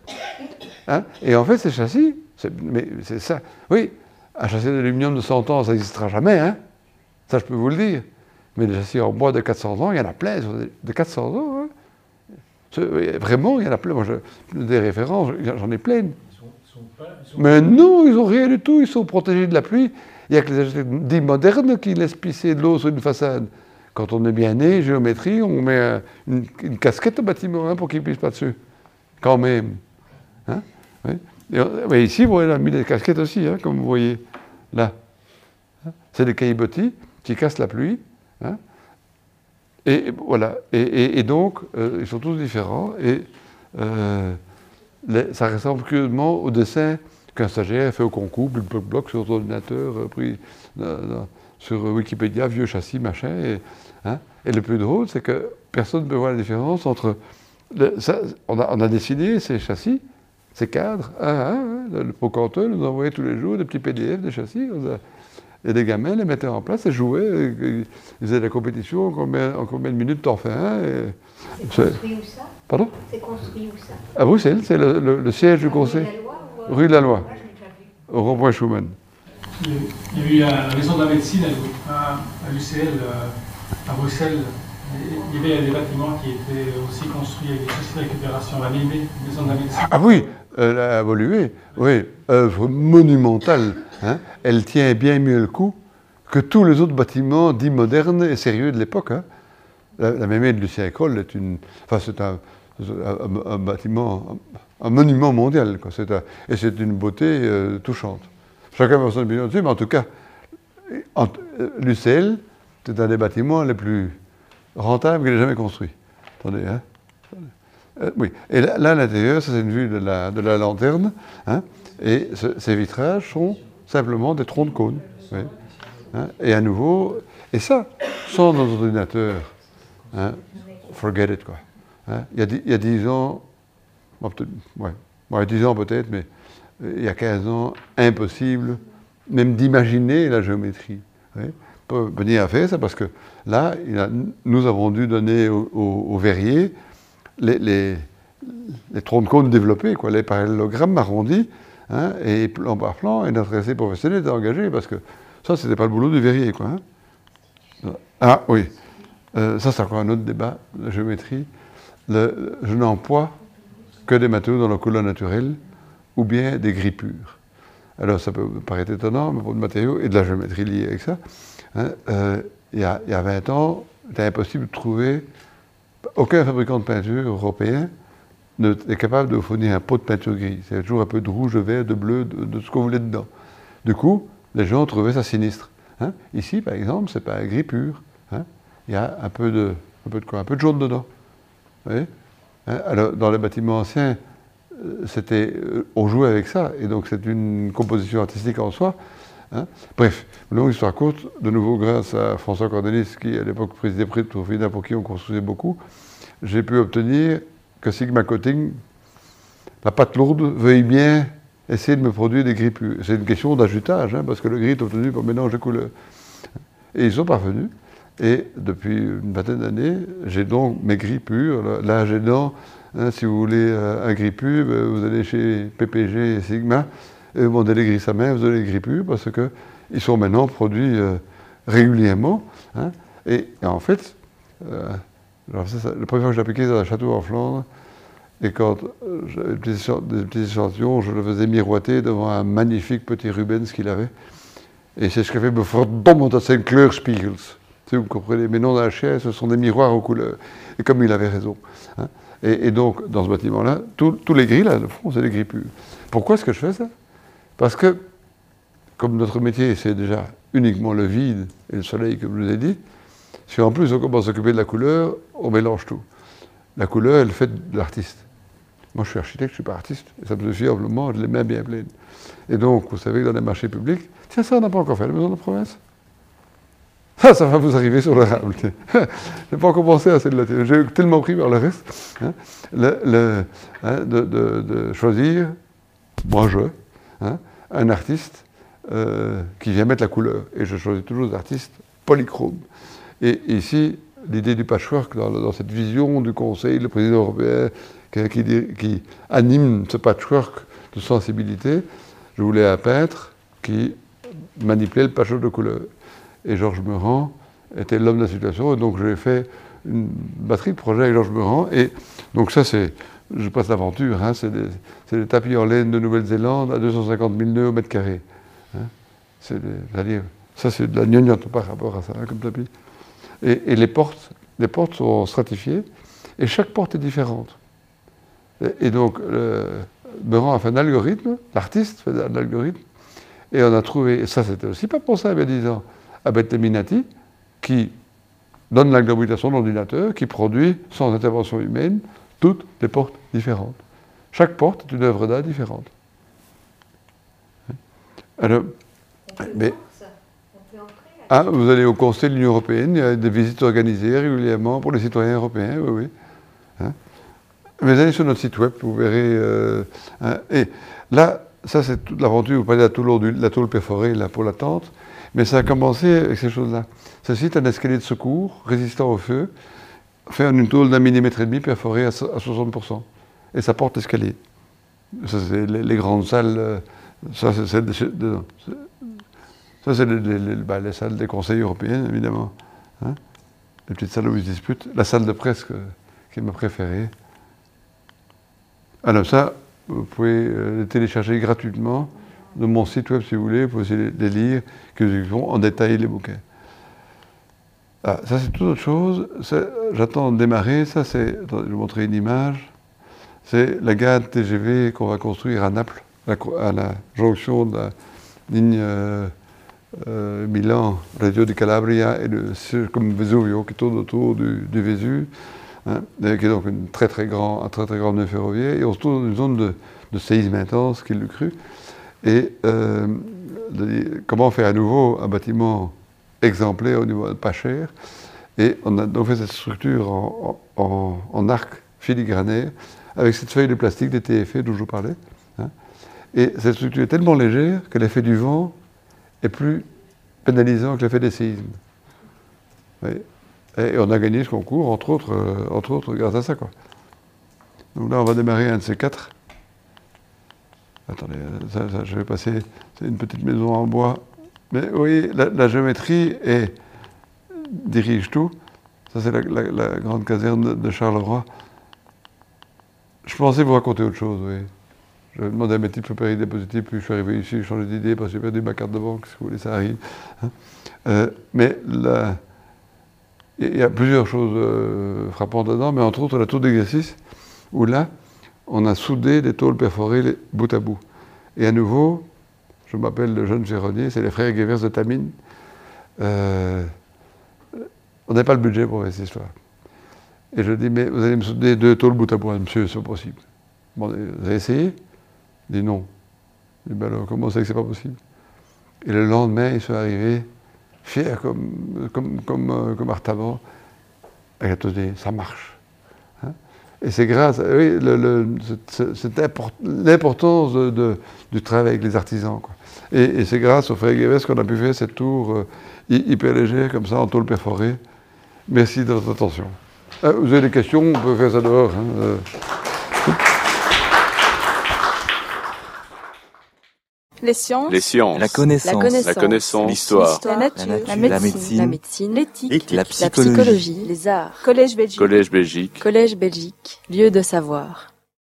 Hein. Et en fait, ces châssis, mais c'est ça. Oui, un châssis d'aluminium de 100 ans, ça n'existera jamais. Hein. Ça, je peux vous le dire. Mais des châssis en bois de 400 ans, il y en a plein, de 400 ans. hein. Vraiment, il y en a plein. Moi, je- des références, j'en ai plein. Ils sont, ils sont pas. Ils sont Mais non, ils n'ont rien du tout. Ils sont protégés de la pluie. Il n'y a que les dits modernes qui laissent pisser de l'eau sur une façade. Quand on est bien né, géométrie, on met une, une casquette au bâtiment hein, pour qu'il ne pisse pas dessus. Quand même. Hein oui. Et mais ici, on a mis des casquettes aussi, hein, comme vous voyez là. C'est des caillebotis qui cassent la pluie. hein. Et voilà. Et, donc, euh, ils sont tous différents. Et euh, ça ressemble curieusement au dessin qu'un stagiaire fait au concours, bloc, bloc, bloc, sur ordinateur, euh, pris sur Wikipédia, vieux châssis, machin. Et, hein. Et le plus drôle, c'est que personne ne peut voir la différence entre. on a dessiné ces châssis, ces cadres, un à un. hein. Le procanteur nous envoyait tous les jours des petits PDF des châssis. Et des gamins les mettaient en place et jouaient. et- et ils faisaient la compétition, en combien, en combien de minutes t'en fais un et- C'est construit où ça? Pardon? C'est construit où ça? À Bruxelles, c'est le, le- le siège du conseil. Rue de la Loi ou, euh, Rue de la Loi. Vu. Au rond-point Schumann. Il y a- eu la maison de la médecine à, l'UCL euh, à Bruxelles. Il y avait des bâtiments qui étaient aussi construits avec des sociétés de récupération. La maison de la médecine. Ah oui, elle a évolué. Oui, œuvre monumentale. hein. Elle tient bien mieux le coup que tous les autres bâtiments dits modernes et sérieux de l'époque. hein. La, la mémé de Lucien École est une, enfin c'est un, bâtiment, un, monument mondial. quoi. Un- et c'est une beauté euh, touchante. Chacun va son opinion dessus, mais en tout cas, l'UCL, c'est un des bâtiments les plus rentables qu'il ait jamais construit. Attendez, hein. Euh, oui, et là, à l'intérieur, c'est une vue de la, de la lanterne, hein, et ce- ces vitrages sont simplement des troncs de cône. Hein, et à nouveau, et ça, sans nos ordinateurs, hein, forget it quoi. Hein. il, y a il y a 10 ans, bon, peut-être- ouais, ouais, 10 ans peut-être, mais il y a 15 ans, impossible même d'imaginer la géométrie. oui. Pour venir à faire ça, parce que là, nous avons dû donner aux au, au verrier les, les, les troncs de cône développés, quoi, les parallélogrammes arrondis, hein, et plan par plan, et notre essai professionnel était engagé, parce que ça, c'était pas le boulot du verrier. Quoi, hein. Ah oui, Euh, ça c'est encore un autre débat, la géométrie. Le- je n'emploie que des matériaux dans leur couleur naturelle, ou bien des gris purs. Alors ça peut paraître étonnant, mais pour des matériaux et de la géométrie liée avec ça, hein, euh, il y, y a 20 ans, il était impossible de trouver aucun fabricant de peinture européen n'est capable de fournir un pot de peinture gris. C'est toujours un peu de rouge, de vert, de bleu, de, ce vous voulez dedans. Du coup, les gens trouvaient ça sinistre. hein. Ici, par exemple, c'est pas un gris pur. hein. Il y a un peu de, un peu de quoi? Peu de jaune dedans. Hein, Alors, dans les bâtiments anciens, euh, euh, on jouait avec ça, et donc c'est une composition artistique en soi. Hein? Bref, longue histoire courte, de nouveau grâce à François Cornelis, qui à l'époque présidait près de Tourfina, pour qui on construisait beaucoup, j'ai pu obtenir que Sigma Coating, la pâte lourde, veuille bien essayer de me produire des gris purs. C'est une question d'ajutage, hein, parce que le gris est obtenu par mélange de couleurs. Et ils sont parvenus. Et depuis une vingtaine d'années, j'ai donc mes gris purs. Là, j'ai dans, hein, si vous voulez euh, un gris ben, vous allez chez PPG et Sigma, et vous demandez les gris sa main, vous avez les gris purs, parce qu'ils sont maintenant produits euh, régulièrement. hein. Et, en fait, euh, alors la première fois que j'ai appliqué dans un château en Flandre, et quand euh, j'avais des petits échantillons, je le faisais miroiter devant un magnifique petit Rubens qu'il avait. Et c'est ce qui fait me verdomme, dat zijn kleurspiegels. Si vous comprenez, mes noms d'un chien, ce sont des miroirs aux couleurs. Et comme il avait raison. hein. Et, donc, dans ce bâtiment-là, tous tous les gris, là, le fond, c'est des gris purs. Pourquoi est-ce que je fais ça? Parce que, comme notre métier, c'est déjà uniquement le vide et le soleil, comme je vous ai dit, si en plus on commence à s'occuper de la couleur, on mélange tout. La couleur, elle fait de l'artiste. Moi, je suis architecte, je ne suis pas artiste. Et ça me suffit amplement, je les mains bien pleines. Et donc, vous savez que dans les marchés publics, tiens, ça, on n'a pas encore fait, la maison de province. Ça, ça va vous arriver sur le rable. Je n'ai pas encore pensé à celle-là. J'ai tellement pris par le reste hein, hein, de- de choisir, moi je, hein, un artiste euh, qui vient mettre la couleur. Et je choisis toujours des artistes polychromes. Et ici, l'idée du patchwork, dans, cette vision du Conseil, le président européen qui anime ce patchwork de sensibilité, je voulais un peintre qui manipulait le patchwork de couleurs. Et Georges Meurant était l'homme de la situation, et donc j'ai fait une batterie de projets avec Georges Meurant. Et donc ça, c'est, je passe l'aventure, hein, c'est, des, tapis en laine de Nouvelle-Zélande à 250 000 nœuds au mètre carré. hein. Ça c'est de la gnognotte par rapport à ça, hein, comme tapis. Et, les portes, sont stratifiées, et chaque porte est différente. Et, donc, Meurant a fait un algorithme, l'artiste fait un algorithme, et on a trouvé, et ça c'était aussi pas pour ça il y a 10 ans, Abed Teminati, qui donne l'algorithme à son ordinateur, qui produit, sans intervention humaine, toutes les portes différentes. Chaque porte est une œuvre d'art différente. Alors, On peut Mais- voir ça. On peut entrer là. ah, vous allez au Conseil de l'Union Européenne, il y a des visites organisées régulièrement pour les citoyens européens, oui, oui. Hein? Mais allez sur notre site web, vous verrez. euh, hein. et là, ça c'est toute l'aventure, vous parlez de la tôle, la perforée là, pour la tente. Mais ça a commencé avec ces choses-là. Ceci est un escalier de secours résistant au feu, fait en une tôle d'un millimètre et demi perforée à so- à 60%. Et ça porte l'escalier. Ça, c'est les, les grandes salles. euh, Ça, c'est ça, c'est les, les- les- bah, les salles des conseils européens, évidemment. hein. les petites salles où ils se disputent. La salle de presse que- qui est ma préférée. Alors ça, vous pouvez euh, le télécharger gratuitement de mon site web si vous voulez, vous pouvez aussi les, les lire, que vont en détail les bouquins. Ah, ça c'est toute autre chose. J'attends de démarrer. Ça c'est, je vais vous montrer une image. C'est la gare TGV qu'on va construire à Naples, à la jonction de la ligne euh, euh, Milan, Radio di Calabria et le Circum Vesuvio qui tourne autour du, du hein, qui est donc une très, très grand, un très très grand nœud ferroviaire. Et on se trouve dans une zone de, séisme intense, qui le cru. Et euh, comment faire à nouveau un bâtiment exemplaire au niveau pas cher Et on a donc fait cette structure en, arc filigrané avec cette feuille de plastique des TFE dont je vous parlais. hein. Et cette structure est tellement légère que l'effet du vent est plus pénalisant que l'effet des séismes. Et on a gagné ce concours, entre autres, euh, entre autres grâce à ça. Quoi. Donc là, on va démarrer un de ces quatre. Attendez, ça, ça, je vais passer. C'est une petite maison en bois. Mais oui, la, la géométrie dirige tout. Ça, c'est la, grande caserne de- Charleroi. Je pensais vous raconter autre chose, oui. Je demandé à mes types préparer des diapositives, puis je suis arrivé ici, j'ai changé d'idée parce que j'ai perdu ma carte de banque, si vous voulez, ça arrive. hein. Euh, mais il y a plusieurs choses euh, frappantes dedans, mais entre autres la tour d'exercice, où là, on a soudé des tôles perforées les- bout à bout. Et à nouveau, je m'appelle le jeune Géronier, c'est les frères Guévers de Tamine. Euh, on n'a pas le budget pour cette histoire. Et je dis, mais vous allez me souder deux tôles bout à bout, monsieur, c'est pas possible. Bon, vous avez essayé? Il dit non. Je dis, ben alors, comment c'est que c'est pas possible? Et le lendemain, ils sont arrivés, fiers comme, comme, comme, euh, comme Artaban. Et attendez, ça marche. Hein et c'est grâce, le- le- import- l'importance de- du travail avec les artisans. quoi. Et, et c'est grâce au frère Guévès qu'on a pu faire cette tour euh, hy- hyper légère, comme ça, en tôle perforée. Merci de votre attention. Euh, vous avez des questions, on peut faire ça dehors. hein, euh. Les sciences. Les sciences. La connaissance. La connaissance. La connaissance. L'histoire. La nature. La La nature. médecine. La médecine. La médecine. L'éthique. La psychologie. Les arts. Collège Belgique. Collège Belgique. Collège Belgique. Lieu de savoir.